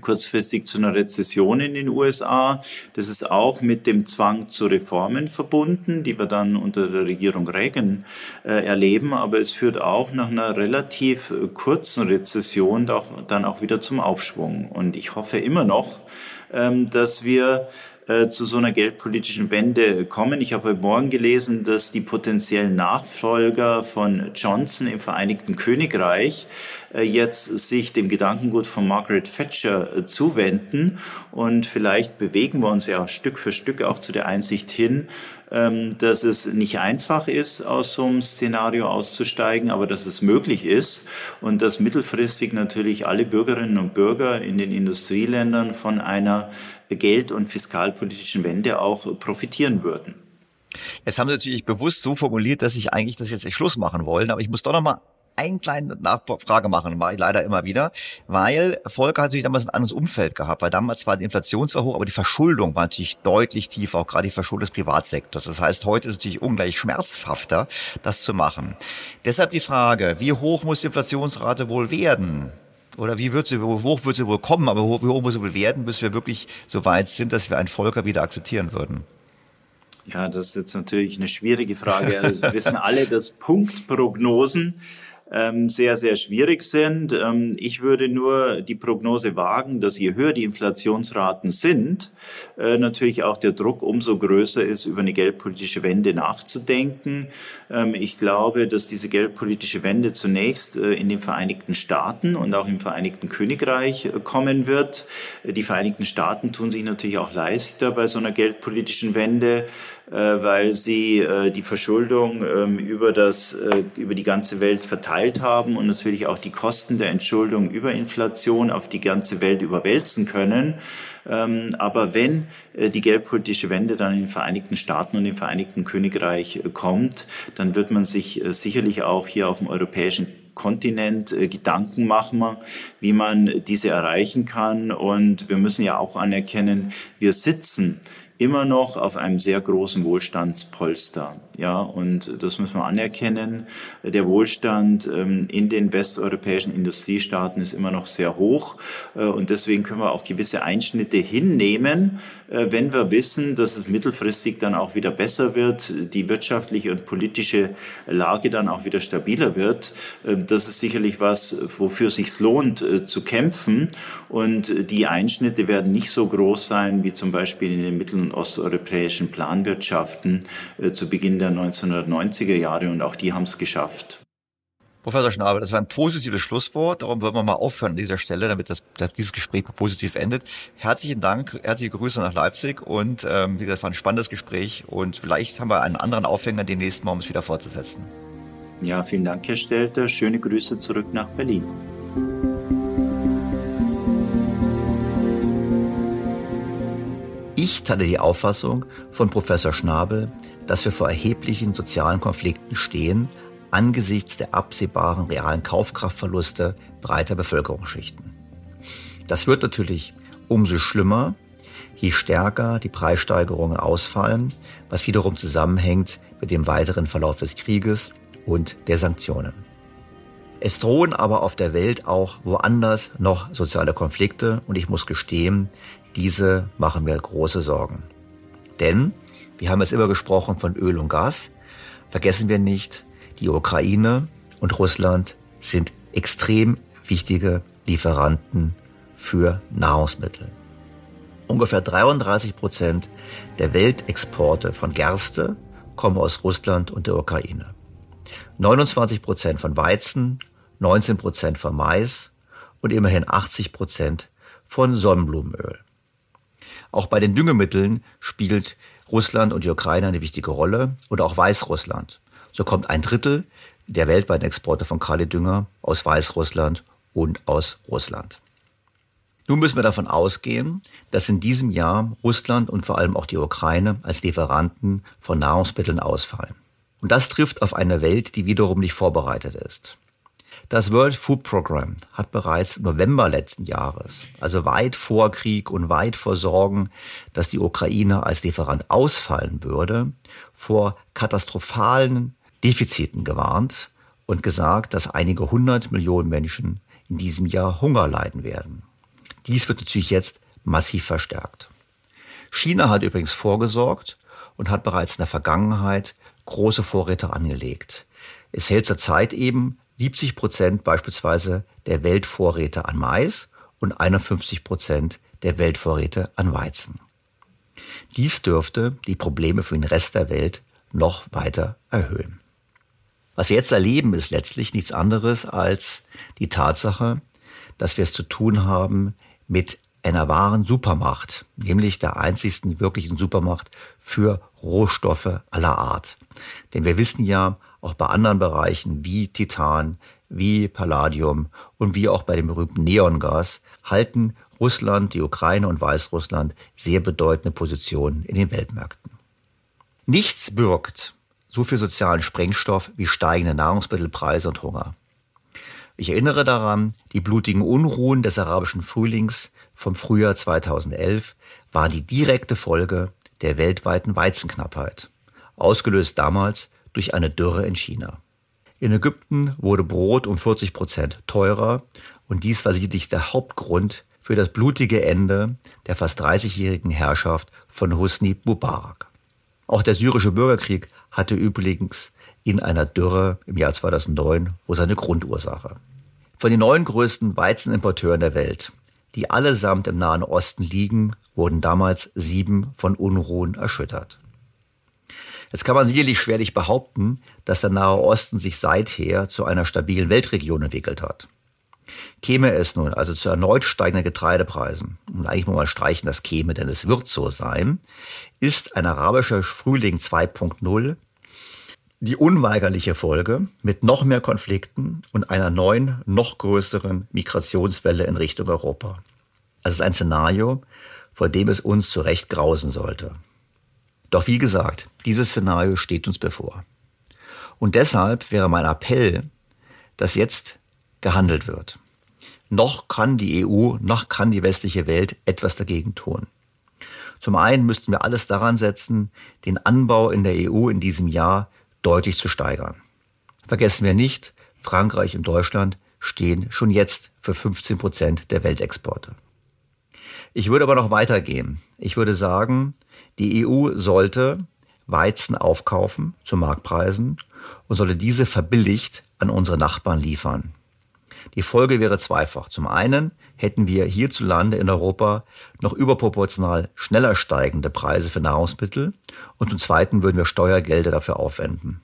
kurzfristig zu einer Rezession in den USA. Das ist auch mit dem Zwang zu Reformen verbunden, die wir dann unter der Regierung Reagan äh, erleben. Aber es führt auch nach einer relativ äh, kurzen Rezession doch, dann auch wieder zum Aufschwung. Und ich hoffe immer noch, ähm, dass wir äh, zu so einer geldpolitischen Wende kommen. Ich habe heute Morgen gelesen, dass die potenziellen Nachfolger von Johnson im Vereinigten Königreich jetzt sich dem Gedankengut von Margaret Thatcher äh, zuwenden. Und vielleicht bewegen wir uns ja Stück für Stück auch zu der Einsicht hin, ähm, dass es nicht einfach ist, aus so einem Szenario auszusteigen, aber dass es möglich ist und dass mittelfristig natürlich alle Bürgerinnen und Bürger in den Industrieländern von einer geld- und fiskalpolitischen Wende auch profitieren würden. Jetzt haben Sie natürlich bewusst so formuliert, dass ich eigentlich das jetzt Schluss machen wollen, aber ich muss doch noch mal eine kleine Nachfrage machen, war ich leider immer wieder, weil Volker hat natürlich damals ein anderes Umfeld gehabt, weil damals war die Inflation zwar hoch, aber die Verschuldung war natürlich deutlich tiefer, auch gerade die Verschuldung des Privatsektors. Das heißt, heute ist es natürlich ungleich schmerzhafter, das zu machen. Deshalb die Frage, wie hoch muss die Inflationsrate wohl werden? Oder wie wird sie, hoch wird sie wohl kommen, aber wie hoch muss sie wohl werden, bis wir wirklich so weit sind, dass wir einen Volker wieder akzeptieren würden? Ja, das ist jetzt natürlich eine schwierige Frage. Also wir wissen alle, dass Punktprognosen ähm, sehr, sehr schwierig sind. Ähm, ich würde nur die Prognose wagen, dass je höher die Inflationsraten sind, äh, natürlich auch der Druck umso größer ist, über eine geldpolitische Wende nachzudenken. Ähm, ich glaube, dass diese geldpolitische Wende zunächst äh, in den Vereinigten Staaten und auch im Vereinigten Königreich äh, kommen wird. Die Vereinigten Staaten tun sich natürlich auch leichter bei so einer geldpolitischen Wende. Äh, weil sie äh, die Verschuldung ähm, über, das, äh, über die ganze Welt verteilt haben und natürlich auch die Kosten der Entschuldung über Inflation auf die ganze Welt überwälzen können. Ähm, aber wenn die geldpolitische Wende dann in den Vereinigten Staaten und im Vereinigten Königreich kommt, dann wird man sich sicherlich auch hier auf dem europäischen Kontinent Gedanken machen, wie man diese erreichen kann. Und wir müssen ja auch anerkennen, wir sitzen immer noch auf einem sehr großen Wohlstandspolster. Ja, und das müssen wir anerkennen. Der Wohlstand ähm, in den westeuropäischen Industriestaaten ist immer noch sehr hoch. Äh, und deswegen können wir auch gewisse Einschnitte hinnehmen, äh, wenn wir wissen, dass es mittelfristig dann auch wieder besser wird, die wirtschaftliche und politische Lage dann auch wieder stabiler wird. Äh, das ist sicherlich was, wofür es sich lohnt zu kämpfen. Und die Einschnitte werden nicht so groß sein wie zum Beispiel in den mittel- und osteuropäischen Planwirtschaften zu Beginn der 1990er Jahre und auch die haben es geschafft. Professor Schnabel, das war ein positives Schlusswort. Darum würden wir mal aufhören an dieser Stelle, damit das, dieses Gespräch positiv endet. Herzlichen Dank, herzliche Grüße nach Leipzig und ähm, wie gesagt, war ein spannendes Gespräch und vielleicht haben wir einen anderen Aufhänger demnächst mal, um es wieder fortzusetzen. Ja, vielen Dank, Herr Stelter. Schöne Grüße zurück nach Berlin. Ich teile die Auffassung von Professor Schnabel, dass wir vor erheblichen sozialen Konflikten stehen angesichts der absehbaren realen Kaufkraftverluste breiter Bevölkerungsschichten. Das wird natürlich umso schlimmer, je stärker die Preissteigerungen ausfallen, was wiederum zusammenhängt mit dem weiteren Verlauf des Krieges und der Sanktionen. Es drohen aber auf der Welt auch woanders noch soziale Konflikte und ich muss gestehen, diese machen mir große Sorgen. Denn, wir haben es immer gesprochen von Öl und Gas, vergessen wir nicht, die Ukraine und Russland sind extrem wichtige Lieferanten für Nahrungsmittel. Ungefähr 33 Prozent der Weltexporte von Gerste kommen aus Russland und der Ukraine. 29 Prozent von Weizen, 19 Prozent von Mais und immerhin 80 Prozent von Sonnenblumenöl. Auch bei den Düngemitteln spielt Russland und die Ukraine eine wichtige Rolle und auch Weißrussland. So kommt ein Drittel der weltweiten Exporte von Kali-Dünger aus Weißrussland und aus Russland. Nun müssen wir davon ausgehen, dass in diesem Jahr Russland und vor allem auch die Ukraine als Lieferanten von Nahrungsmitteln ausfallen. Und das trifft auf eine Welt, die wiederum nicht vorbereitet ist. Das World Food Program hat bereits im November letzten Jahres, also weit vor Krieg und weit vor Sorgen, dass die Ukraine als Lieferant ausfallen würde, vor katastrophalen Defiziten gewarnt und gesagt, dass einige hundert Millionen Menschen in diesem Jahr Hunger leiden werden. Dies wird natürlich jetzt massiv verstärkt. China hat übrigens vorgesorgt und hat bereits in der Vergangenheit große Vorräte angelegt. Es hält zurzeit eben 70 Prozent beispielsweise der Weltvorräte an Mais und 51 Prozent der Weltvorräte an Weizen. Dies dürfte die Probleme für den Rest der Welt noch weiter erhöhen. Was wir jetzt erleben, ist letztlich nichts anderes als die Tatsache, dass wir es zu tun haben mit einer wahren Supermacht, nämlich der einzigsten wirklichen Supermacht für Rohstoffe aller Art. Denn wir wissen ja, auch bei anderen Bereichen wie Titan, wie Palladium und wie auch bei dem berühmten Neongas halten Russland, die Ukraine und Weißrussland sehr bedeutende Positionen in den Weltmärkten. Nichts birgt so viel sozialen Sprengstoff wie steigende Nahrungsmittelpreise und Hunger. Ich erinnere daran, die blutigen Unruhen des arabischen Frühlings vom Frühjahr 2011 waren die direkte Folge der weltweiten Weizenknappheit, ausgelöst damals durch eine Dürre in China. In Ägypten wurde Brot um 40 Prozent teurer und dies war sicherlich der Hauptgrund für das blutige Ende der fast 30-jährigen Herrschaft von Husni Mubarak. Auch der syrische Bürgerkrieg hatte übrigens in einer Dürre im Jahr 2009 wo seine Grundursache. Von den neun größten Weizenimporteuren der Welt, die allesamt im Nahen Osten liegen, wurden damals sieben von Unruhen erschüttert. Jetzt kann man sicherlich schwerlich behaupten, dass der Nahe Osten sich seither zu einer stabilen Weltregion entwickelt hat. Käme es nun also zu erneut steigenden Getreidepreisen, und eigentlich muss man streichen, das käme, denn es wird so sein, ist ein arabischer Frühling 2.0 die unweigerliche Folge mit noch mehr Konflikten und einer neuen, noch größeren Migrationswelle in Richtung Europa. Es ist ein Szenario, vor dem es uns zu Recht grausen sollte. Doch wie gesagt, dieses Szenario steht uns bevor. Und deshalb wäre mein Appell, dass jetzt gehandelt wird. Noch kann die EU, noch kann die westliche Welt etwas dagegen tun. Zum einen müssten wir alles daran setzen, den Anbau in der EU in diesem Jahr deutlich zu steigern. Vergessen wir nicht, Frankreich und Deutschland stehen schon jetzt für 15 Prozent der Weltexporte. Ich würde aber noch weitergehen. Ich würde sagen, die EU sollte Weizen aufkaufen zu Marktpreisen und sollte diese verbilligt an unsere Nachbarn liefern. Die Folge wäre zweifach. Zum einen hätten wir hierzulande in Europa noch überproportional schneller steigende Preise für Nahrungsmittel und zum Zweiten würden wir Steuergelder dafür aufwenden.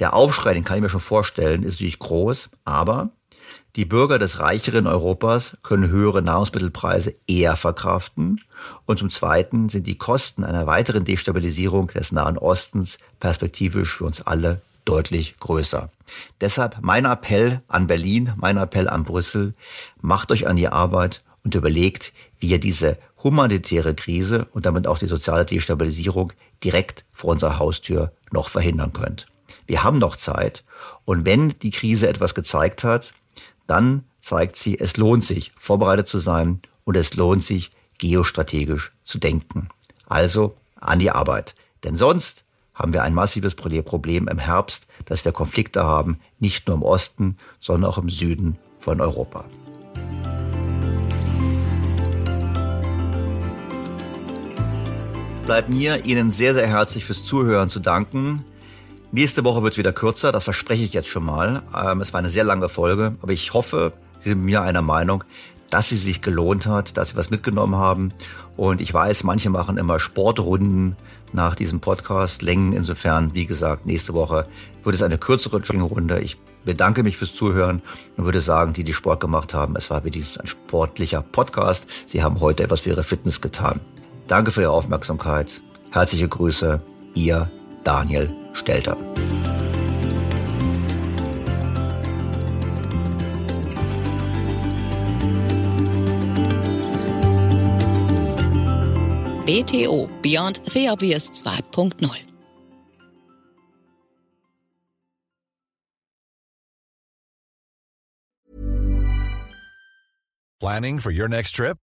Der Aufschrei, den kann ich mir schon vorstellen, ist natürlich groß, aber die Bürger des reicheren Europas können höhere Nahrungsmittelpreise eher verkraften und zum Zweiten sind die Kosten einer weiteren Destabilisierung des Nahen Ostens perspektivisch für uns alle deutlich größer. Deshalb mein Appell an Berlin, mein Appell an Brüssel, macht euch an die Arbeit und überlegt, wie ihr diese humanitäre Krise und damit auch die soziale Destabilisierung direkt vor unserer Haustür noch verhindern könnt. Wir haben noch Zeit und wenn die Krise etwas gezeigt hat, dann zeigt sie, es lohnt sich, vorbereitet zu sein und es lohnt sich, geostrategisch zu denken. Also an die Arbeit. Denn sonst haben wir ein massives Problem im Herbst, dass wir Konflikte haben, nicht nur im Osten, sondern auch im Süden von Europa. Bleibt mir Ihnen sehr, sehr herzlich fürs Zuhören zu danken. Nächste Woche wird es wieder kürzer, das verspreche ich jetzt schon mal. Ähm, es war eine sehr lange Folge, aber ich hoffe, Sie sind mir einer Meinung, dass sie sich gelohnt hat, dass sie was mitgenommen haben. Und ich weiß, manche machen immer Sportrunden nach diesem Podcast, Längen. Insofern, wie gesagt, nächste Woche wird es eine kürzere Runde. Ich bedanke mich fürs Zuhören und würde sagen, die, die Sport gemacht haben, es war wie dieses ein sportlicher Podcast. Sie haben heute etwas für Ihre Fitness getan. Danke für Ihre Aufmerksamkeit. Herzliche Grüße, Ihr Daniel Stelter. BTO Beyond the Obvious 2.0 Planning for your next trip?